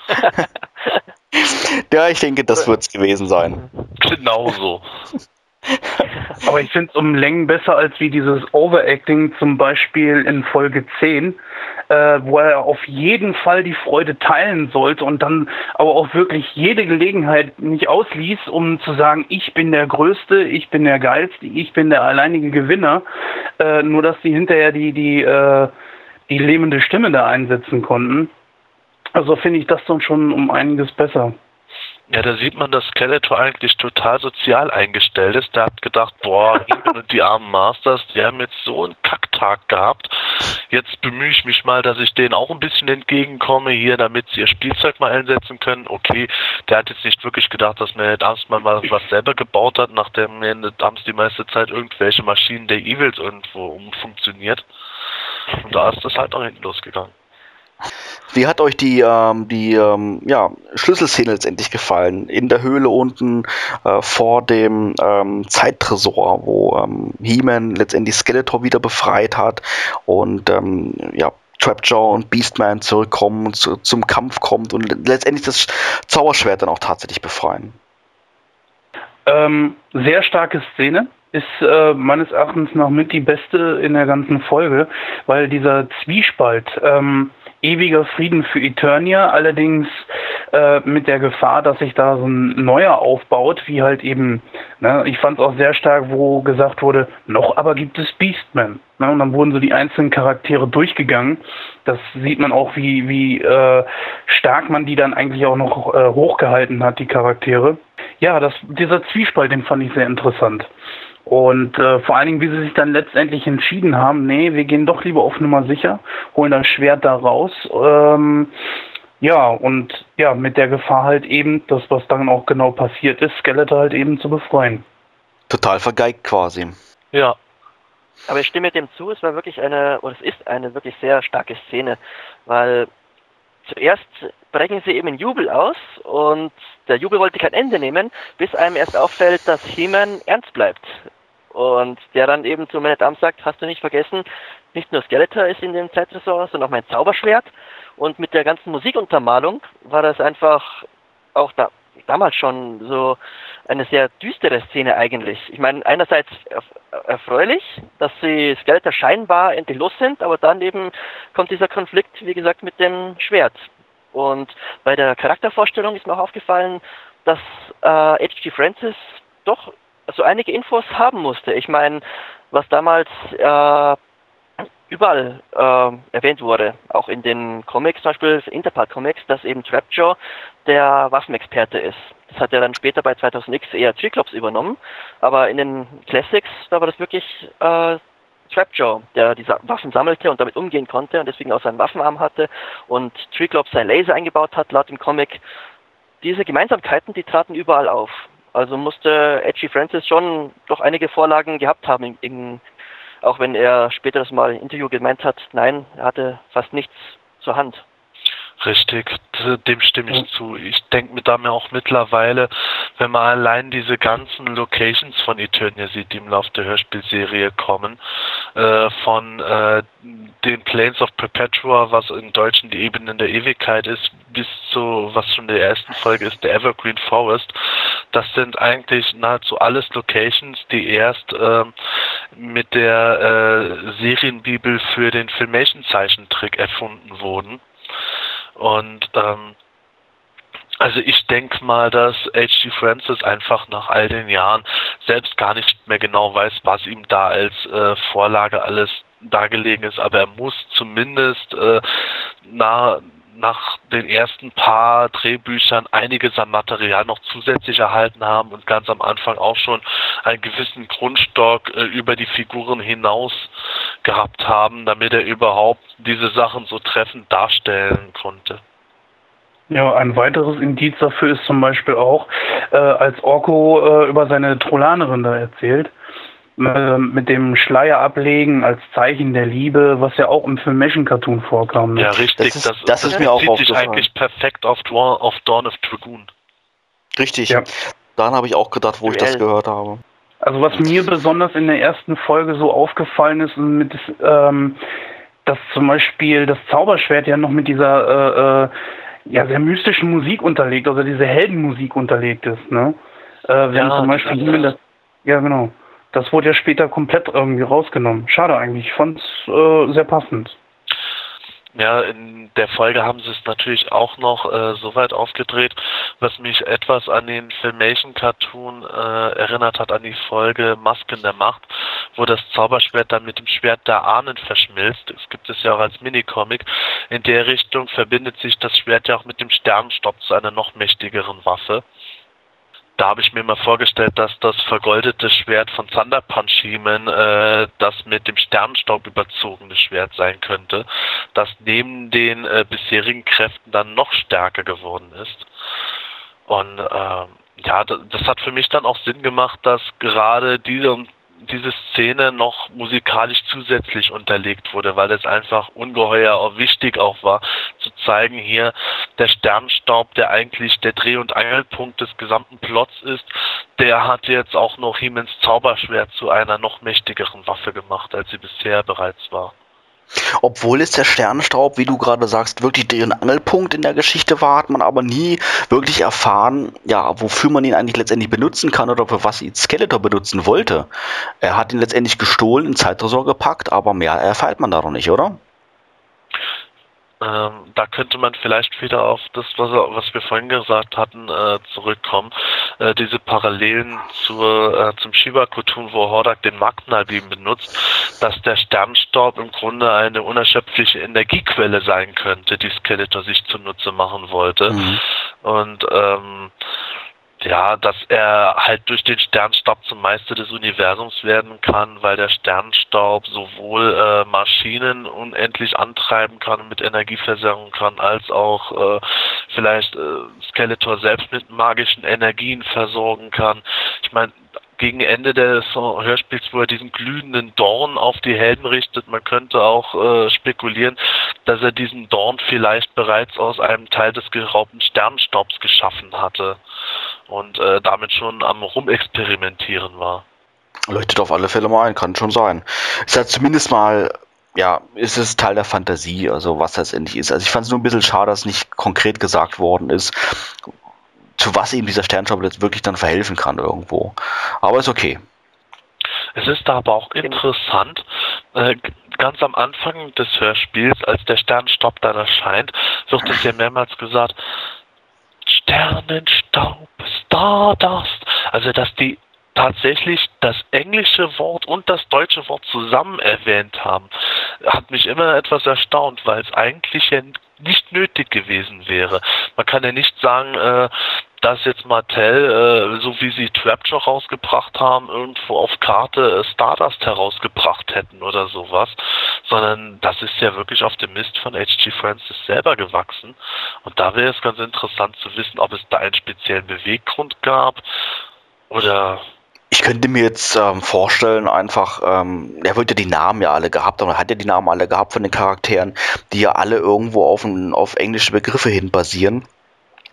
ja, ich denke, das wird es gewesen sein. Genau so. Aber ich finde es um Längen besser als wie dieses Overacting zum Beispiel in Folge 10, äh, wo er auf jeden Fall die Freude teilen sollte und dann aber auch wirklich jede Gelegenheit nicht ausließ, um zu sagen, ich bin der Größte, ich bin der Geilste, ich bin der alleinige Gewinner. Äh, nur dass die hinterher die, die, äh, die lähmende Stimme da einsetzen konnten. Also finde ich das dann schon um einiges besser. Ja, da sieht man, dass Skeletor eigentlich total sozial eingestellt ist. Der hat gedacht, boah, und die armen Masters, die haben jetzt so einen Kacktag gehabt. Jetzt bemühe ich mich mal, dass ich denen auch ein bisschen entgegenkomme hier, damit sie ihr Spielzeug mal einsetzen können. Okay, der hat jetzt nicht wirklich gedacht, dass man jetzt mal was selber gebaut hat, nachdem abends die meiste Zeit irgendwelche Maschinen der Evils irgendwo umfunktioniert. Und da ist das halt auch hinten losgegangen. Wie hat euch die, ähm, die ähm, ja, Schlüsselszene letztendlich gefallen? In der Höhle unten äh, vor dem ähm, Zeittresor, wo ähm, He-Man letztendlich Skeletor wieder befreit hat und ähm, ja, Trapjaw und Beastman zurückkommen und zu, zum Kampf kommt und letztendlich das Zauberschwert dann auch tatsächlich befreien. Ähm, sehr starke Szene ist äh, meines Erachtens noch mit die beste in der ganzen Folge, weil dieser Zwiespalt, ähm, ewiger Frieden für Eternia, allerdings äh, mit der Gefahr, dass sich da so ein neuer aufbaut, wie halt eben, ne, ich fand es auch sehr stark, wo gesagt wurde, noch aber gibt es Beastmen. Ne, und dann wurden so die einzelnen Charaktere durchgegangen. Das sieht man auch, wie, wie äh, stark man die dann eigentlich auch noch äh, hochgehalten hat, die Charaktere. Ja, das, dieser Zwiespalt, den fand ich sehr interessant. Und äh, vor allen Dingen, wie sie sich dann letztendlich entschieden haben, nee, wir gehen doch lieber auf Nummer sicher, holen das Schwert da raus. Ähm, ja, und ja, mit der Gefahr halt eben, das, was dann auch genau passiert ist, Skeletor halt eben zu befreien. Total vergeigt quasi. Ja. Aber ich stimme dem zu, es war wirklich eine, oder es ist eine wirklich sehr starke Szene, weil zuerst brechen sie eben in Jubel aus und der Jubel wollte kein Ende nehmen, bis einem erst auffällt, dass He-Man ernst bleibt. Und der dann eben zu Man at sagt, hast du nicht vergessen, nicht nur Skeletor ist in dem Zeitressort, sondern auch mein Zauberschwert. Und mit der ganzen Musikuntermalung war das einfach auch da, damals schon so eine sehr düstere Szene eigentlich. Ich meine, einerseits erfreulich, dass sie Skeletor scheinbar endlich los sind, aber dann eben kommt dieser Konflikt, wie gesagt, mit dem Schwert. Und bei der Charaktervorstellung ist mir auch aufgefallen, dass äh, H.G. Francis doch so einige Infos haben musste. Ich meine, was damals äh, überall äh, erwähnt wurde, auch in den Comics, zum Beispiel Interpart Comics, dass eben Trapjaw der Waffenexperte ist. Das hat er dann später bei 2000X eher Triclops übernommen, aber in den Classics, da war das wirklich äh, Trapjaw, der diese Waffen sammelte und damit umgehen konnte und deswegen auch seinen Waffenarm hatte und Triclops sein Laser eingebaut hat, laut dem Comic. Diese Gemeinsamkeiten, die traten überall auf. Also musste Edgy Francis schon doch einige Vorlagen gehabt haben, in, in, auch wenn er später das mal im Interview gemeint hat, nein, er hatte fast nichts zur Hand. Richtig, dem stimme ich zu. Ich denke mir da mir auch mittlerweile, wenn man allein diese ganzen Locations von Eternia sieht, die im Laufe der Hörspielserie kommen, äh, von äh, den Plains of Perpetua, was in Deutschen die Ebenen der Ewigkeit ist, bis zu, was schon in der ersten Folge ist, der Evergreen Forest, das sind eigentlich nahezu alles Locations, die erst äh, mit der äh, Serienbibel für den Filmation-Zeichentrick erfunden wurden. Und ähm, also ich denke mal, dass H.G. Francis einfach nach all den Jahren selbst gar nicht mehr genau weiß, was ihm da als äh, Vorlage alles dargelegen ist, aber er muss zumindest äh, nach, nach den ersten paar Drehbüchern einiges an Material noch zusätzlich erhalten haben und ganz am Anfang auch schon einen gewissen Grundstock äh, über die Figuren hinaus gehabt haben, damit er überhaupt diese Sachen so treffend darstellen konnte. Ja, ein weiteres Indiz dafür ist zum Beispiel auch, äh, als Orko äh, über seine Trollanerin da erzählt, äh, mit dem Schleier ablegen als Zeichen der Liebe, was ja auch im Filmation-Cartoon vorkam. Ne? Ja, richtig. Das ist, das, das ist mir auch aufgefallen. sich eigentlich perfekt auf, auf Dawn of Dragoon. Richtig. Ja. Daran habe ich auch gedacht, wo ich das gehört habe. Also was mir besonders in der ersten Folge so aufgefallen ist, mit, ähm, dass zum Beispiel das Zauberschwert ja noch mit dieser äh, äh, ja, sehr mystischen Musik unterlegt, also diese Heldenmusik unterlegt ist, ne? Äh, wenn ja, zum Beispiel das, ja genau. Das wurde ja später komplett irgendwie rausgenommen. Schade eigentlich, ich fand es äh, sehr passend. Ja, in der Folge haben sie es natürlich auch noch äh, so weit aufgedreht, was mich etwas an den Filmation Cartoon äh, erinnert hat, an die Folge Masken der Macht, wo das Zauberschwert dann mit dem Schwert der Ahnen verschmilzt. Es gibt es ja auch als Minicomic. In der Richtung verbindet sich das Schwert ja auch mit dem Sternenstopp zu einer noch mächtigeren Waffe da habe ich mir mal vorgestellt, dass das vergoldete Schwert von Thunder Punch äh, das mit dem Sternenstaub überzogene Schwert sein könnte, das neben den äh, bisherigen Kräften dann noch stärker geworden ist. Und äh, ja, das, das hat für mich dann auch Sinn gemacht, dass gerade diese diese Szene noch musikalisch zusätzlich unterlegt wurde, weil es einfach ungeheuer auch wichtig auch war, zu zeigen hier, der Sternstaub, der eigentlich der Dreh- und Angelpunkt des gesamten Plots ist, der hat jetzt auch noch Hiemens Zauberschwert zu einer noch mächtigeren Waffe gemacht, als sie bisher bereits war. Obwohl es der Sternenstaub, wie du gerade sagst, wirklich der Angelpunkt in der Geschichte war, hat man aber nie wirklich erfahren, ja, wofür man ihn eigentlich letztendlich benutzen kann oder für was ihn Skeletor benutzen wollte. Er hat ihn letztendlich gestohlen, in Zeittresor gepackt, aber mehr erfährt man da noch nicht, oder? Ähm, da könnte man vielleicht wieder auf das, was, was wir vorhin gesagt hatten, äh, zurückkommen. Äh, diese Parallelen zur, äh, zum Shiba-Kutun, wo Hordak den Magnalbeam benutzt, dass der Sternstaub im Grunde eine unerschöpfliche Energiequelle sein könnte, die Skeletor sich zunutze machen wollte. Mhm. Und ähm, ja, dass er halt durch den Sternstaub zum Meister des Universums werden kann, weil der Sternstaub sowohl äh, Maschinen unendlich antreiben kann und mit Energie versorgen kann, als auch äh, vielleicht äh, Skeletor selbst mit magischen Energien versorgen kann. Ich meine, gegen Ende des Hörspiels, wo er diesen glühenden Dorn auf die Helden richtet. Man könnte auch äh, spekulieren, dass er diesen Dorn vielleicht bereits aus einem Teil des geraubten Sternstaubs geschaffen hatte und äh, damit schon am Rumexperimentieren war. Leuchtet auf alle Fälle mal ein, kann schon sein. Ist ja zumindest mal, ja, ist es Teil der Fantasie, also was das endlich ist. Also ich fand es nur ein bisschen schade, dass nicht konkret gesagt worden ist, zu was eben dieser Sternstaub jetzt wirklich dann verhelfen kann irgendwo. Aber ist okay. Es ist aber auch interessant, äh, ganz am Anfang des Hörspiels, als der Sternstaub dann erscheint, wird es ja mehrmals gesagt, Sternenstaub, Stardust. Also, dass die tatsächlich das englische Wort und das deutsche Wort zusammen erwähnt haben, hat mich immer etwas erstaunt, weil es eigentlich ja nicht nötig gewesen wäre. Man kann ja nicht sagen, äh, dass jetzt Mattel, äh, so wie sie Trapjaw rausgebracht haben, irgendwo auf Karte äh, Stardust herausgebracht hätten oder sowas, sondern das ist ja wirklich auf dem Mist von H.G. Francis selber gewachsen. Und da wäre es ganz interessant zu wissen, ob es da einen speziellen Beweggrund gab oder Ich könnte mir jetzt ähm, vorstellen, einfach, ähm, er ja die Namen ja alle gehabt, oder hat ja die Namen alle gehabt von den Charakteren, die ja alle irgendwo auf, auf englische Begriffe hin basieren.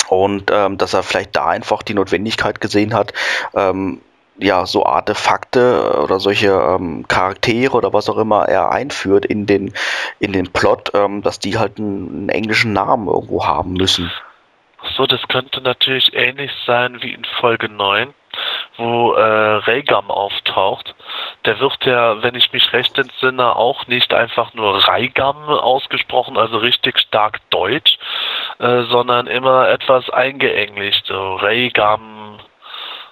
Und ähm, dass er vielleicht da einfach die Notwendigkeit gesehen hat, ähm, ja, so Artefakte oder solche ähm, Charaktere oder was auch immer er einführt in den, in den Plot, ähm, dass die halt einen, einen englischen Namen irgendwo haben müssen. So, das könnte natürlich ähnlich sein wie in Folge 9 wo äh, Reigam auftaucht. Der wird ja, wenn ich mich recht entsinne, auch nicht einfach nur Reigam ausgesprochen, also richtig stark deutsch, äh, sondern immer etwas eingeenglicht, so Reigam,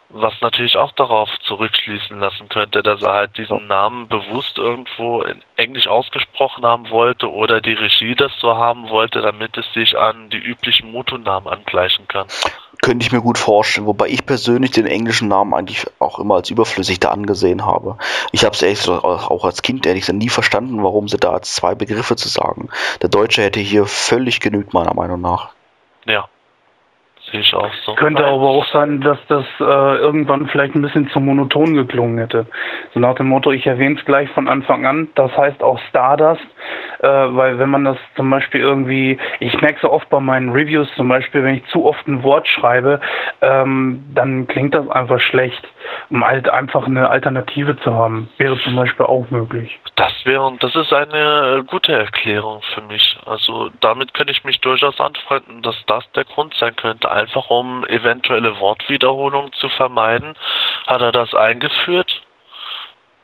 was natürlich auch darauf zurückschließen lassen könnte, dass er halt diesen Namen bewusst irgendwo in Englisch ausgesprochen haben wollte oder die Regie das so haben wollte, damit es sich an die üblichen Motonamen angleichen kann. Könnte ich mir gut vorstellen, wobei ich persönlich den englischen Namen eigentlich auch immer als überflüssig da angesehen habe. Ich habe es ehrlich auch als Kind ehrlich gesagt nie verstanden, warum sie da als zwei Begriffe zu sagen. Der Deutsche hätte hier völlig genügt, meiner Meinung nach. Ja. Sehe ich auch so. Könnte aber auch sein, dass das äh, irgendwann vielleicht ein bisschen zu monoton geklungen hätte. So nach dem Motto, ich erwähne es gleich von Anfang an, das heißt auch Stardust, äh, weil wenn man das zum Beispiel irgendwie, ich merke so oft bei meinen Reviews zum Beispiel, wenn ich zu oft ein Wort schreibe, ähm, dann klingt das einfach schlecht. Um halt einfach eine Alternative zu haben, wäre zum Beispiel auch möglich. Das wäre, das ist eine gute Erklärung für mich. Also damit könnte ich mich durchaus anfreunden, dass das der Grund sein könnte einfach um eventuelle Wortwiederholungen zu vermeiden, hat er das eingeführt.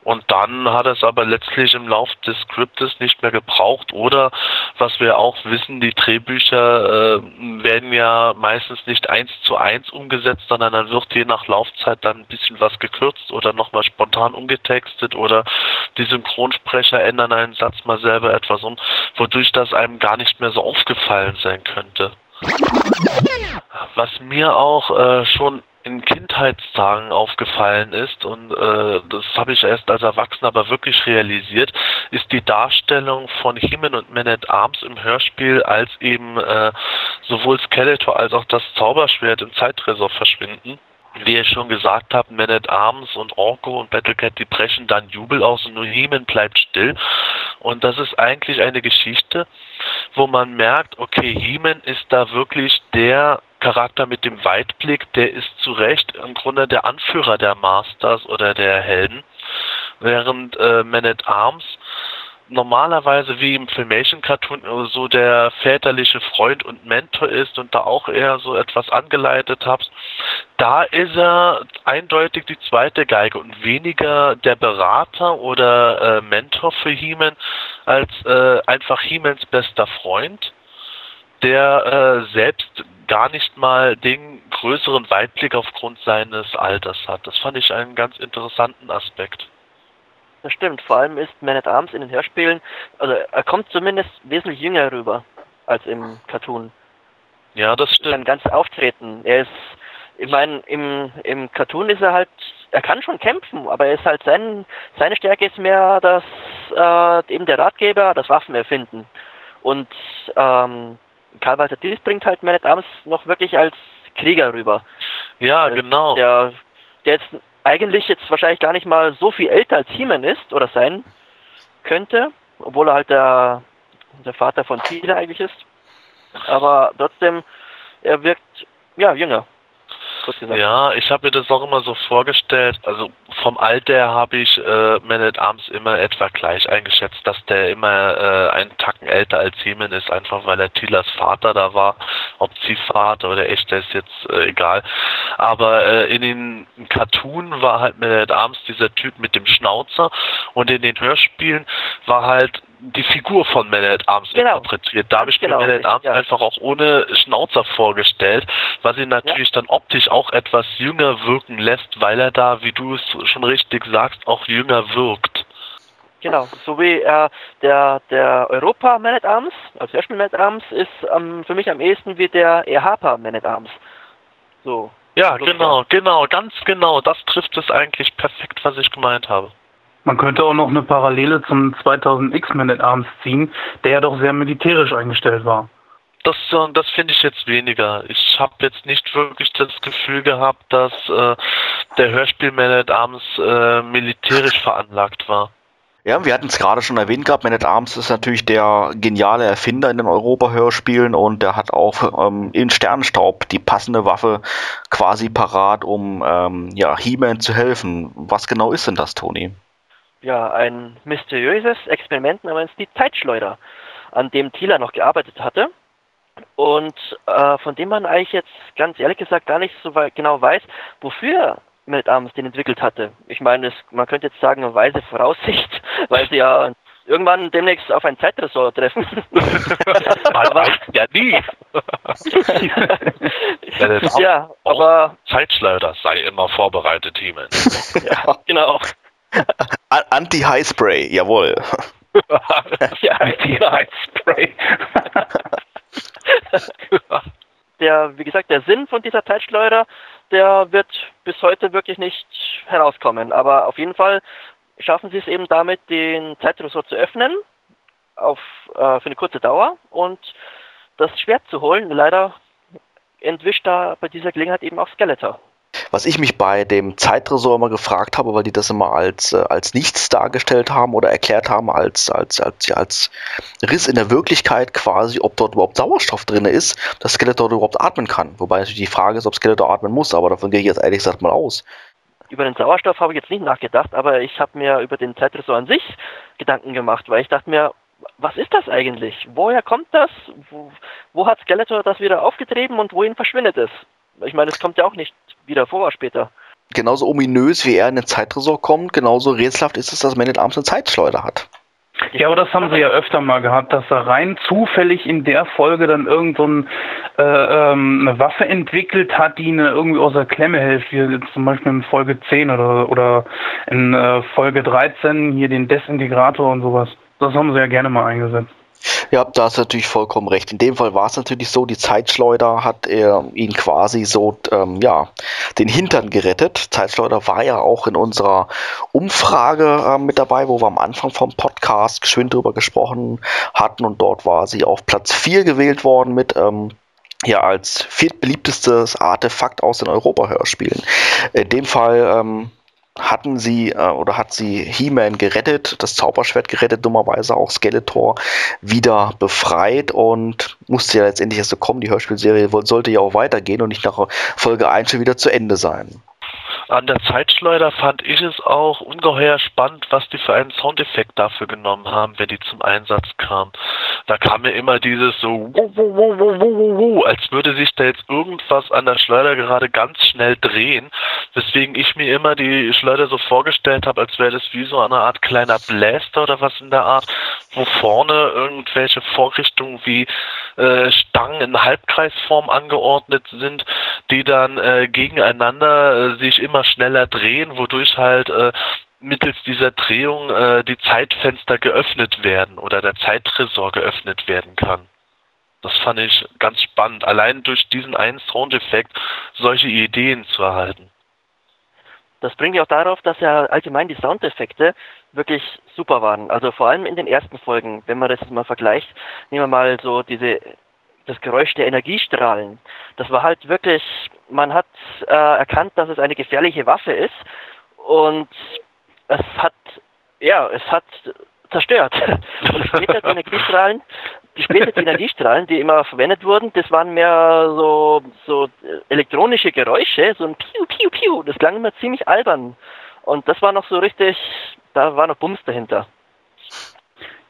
Und dann hat es aber letztlich im Lauf des Skriptes nicht mehr gebraucht. Oder was wir auch wissen, die Drehbücher äh, werden ja meistens nicht eins zu eins umgesetzt, sondern dann wird je nach Laufzeit dann ein bisschen was gekürzt oder nochmal spontan umgetextet oder die Synchronsprecher ändern einen Satz mal selber etwas um, wodurch das einem gar nicht mehr so aufgefallen sein könnte. Was mir auch äh, schon in Kindheitstagen aufgefallen ist und äh, das habe ich erst als Erwachsener aber wirklich realisiert, ist die Darstellung von Himen und Man at Arms im Hörspiel, als eben äh, sowohl Skeletor als auch das Zauberschwert im Zeittresor verschwinden wie ich schon gesagt habe, Man at Arms und Orko und Battlecat, die brechen dann Jubel aus und nur Heeman bleibt still. Und das ist eigentlich eine Geschichte, wo man merkt, okay, Heeman ist da wirklich der Charakter mit dem Weitblick, der ist zu Recht im Grunde der Anführer der Masters oder der Helden, während äh, Man at Arms normalerweise wie im Filmation-Cartoon so der väterliche Freund und Mentor ist und da auch eher so etwas angeleitet hat, da ist er eindeutig die zweite Geige und weniger der Berater oder äh, Mentor für He-Man als äh, einfach He-Mans bester Freund, der äh, selbst gar nicht mal den größeren Weitblick aufgrund seines Alters hat. Das fand ich einen ganz interessanten Aspekt. Das stimmt. Vor allem ist Man at Arms in den Hörspielen, also er kommt zumindest wesentlich jünger rüber als im Cartoon. Ja, das stimmt. Sein ganzes Auftreten. Er ist, ich meine, im, im Cartoon ist er halt, er kann schon kämpfen, aber er ist halt sein, seine Stärke ist mehr das, äh, eben der Ratgeber, das Waffenerfinden. Und ähm, Karl Walter Dies bringt halt Man at Arms noch wirklich als Krieger rüber. Ja, genau. Der, der jetzt eigentlich jetzt wahrscheinlich gar nicht mal so viel älter als He-Man ist oder sein könnte, obwohl er halt der, der Vater von Tila eigentlich ist. Aber trotzdem, er wirkt ja jünger kurz gesagt. Ja, ich habe mir das auch immer so vorgestellt. Also vom Alter habe ich äh, Man at Arms immer etwa gleich eingeschätzt, dass der immer äh, einen Tacken älter als Heeman ist, einfach weil er Tilas Vater da war. Ob Ziehvater oder echter ist jetzt äh, egal. Aber äh, in den Cartoon war halt Man at Arms dieser Typ mit dem Schnauzer und in den Hörspielen war halt die Figur von Man at Arms genau. interpretiert. Da habe ich genau, mir Man at Arms ja. einfach auch ohne Schnauzer vorgestellt, was ihn natürlich ja. dann optisch auch etwas jünger wirken lässt, weil er da, wie du es schon richtig sagst, auch jünger wirkt. Genau, so wie äh, der, der Europa Man at Arms, also Hörspiel Man at Arms, ist ähm, für mich am ehesten wie der EHPA Man at Arms. So. Ja, so genau, genau, ganz genau. Das trifft es eigentlich perfekt, was ich gemeint habe. Man könnte auch noch eine Parallele zum 2000 X-Men at Arms ziehen, der ja doch sehr militärisch eingestellt war. Das, das finde ich jetzt weniger. Ich habe jetzt nicht wirklich das Gefühl gehabt, dass äh, der Hörspielman at Arms äh, militärisch veranlagt war. Ja, wir hatten es gerade schon erwähnt gehabt, Man at Arms ist natürlich der geniale Erfinder in den Europa-Hörspielen und der hat auch ähm, in Sternstaub die passende Waffe quasi parat, um ähm, ja, He-Man zu helfen. Was genau ist denn das, Toni? Ja, ein mysteriöses Experiment namens die Zeitschleuder, an dem Thieler noch gearbeitet hatte und äh, von dem man eigentlich jetzt ganz ehrlich gesagt gar nicht so genau weiß, wofür Mad Arms den entwickelt hatte. Ich meine, man könnte jetzt sagen, eine weise Voraussicht, weil sie ja irgendwann demnächst auf ein Zeitressort treffen. man weiß ja nie. ja, aber Zeitschleuder sei immer vorbereitet, Teamen. ja, genau. Anti-High-Spray, jawohl. ja, Anti-High-Spray. der, wie gesagt, der Sinn von dieser Zeitschleuder, der wird bis heute wirklich nicht herauskommen. Aber auf jeden Fall schaffen sie es eben damit, den Zeitressort zu öffnen, auf, äh, für eine kurze Dauer und das Schwert zu holen. Leider entwischt da bei dieser Gelegenheit eben auch Skeletor. Was ich mich bei dem Zeitresort immer gefragt habe, weil die das immer als, äh, als nichts dargestellt haben oder erklärt haben, als, als, als, ja, als Riss in der Wirklichkeit quasi, ob dort überhaupt Sauerstoff drin ist, dass Skeletor überhaupt atmen kann. Wobei natürlich die Frage ist, ob Skeletor atmen muss, aber davon gehe ich jetzt ehrlich gesagt mal aus. Über den Sauerstoff habe ich jetzt nicht nachgedacht, aber ich habe mir über den Zeitresort an sich Gedanken gemacht, weil ich dachte mir, was ist das eigentlich? Woher kommt das? Wo, wo hat Skeletor das wieder aufgetrieben und wohin verschwindet es? Ich meine, es kommt ja auch nicht wieder vor später. Genauso ominös wie er in den Zeitresort kommt, genauso rätselhaft ist es, dass Man at Arms eine Zeitschleuder hat. Ja, aber das haben sie ja öfter mal gehabt, dass er rein zufällig in der Folge dann irgend so ein, äh, ähm, eine Waffe entwickelt hat, die eine irgendwie aus der Klemme hilft, wie zum Beispiel in Folge 10 oder, oder in äh, Folge 13 hier den Desintegrator und sowas. Das haben sie ja gerne mal eingesetzt. Ja, da hast du natürlich vollkommen recht. In dem Fall war es natürlich so, die Zeitschleuder hat er ihn quasi so, ähm, ja, den Hintern gerettet. Zeitschleuder war ja auch in unserer Umfrage äh, mit dabei, wo wir am Anfang vom Podcast geschwind drüber gesprochen hatten und dort war sie auf Platz 4 gewählt worden mit ähm, ja als viertbeliebtestes Artefakt aus den Europa-Hörspielen. In dem Fall ähm, hatten sie äh, oder hat sie He-Man gerettet, das Zauberschwert gerettet, dummerweise auch Skeletor wieder befreit und musste ja letztendlich erst so kommen. Die Hörspielserie sollte ja auch weitergehen und nicht nach Folge 1 schon wieder zu Ende sein. An der Zeitschleuder fand ich es auch ungeheuer spannend, was die für einen Soundeffekt dafür genommen haben, wenn die zum Einsatz kam. Da kam mir immer dieses so, als würde sich da jetzt irgendwas an der Schleuder gerade ganz schnell drehen. Weswegen ich mir immer die Schleuder so vorgestellt habe, als wäre das wie so eine Art kleiner Blaster oder was in der Art, wo vorne irgendwelche Vorrichtungen wie äh, Stangen in Halbkreisform angeordnet sind, die dann äh, gegeneinander äh, sich immer schneller drehen, wodurch halt äh, mittels dieser Drehung äh, die Zeitfenster geöffnet werden oder der Zeittresor geöffnet werden kann. Das fand ich ganz spannend, allein durch diesen einen Soundeffekt solche Ideen zu erhalten. Das bringt ja auch darauf, dass ja allgemein die Soundeffekte wirklich super waren. Also vor allem in den ersten Folgen, wenn man das mal vergleicht, nehmen wir mal so diese das Geräusch der Energiestrahlen. Das war halt wirklich, man hat äh, erkannt, dass es eine gefährliche Waffe ist und es hat, ja, es hat zerstört. Und später die Energiestrahlen, die später die Energiestrahlen, die immer verwendet wurden, das waren mehr so, so elektronische Geräusche, so ein Piu, Piu, Piu. Das klang immer ziemlich albern. Und das war noch so richtig, da war noch Bums dahinter.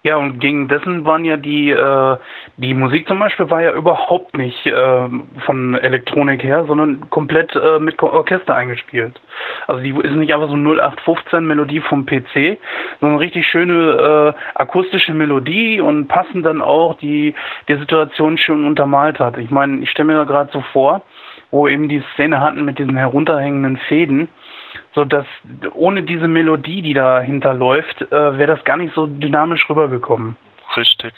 Ja, und gegen dessen waren ja die, äh, die Musik zum Beispiel war ja überhaupt nicht äh, von Elektronik her, sondern komplett äh, mit Orchester eingespielt. Also die ist nicht einfach so 0815 Melodie vom PC, sondern richtig schöne äh, akustische Melodie und passen dann auch die, die Situation schön untermalt hat. Ich meine, ich stelle mir da gerade so vor, wo eben die Szene hatten mit diesen herunterhängenden Fäden so dass ohne diese Melodie, die dahinter läuft, äh, wäre das gar nicht so dynamisch rübergekommen. Richtig.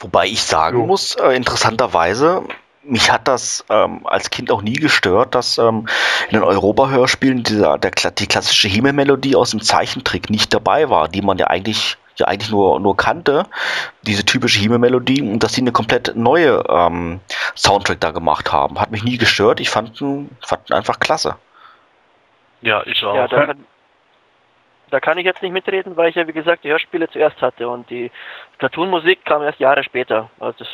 Wobei ich sagen jo. muss, äh, interessanterweise, mich hat das ähm, als Kind auch nie gestört, dass ähm, in den Europa-Hörspielen dieser, der, die klassische Himmel-Melodie aus dem Zeichentrick nicht dabei war, die man ja eigentlich ja eigentlich nur, nur kannte, diese typische Hime-Melodie, und dass sie eine komplett neue ähm, Soundtrack da gemacht haben. Hat mich nie gestört, ich fand ihn, fand ihn einfach klasse. Ja, ich auch. Ja, da kann, da kann ich jetzt nicht mitreden, weil ich ja wie gesagt die Hörspiele zuerst hatte und die Cartoon-Musik kam erst Jahre später. Also das,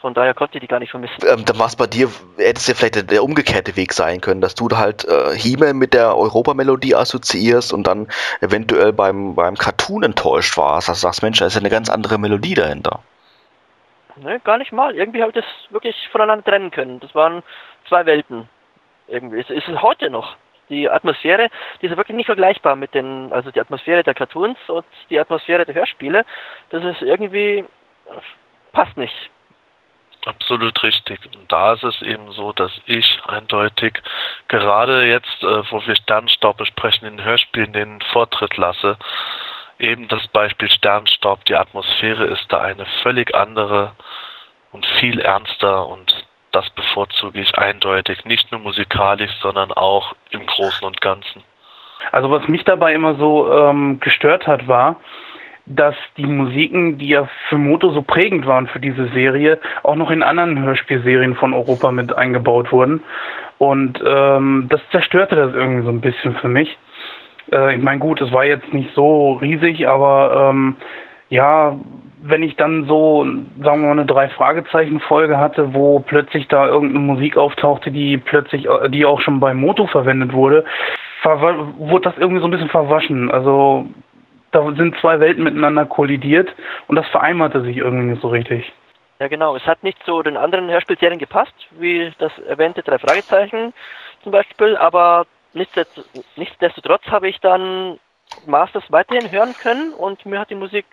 von daher konnte ich die gar nicht vermissen. Ähm, dann war es bei dir, hätte es ja vielleicht der, der umgekehrte Weg sein können, dass du halt äh, He-Man mit der Europamelodie assoziierst und dann eventuell beim, beim Cartoon enttäuscht warst, dass du sagst, Mensch, da ist ja eine ganz andere Melodie dahinter. Ne, gar nicht mal. Irgendwie habe ich das wirklich voneinander trennen können. Das waren zwei Welten. Irgendwie. Es ist es heute noch. Die Atmosphäre, die ist wirklich nicht vergleichbar mit den, also die Atmosphäre der Cartoons und die Atmosphäre der Hörspiele. Das ist irgendwie, passt nicht. Absolut richtig. Und da ist es eben so, dass ich eindeutig gerade jetzt, äh, wo wir Sternstaub besprechen, in Hörspielen den Vortritt lasse. Eben das Beispiel Sternstaub, die Atmosphäre ist da eine völlig andere und viel ernster und das bevorzuge ich eindeutig, nicht nur musikalisch, sondern auch im Großen und Ganzen. Also was mich dabei immer so ähm, gestört hat, war, dass die Musiken, die ja für Moto so prägend waren für diese Serie, auch noch in anderen Hörspielserien von Europa mit eingebaut wurden. Und ähm, das zerstörte das irgendwie so ein bisschen für mich. Äh, ich meine, gut, es war jetzt nicht so riesig, aber ähm, ja, wenn ich dann so, sagen wir mal, eine Drei-Fragezeichen-Folge hatte, wo plötzlich da irgendeine Musik auftauchte, die plötzlich, äh, die auch schon bei Moto verwendet wurde, wurde das irgendwie so ein bisschen verwaschen. Also da sind zwei Welten miteinander kollidiert und das vereinbarte sich irgendwie nicht so richtig. Ja genau, es hat nicht zu den anderen Hörspielserien gepasst, wie das erwähnte drei Fragezeichen zum Beispiel, aber nichtsdestotrotz habe ich dann Masters weiterhin hören können und mir hat die Musik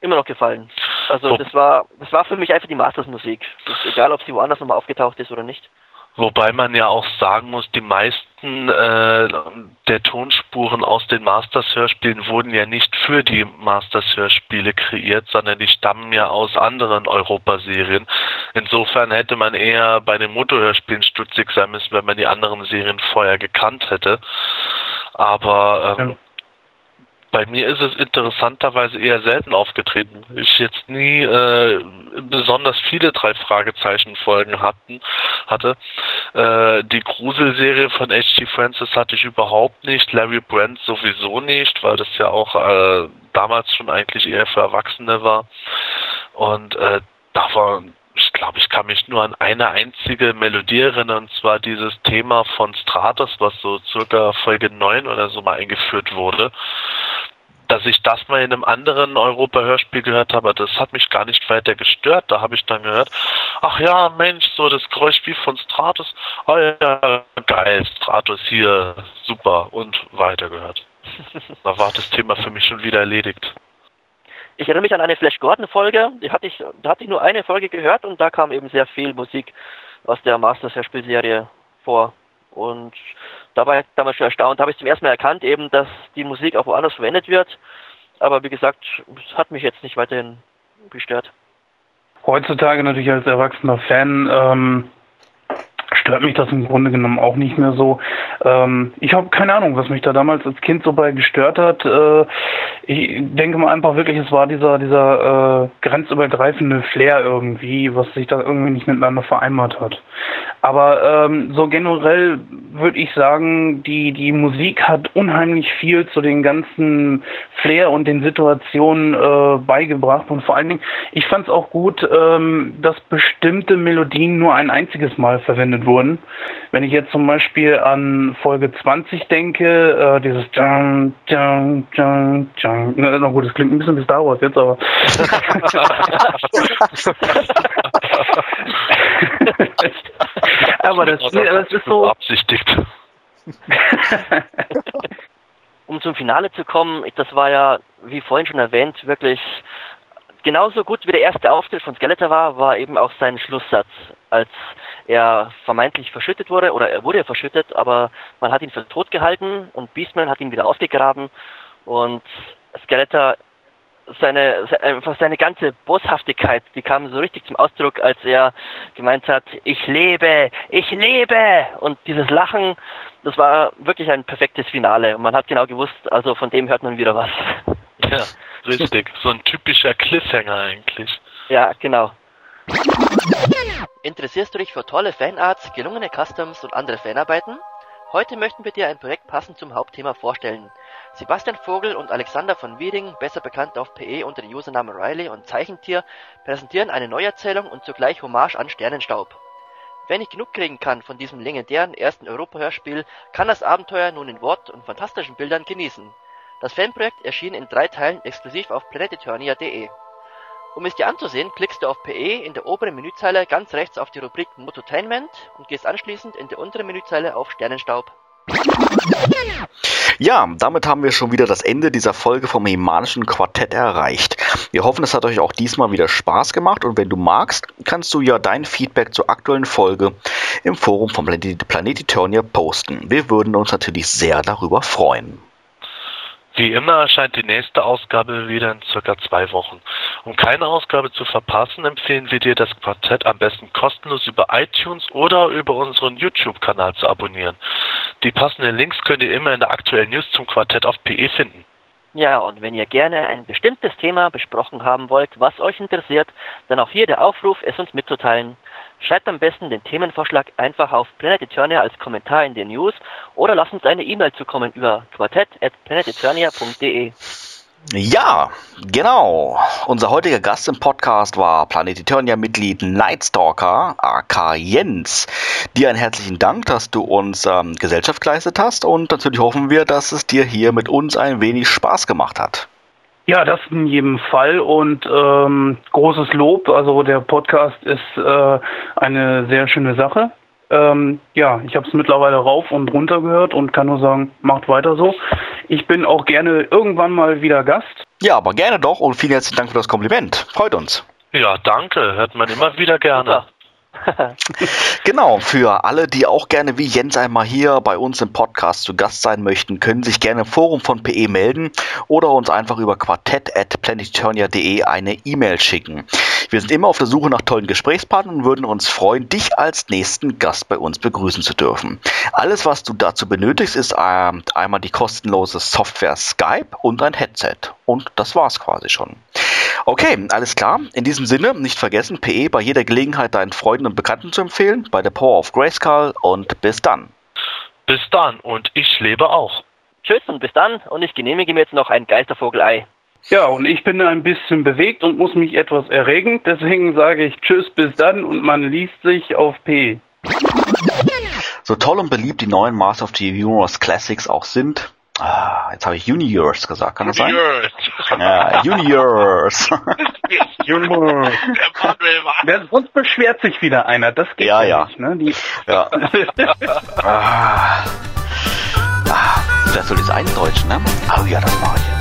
immer noch gefallen. Also das war das war für mich einfach die Masters Musik. egal ob sie woanders nochmal aufgetaucht ist oder nicht. Wobei man ja auch sagen muss, die meisten äh, der Tonspuren aus den Masters-Hörspielen wurden ja nicht für die Masters-Hörspiele kreiert, sondern die stammen ja aus anderen Europaserien. Insofern hätte man eher bei den Motorhörspielen stutzig sein müssen, wenn man die anderen Serien vorher gekannt hätte. Aber ähm, bei mir ist es interessanterweise eher selten aufgetreten. Ich jetzt nie äh, besonders viele drei Fragezeichen Folgen hatten hatte. Äh, die Gruselserie von H.G. Francis hatte ich überhaupt nicht. Larry Brand sowieso nicht, weil das ja auch äh, damals schon eigentlich eher für Erwachsene war. Und äh, da war ich glaube, ich kann mich nur an eine einzige Melodie erinnern, und zwar dieses Thema von Stratos, was so circa Folge 9 oder so mal eingeführt wurde dass ich das mal in einem anderen Europa-Hörspiel gehört habe, das hat mich gar nicht weiter gestört. Da habe ich dann gehört, ach ja, Mensch, so das Geräusch wie von Stratus. Oh ja, geil, Stratus hier, super. Und weitergehört. da war das Thema für mich schon wieder erledigt. Ich erinnere mich an eine Flash Gordon-Folge, die hatte ich, da hatte ich nur eine Folge gehört und da kam eben sehr viel Musik aus der Masters-Hörspielserie vor. Und da war ich damals schon erstaunt, habe ich zum ersten Mal erkannt eben, dass die Musik auch woanders verwendet wird. Aber wie gesagt, es hat mich jetzt nicht weiterhin gestört. Heutzutage natürlich als erwachsener Fan ähm, stört mich das im Grunde genommen auch nicht mehr so. Ähm, ich habe keine Ahnung, was mich da damals als Kind so bei gestört hat. Äh, ich denke mal einfach wirklich, es war dieser, dieser äh, grenzübergreifende Flair irgendwie, was sich da irgendwie nicht miteinander vereinbart hat. Aber ähm, so generell würde ich sagen, die, die Musik hat unheimlich viel zu den ganzen Flair und den Situationen äh, beigebracht. Und vor allen Dingen, ich fand es auch gut, ähm, dass bestimmte Melodien nur ein einziges Mal verwendet wurden. Wenn ich jetzt zum Beispiel an Folge 20 denke, äh, dieses Dun, Dun, Dun, na, na gut, das klingt ein bisschen wie Star Wars jetzt, aber aber das, nee, das ist so absichtigt. um zum Finale zu kommen, das war ja, wie vorhin schon erwähnt, wirklich genauso gut wie der erste Auftritt von Skeletor war, war eben auch sein Schlusssatz, als er vermeintlich verschüttet wurde, oder er wurde verschüttet, aber man hat ihn für tot gehalten und Beastman hat ihn wieder ausgegraben und Skeletor seine einfach seine ganze Boshaftigkeit, die kam so richtig zum Ausdruck, als er gemeint hat, ich lebe, ich lebe und dieses Lachen, das war wirklich ein perfektes Finale und man hat genau gewusst, also von dem hört man wieder was. Ja, richtig, so ein typischer Cliffhanger eigentlich. Ja, genau. Interessierst du dich für tolle Fanarts, gelungene Customs und andere Fanarbeiten? Heute möchten wir dir ein Projekt passend zum Hauptthema vorstellen. Sebastian Vogel und Alexander von Wieding, besser bekannt auf PE unter dem Usernamen Riley und Zeichentier, präsentieren eine Neuerzählung und zugleich Hommage an Sternenstaub. Wer nicht genug kriegen kann von diesem legendären ersten Europa-Hörspiel, kann das Abenteuer nun in Wort und fantastischen Bildern genießen. Das Fanprojekt erschien in drei Teilen exklusiv auf planeteturnia.de. Um es dir anzusehen, klickst du auf PE in der oberen Menüzeile ganz rechts auf die Rubrik Mototainment und gehst anschließend in der unteren Menüzeile auf Sternenstaub. Ja, damit haben wir schon wieder das Ende dieser Folge vom Hemanischen Quartett erreicht. Wir hoffen, es hat euch auch diesmal wieder Spaß gemacht und wenn du magst, kannst du ja dein Feedback zur aktuellen Folge im Forum vom Planet Eternia posten. Wir würden uns natürlich sehr darüber freuen. Wie immer erscheint die nächste Ausgabe wieder in circa zwei Wochen. Um keine Ausgabe zu verpassen, empfehlen wir dir, das Quartett am besten kostenlos über iTunes oder über unseren YouTube-Kanal zu abonnieren. Die passenden Links könnt ihr immer in der aktuellen News zum Quartett auf PE finden. Ja, und wenn ihr gerne ein bestimmtes Thema besprochen haben wollt, was euch interessiert, dann auch hier der Aufruf, es uns mitzuteilen. Schreibt am besten den Themenvorschlag einfach auf Planet Eternia als Kommentar in den News oder lasst uns eine E-Mail zukommen über quartett.planeteternia.de. Ja, genau. Unser heutiger Gast im Podcast war Planet Eternia-Mitglied Nightstalker, aka Jens. Dir einen herzlichen Dank, dass du uns ähm, Gesellschaft geleistet hast und natürlich hoffen wir, dass es dir hier mit uns ein wenig Spaß gemacht hat. Ja, das in jedem Fall und ähm, großes Lob. Also der Podcast ist äh, eine sehr schöne Sache. Ähm, ja, ich habe es mittlerweile rauf und runter gehört und kann nur sagen, macht weiter so. Ich bin auch gerne irgendwann mal wieder Gast. Ja, aber gerne doch und vielen herzlichen Dank für das Kompliment. Freut uns. Ja, danke. Hört man immer wieder gerne. Super. Genau, für alle, die auch gerne wie Jens einmal hier bei uns im Podcast zu Gast sein möchten, können sich gerne im Forum von PE melden oder uns einfach über quartett.planeturnia.de eine E-Mail schicken. Wir sind immer auf der Suche nach tollen Gesprächspartnern und würden uns freuen, dich als nächsten Gast bei uns begrüßen zu dürfen. Alles, was du dazu benötigst, ist ähm, einmal die kostenlose Software Skype und ein Headset. Und das war's quasi schon. Okay, alles klar. In diesem Sinne, nicht vergessen, PE bei jeder Gelegenheit deinen Freunden und Bekannten zu empfehlen, bei der Power of Grayskull und bis dann. Bis dann und ich lebe auch. Tschüss und bis dann und ich genehmige mir jetzt noch ein Geistervogelei. Ja, und ich bin ein bisschen bewegt und muss mich etwas erregen. Deswegen sage ich Tschüss, bis dann und man liest sich auf P. So toll und beliebt die neuen Master of the Universe Classics auch sind, ah, jetzt habe ich Universe gesagt, kann das sein? Ja, Universe. Junge. Wer- Sonst beschwert sich wieder einer. Das geht Ja, ja, ja. nicht. Ne? Die, ja. ah. Ah, vielleicht soll ich es eindeutschen, ne? Oh ja, das mache ich.